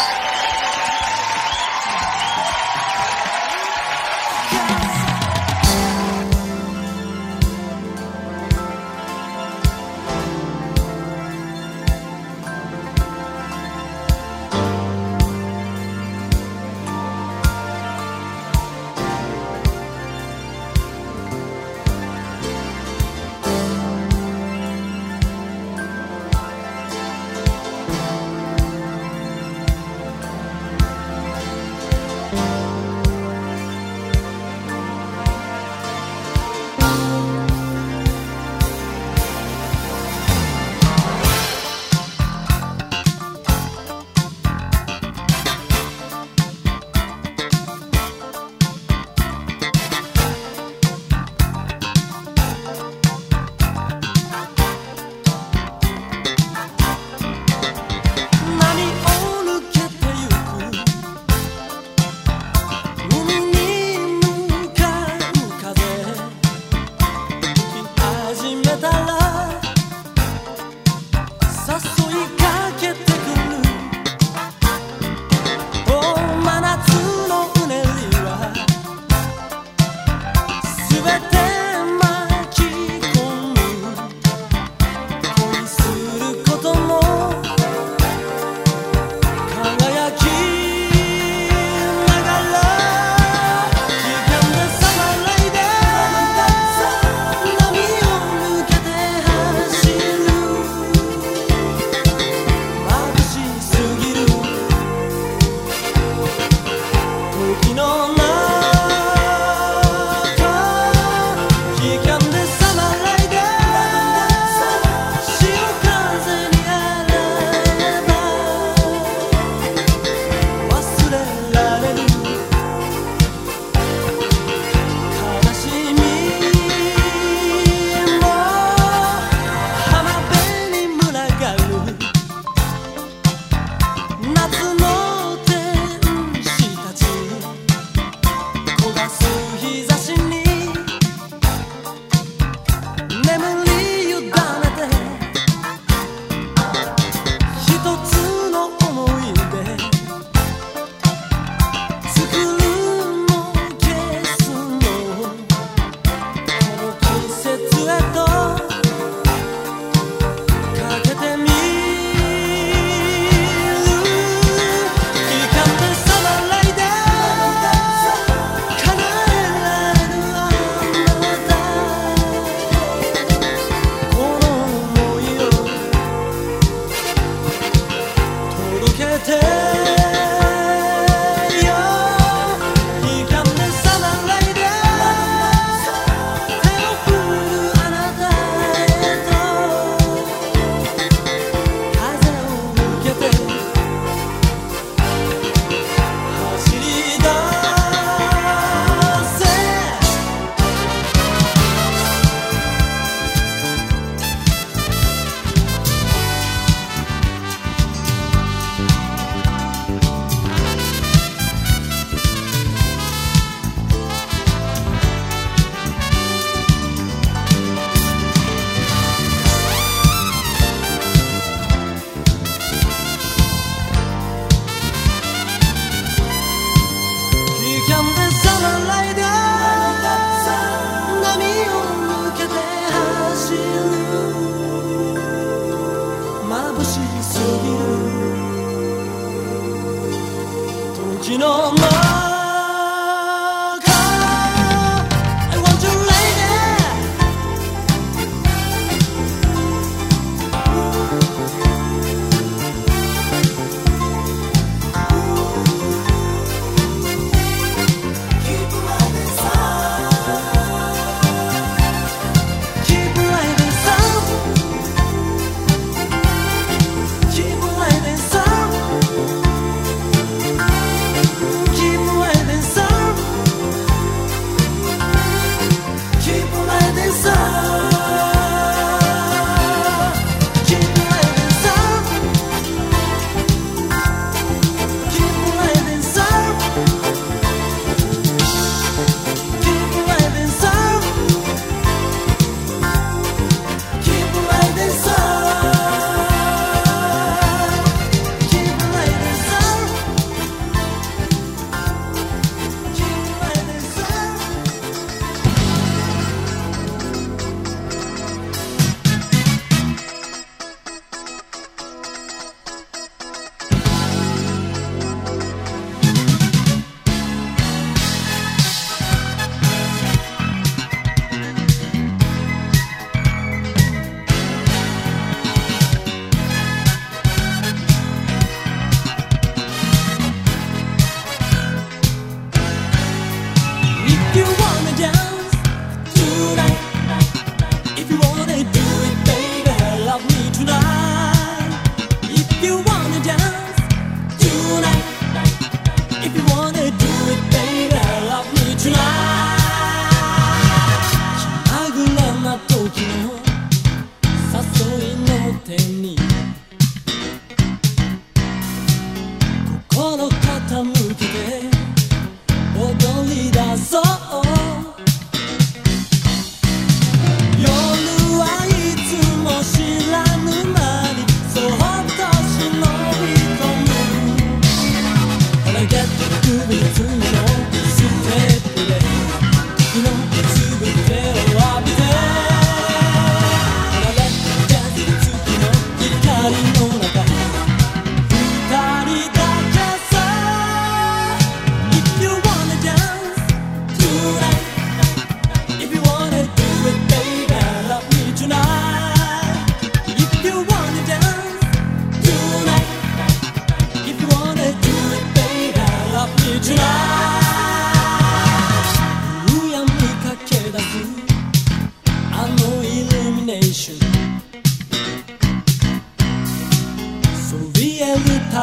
y no.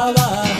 આવા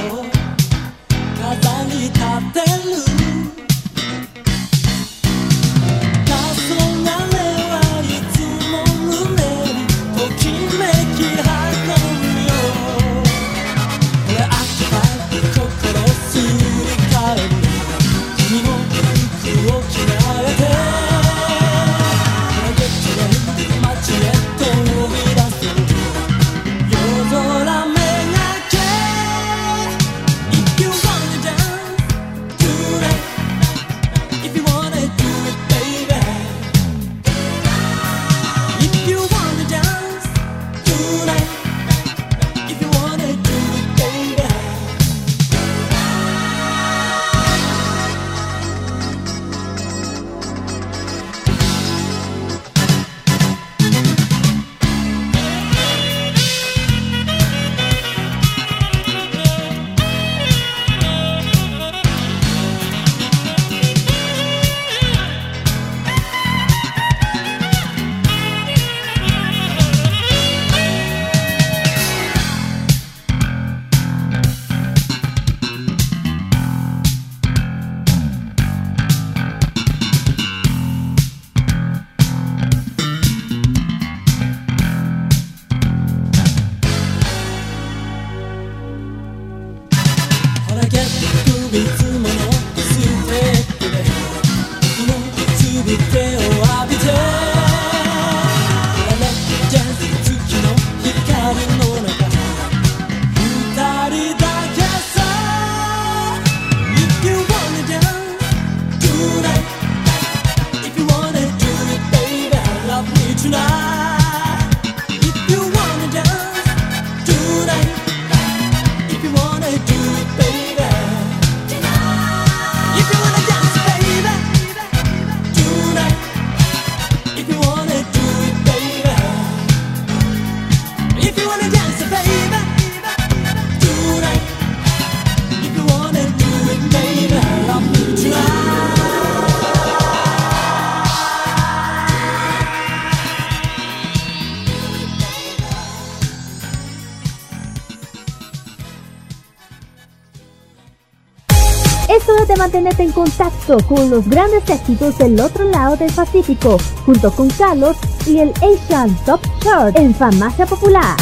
mantenerte en contacto con los grandes éxitos del otro lado del Pacífico, junto con Carlos y el Asian Top Chart en Farmacia Popular.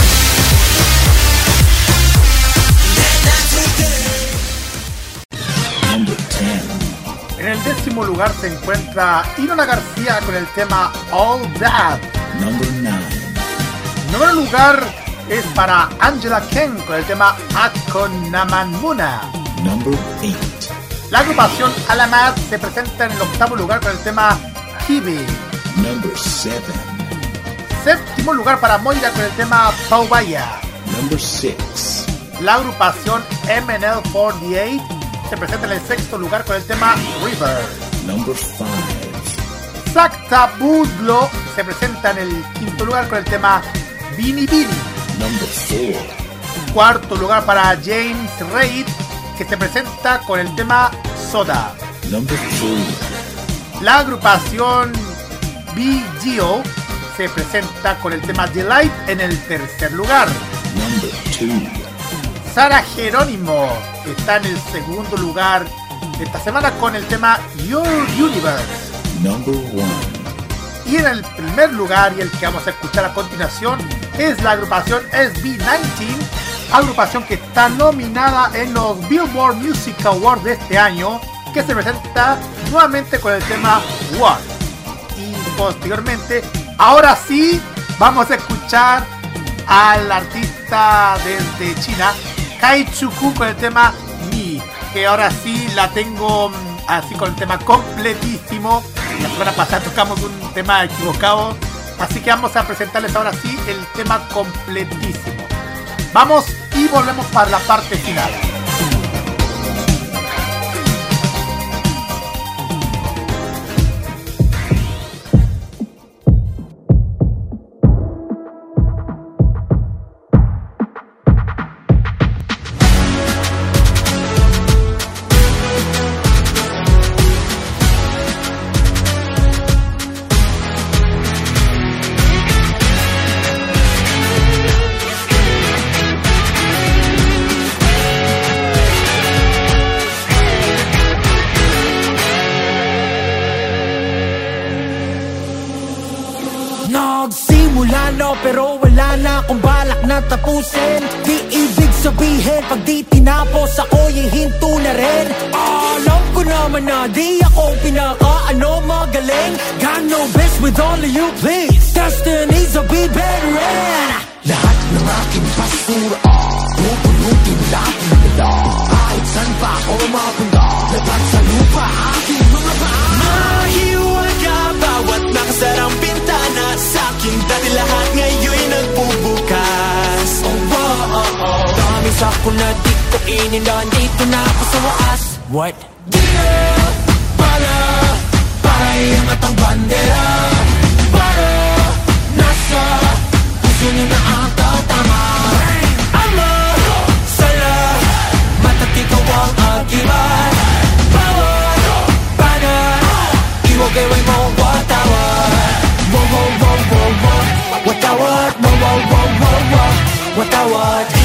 En el décimo lugar se encuentra Irona García con el tema All That. Noveno lugar es para Angela Ken con el tema Akonamanmuna. La agrupación Alamat se presenta en el octavo lugar con el tema 7. Séptimo lugar para Moira con el tema Paubaya. Number 6. La agrupación MNL48 se presenta en el sexto lugar con el tema River. Number 5. Sakta Budlo se presenta en el quinto lugar con el tema Bini Bini. Number 4. Cuarto lugar para James Reid que se presenta con el tema Soda. Number 3. La agrupación BGO se presenta con el tema Delight en el tercer lugar. Number 2. Sara Jerónimo está en el segundo lugar esta semana con el tema Your Universe. Number 1. Y en el primer lugar, y el que vamos a escuchar a continuación, es la agrupación SB19, agrupación que está nominada en los Billboard Music Awards de este año, que se presenta nuevamente con el tema What. Y posteriormente, ahora sí, vamos a escuchar al artista desde China, Kai Chuku, con el tema Mi. que ahora sí la tengo mm, así con el tema completísimo. La semana pasada tocamos un tema equivocado, así que vamos a presentarles ahora sí el tema completísimo. Vamos y volvemos para la parte final. Tapusin Di ibig sabihin pag di tinapos ako'y hinto na rin. Alam ko naman na di ako pinaka ano magaling. Got no best with all of you please Ako na di ko ininda Dito na ako sa wakas What? Di na pala Para iangat ang bandera. Para nasa Puso niyo na ang tatama. Ama Sala Matatikaw ang agiman Bawat Banat Iwagay-way mo watawat Wow, wow, wow, wow, wow. Watawat Wow, wow, wow, wow, wow. Watawat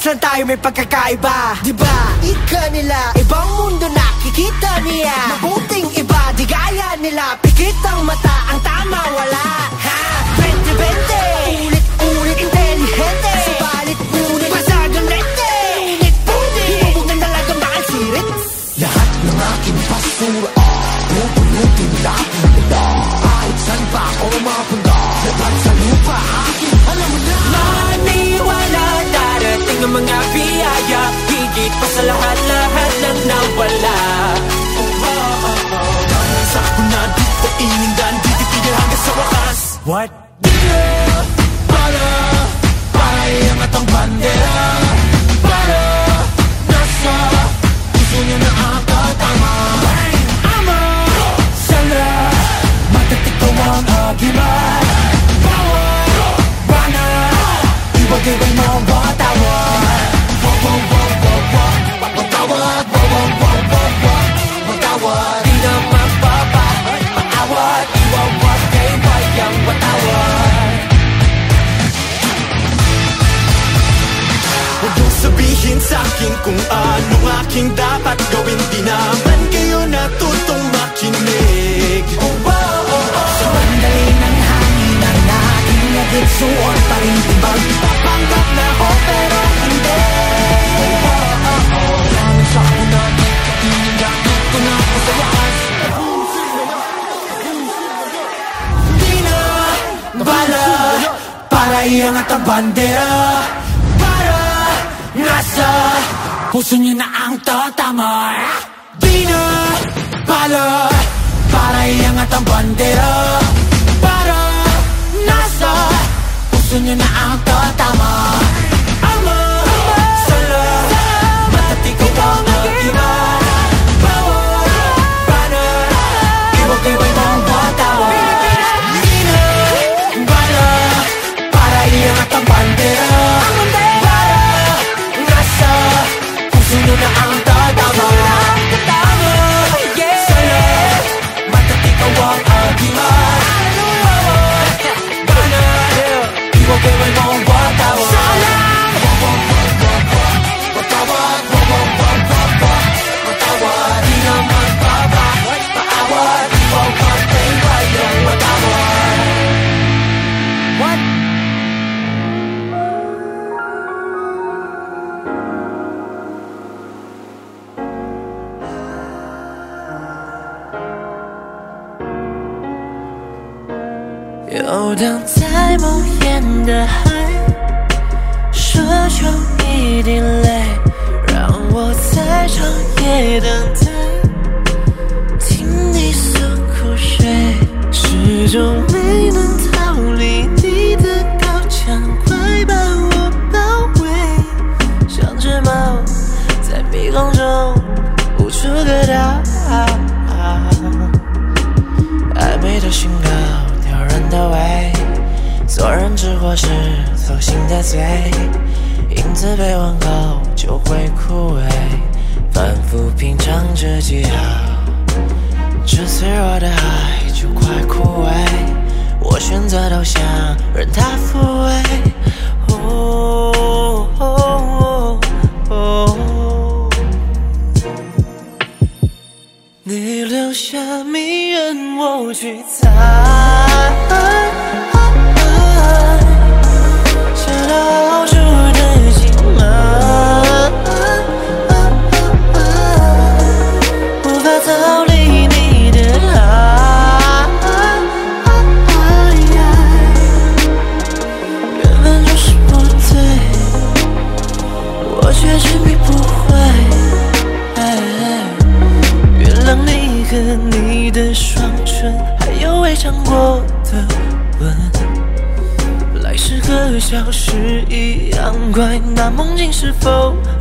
Pare-pares lang tayo may pagkakaiba Diba? Ika nila Ibang mundo nakikita niya Mabuting iba Di gaya nila Pikit ang mata Ang tama wala mga biyaya Higit pa sa lahat-lahat lang nawala Oh, oh, oh, oh sa ako na di ko inindan Di titigil hanggang sa wakas What? Na para Para iangat ang bandera Para nasa Puso niyo na ang katama Ama Sala Matatikaw ang agiman Bawat Bana Iwag-iwag mo sabihin sa akin kung anong aking dapat gawin Di naman kayo natutong makinig oh, oh, oh, oh. Sa bandali ng hangin ang aking nagigsuon pa rin tibag Papanggap na ako pero hindi oh, oh, oh, oh. Dami sa akin na nagkatingin Dito na ako sa wakas Di na bala Para iangat ang bandera Puso niyo na ang tatama Di na bala Para iangat ang bandera. Para nasa Puso niyo na ang tatama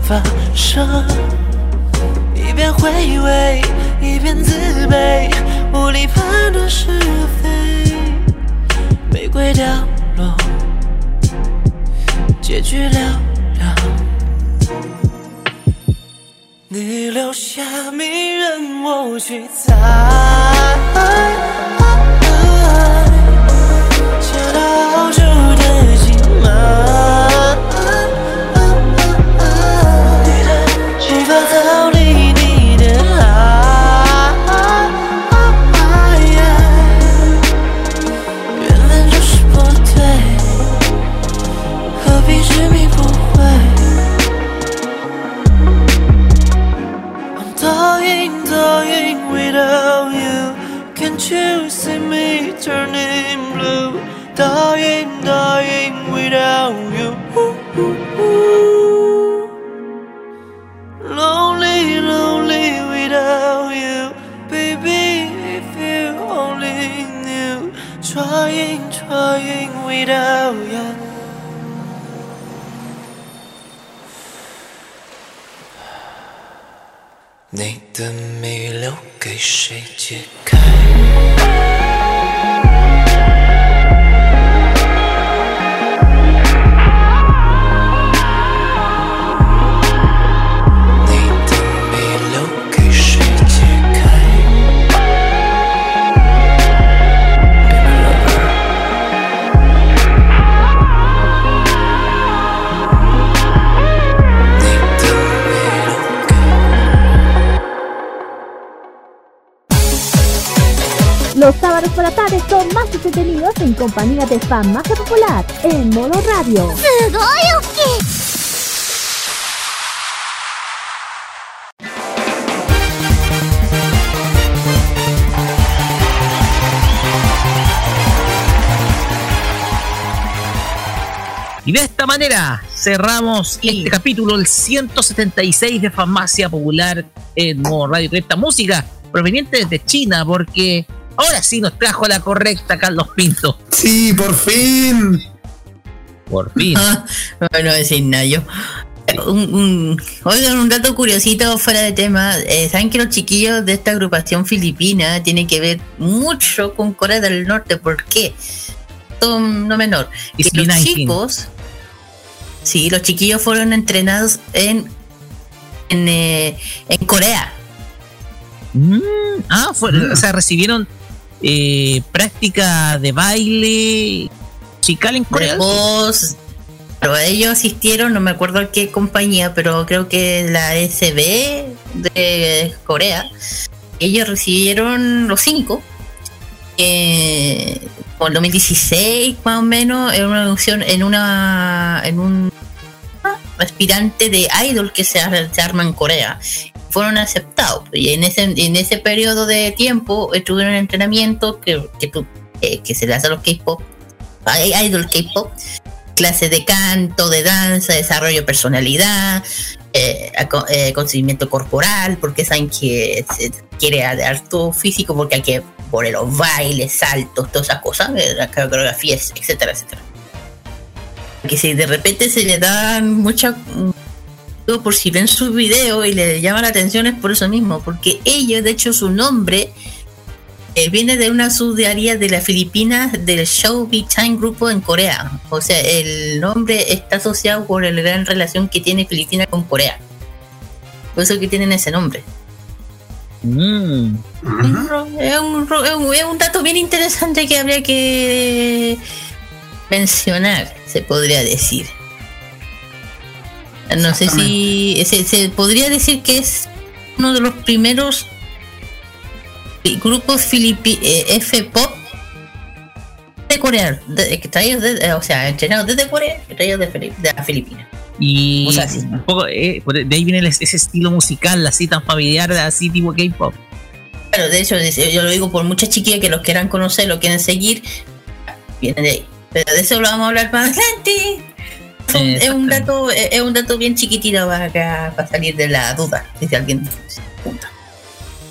发生？de Farmacia Popular en modo radio. Y de esta manera cerramos este capítulo, el 176 de Farmacia Popular en modo radio. Esta música proveniente desde China, porque ahora sí nos trajo la correcta Carlos Pinto. Sí, por fin. Por fin. <laughs> bueno, decir nada yo. Un, un- oigan, un dato curiosito fuera de tema. eh, Saben que los chiquillos de esta agrupación filipina tienen que ver mucho con Corea del Norte. ¿Por qué? Esto no menor. Que los B19. chicos, sí, los chiquillos fueron entrenados en en, eh, en Corea. Mm, ah, fue- o sea, recibieron eh, práctica de baile musical en Corea. Pero ellos asistieron, no me acuerdo a qué compañía, pero creo que la SB de Corea. Ellos recibieron los cinco. Eh, por 2016 más o menos en una en una en un aspirante de idol que se, se arma en Corea fueron aceptados y en ese en ese periodo de tiempo estuvieron en entrenamiento que, que eh, que se le hace a los K-pop, idol K-pop, clases de canto, de danza, desarrollo de personalidad, eh, eh, conocimiento corporal, porque saben que se quiere harto físico, porque hay que poner los bailes, saltos, todas esas cosas, eh, las coreografías, etcétera, etcétera. Que si de repente se le dan mucha por si ven sus videos y le llama la atención es por eso mismo, porque ellos, de hecho, su nombre eh, viene de una subsidiaria de las Filipinas del Show Big Time Grupo en Corea. O sea, el nombre está asociado por la gran relación que tiene Filipinas con Corea. Por eso que tienen ese nombre. Mm. Es un, ro- es un- es un dato bien interesante que habría que mencionar, se podría decir. No sé si se, se podría decir que es uno de los primeros grupos filipi eh, F-pop de Corea, de- traídos de- eh, o sea, entrenados desde Corea, y traídos de, de las Filipinas. Y O sea, sí. un poco, eh, de ahí viene ese estilo musical así tan familiar, así tipo K-pop. Claro, de hecho, yo lo digo por muchas chiquillas que los quieran conocer, lo quieren seguir, vienen de ahí. Pero de eso lo vamos a hablar más adelante. Es un, es un dato, es es un dato bien chiquitito para, para salir de la duda. Si alguien pregunta.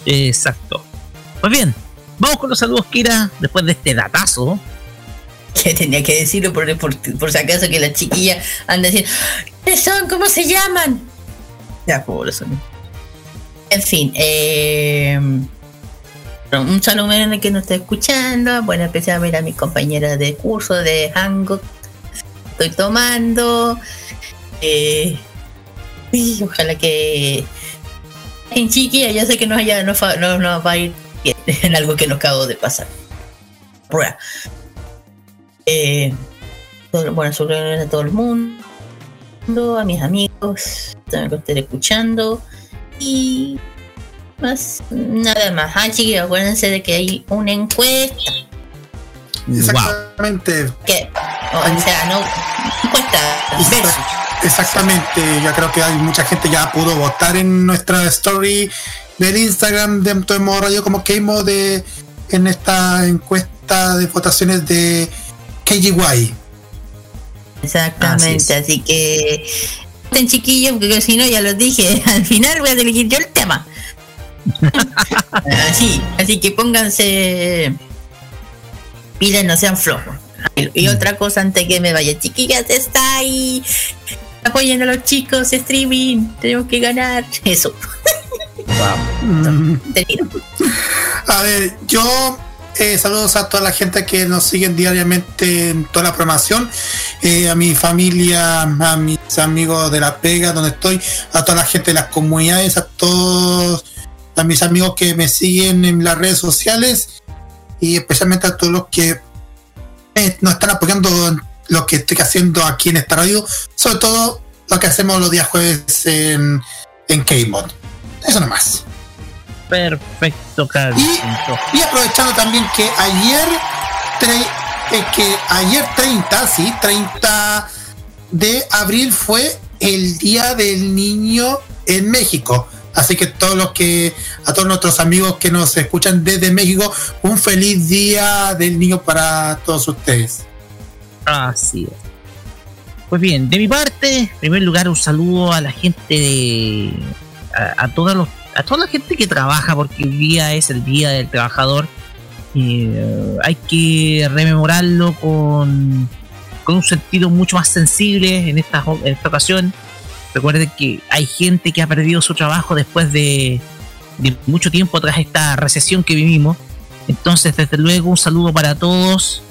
Exacto. Pues bien, vamos con los saludos, Kira, después de este datazo. Que tenía que decirlo por, por, por si acaso que la chiquilla anda diciendo, ¿qué son? ¿Cómo se llaman? Ya, por eso. En fin, eh, un saludo el que nos está escuchando. Bueno, especialmente a mi compañera de curso de Hangout. Estoy tomando. Eh, y ojalá que en chiquilla, yo sé que nos, haya, no, nos va a ir bien <laughs> en algo que nos acabo de pasar. Prueba. Eh, bueno, sobre a todo el mundo, a mis amigos, también que estén escuchando. Y más, nada más. Ah, chiquillos, acuérdense de que hay una encuesta. Exactamente. Que, o sea, no, encuesta versus. Exactamente, yo creo que hay mucha gente ya pudo votar en nuestra story del Instagram de Todo Modo Radio como Keimo de en esta encuesta de votaciones de KGY. Exactamente, así, que estén chiquillos, porque si no, ya los dije, <laughs> al final voy a elegir yo el tema. <laughs> así, así que pónganse pilas, no sean flojos. Y, y otra cosa antes que me vaya, chiquillas, está ahí. Apoyen a los chicos, streaming, tenemos que ganar. Eso. A ver, yo eh, saludos a toda la gente que nos siguen diariamente en toda la programación, eh, a mi familia, a mis amigos de la pega donde estoy, a toda la gente de las comunidades, a todos, a mis amigos que me siguen en las redes sociales y especialmente a todos los que eh, nos están apoyando en lo que estoy haciendo aquí en esta radio, sobre todo lo que hacemos los días jueves en, en K-Mod. Eso nomás. Perfecto, Carlito. Y aprovechando también que ayer, eh, que ayer 30, sí, 30 de abril fue el Día del Niño en México. Así que todos los que, a todos nuestros amigos que nos escuchan desde México, un feliz Día del Niño para todos ustedes. Así es. Pues bien, de mi parte, en primer lugar, un saludo a la gente de. a, a todos los, a toda la gente que trabaja, porque hoy día es el Día del Trabajador. Eh, hay que rememorarlo con, con un sentido mucho más sensible en esta, en esta ocasión. Recuerden que hay gente que ha perdido su trabajo después de, mucho tiempo tras esta recesión que vivimos. Entonces, desde luego, un saludo para todos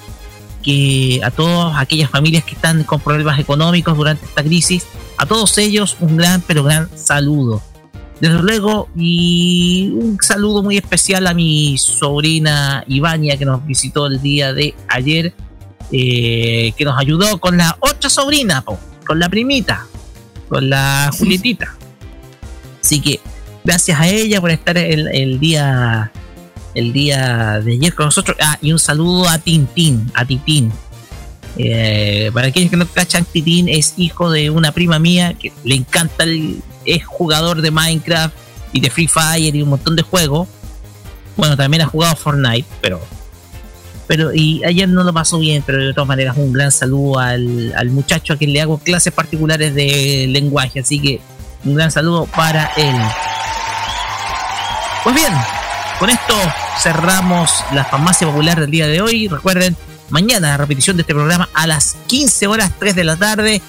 que a todas aquellas familias que están con problemas económicos durante esta crisis, a todos ellos un gran pero gran saludo. Desde luego, y un saludo muy especial a mi sobrina Ivania que nos visitó el día de ayer, eh, que nos ayudó con la otra sobrina, con la primita, con la Julietita. Así que gracias a ella por estar el, el día el día de ayer con nosotros. Ah, y un saludo a Tintín, a Titín. Eh, para aquellos que no cachan, Titín es hijo de una prima mía que le encanta, el, es jugador de Minecraft y de Free Fire y un montón de juegos. Bueno, también ha jugado Fortnite, pero Pero, y ayer no lo pasó bien, pero de todas maneras un gran saludo al, al muchacho a quien le hago clases particulares de lenguaje, así que un gran saludo para él. Pues bien, con esto cerramos la farmacia popular del día de hoy. Recuerden, mañana la repetición de este programa a las 15 horas 3 de la tarde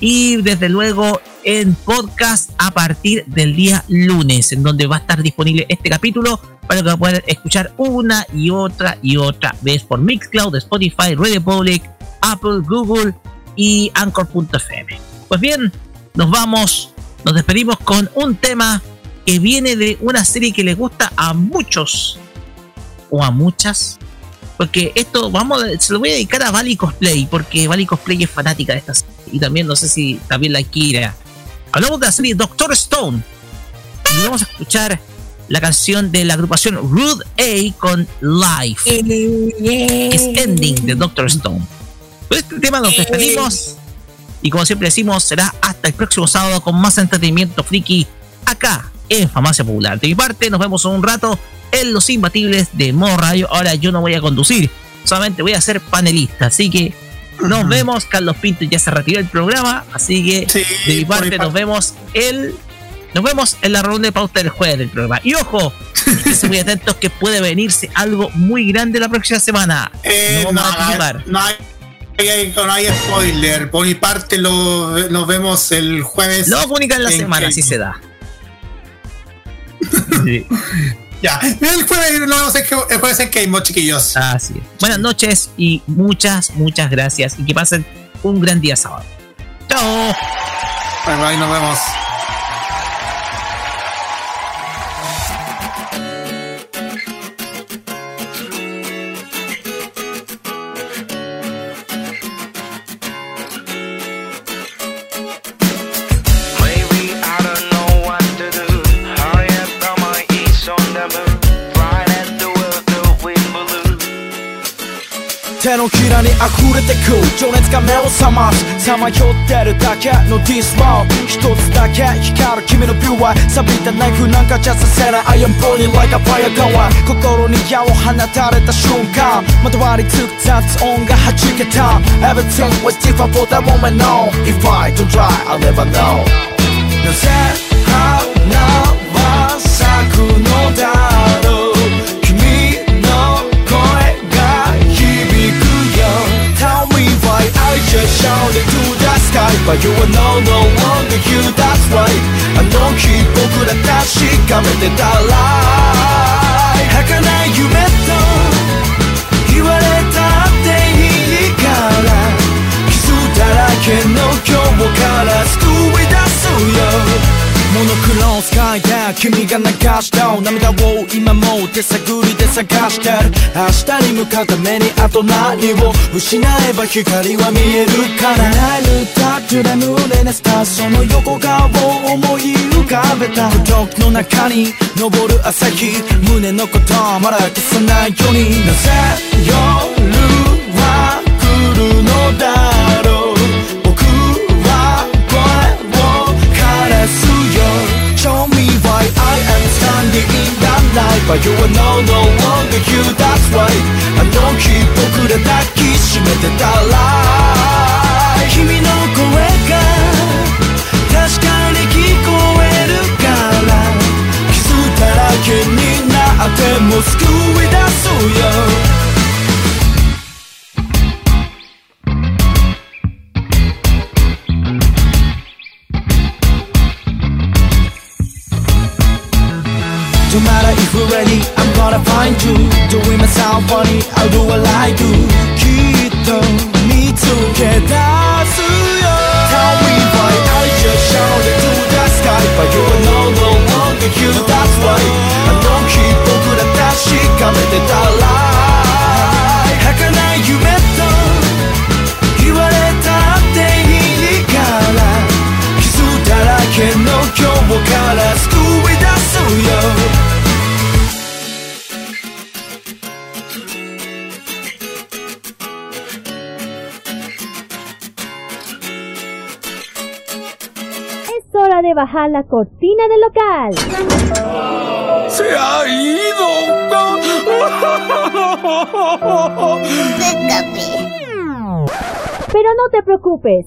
y desde luego en podcast a partir del día lunes, en donde va a estar disponible este capítulo para que puedan escuchar una y otra y otra vez por Mixcloud, Spotify, Radio Public, Apple, Google y Anchor.fm. Pues bien, nos vamos, nos despedimos con un tema que viene de una serie que les gusta a muchos o a muchas. Porque esto, vamos, se lo voy a dedicar a Valley Cosplay, porque Valley Cosplay es fanática de esta serie. Y también, no sé si también la Kira. Hablamos de la serie Doctor Stone. Y vamos a escuchar la canción de la agrupación Rude A con Life. Es Ending de Doctor Stone. Con este tema nos despedimos. Y como siempre decimos, será hasta el próximo sábado con más entretenimiento friki acá en Farmacia Popular. De mi parte, nos vemos un rato en Los Imbatibles de Modo Radio. Ahora yo no voy a conducir, solamente voy a ser panelista. Así que nos vemos. Carlos Pinto ya se retiró del programa. Así que de mi parte, mi nos vemos el. Nos vemos en la ronda de pauta del jueves del programa. Y ojo, estén muy atentos que puede venirse algo muy grande la próxima semana. Eh, no no, vamos a anticipar. no hay, hay- no hay spoiler. Por mi parte, lo, nos vemos el jueves. Lo en la semana, Game. así se da. <laughs> Sí. Ya, el jueves nos vemos el jueves en Game, chiquillos. Así es. Buenas noches y muchas, muchas gracias. Y que pasen un gran día sábado. Chao. Bye bye, nos vemos. のひらに溢れてく情熱が目を覚ます。さまよってるだけのディスモー一つだけ光る君のビューは。錆びたナイフなんかじゃさせない I am burning like a fire gun 心に矢を放たれた瞬間。まとわりつく雑音が弾けた。Everything was different for that moment no If I don't try I'll never know. なぜ花は咲くのだ？Sound into the sky But you are no, no longer you, that's right あの日僕ら確かめてたら儚い夢と言われたっていいから傷だらけの今日から救い出モノクロンスカイで君が流した。涙を今も手探りで探してる。明日に向かうためにあと何を失えば光は見えるからナイルタッチで胸熱したその横顔を思い浮かべた。孤独の中に昇る朝日胸のことまだ消さないように。なぜ夜は来るのだ？life But keep That's why. あの日僕ら抱きしめてたら君の声が確かに聞こえるから。傷だらけになっても救い出そうよ。止まら溢れに I'm gonna find you Doing myself funny I'll do what I do きっと見つけ出すよ Tell me why I just shouted to the sky But you are no, no longer here That's right あの日僕ら確かめてたら hora de bajar la cortina del local. ¡Se ha ido! Pero no te preocupes.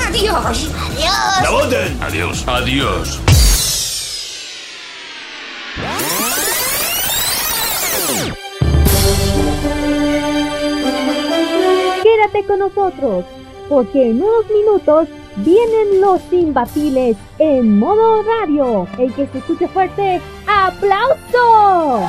Adiós. ¡La boten! Adiós. Adiós. Quédate con nosotros, porque en unos minutos vienen los imbatibles en modo radio. El que se escuche fuerte, ¡aplauso!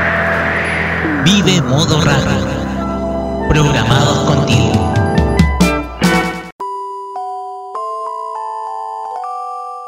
Vive modo radio. Programados contigo.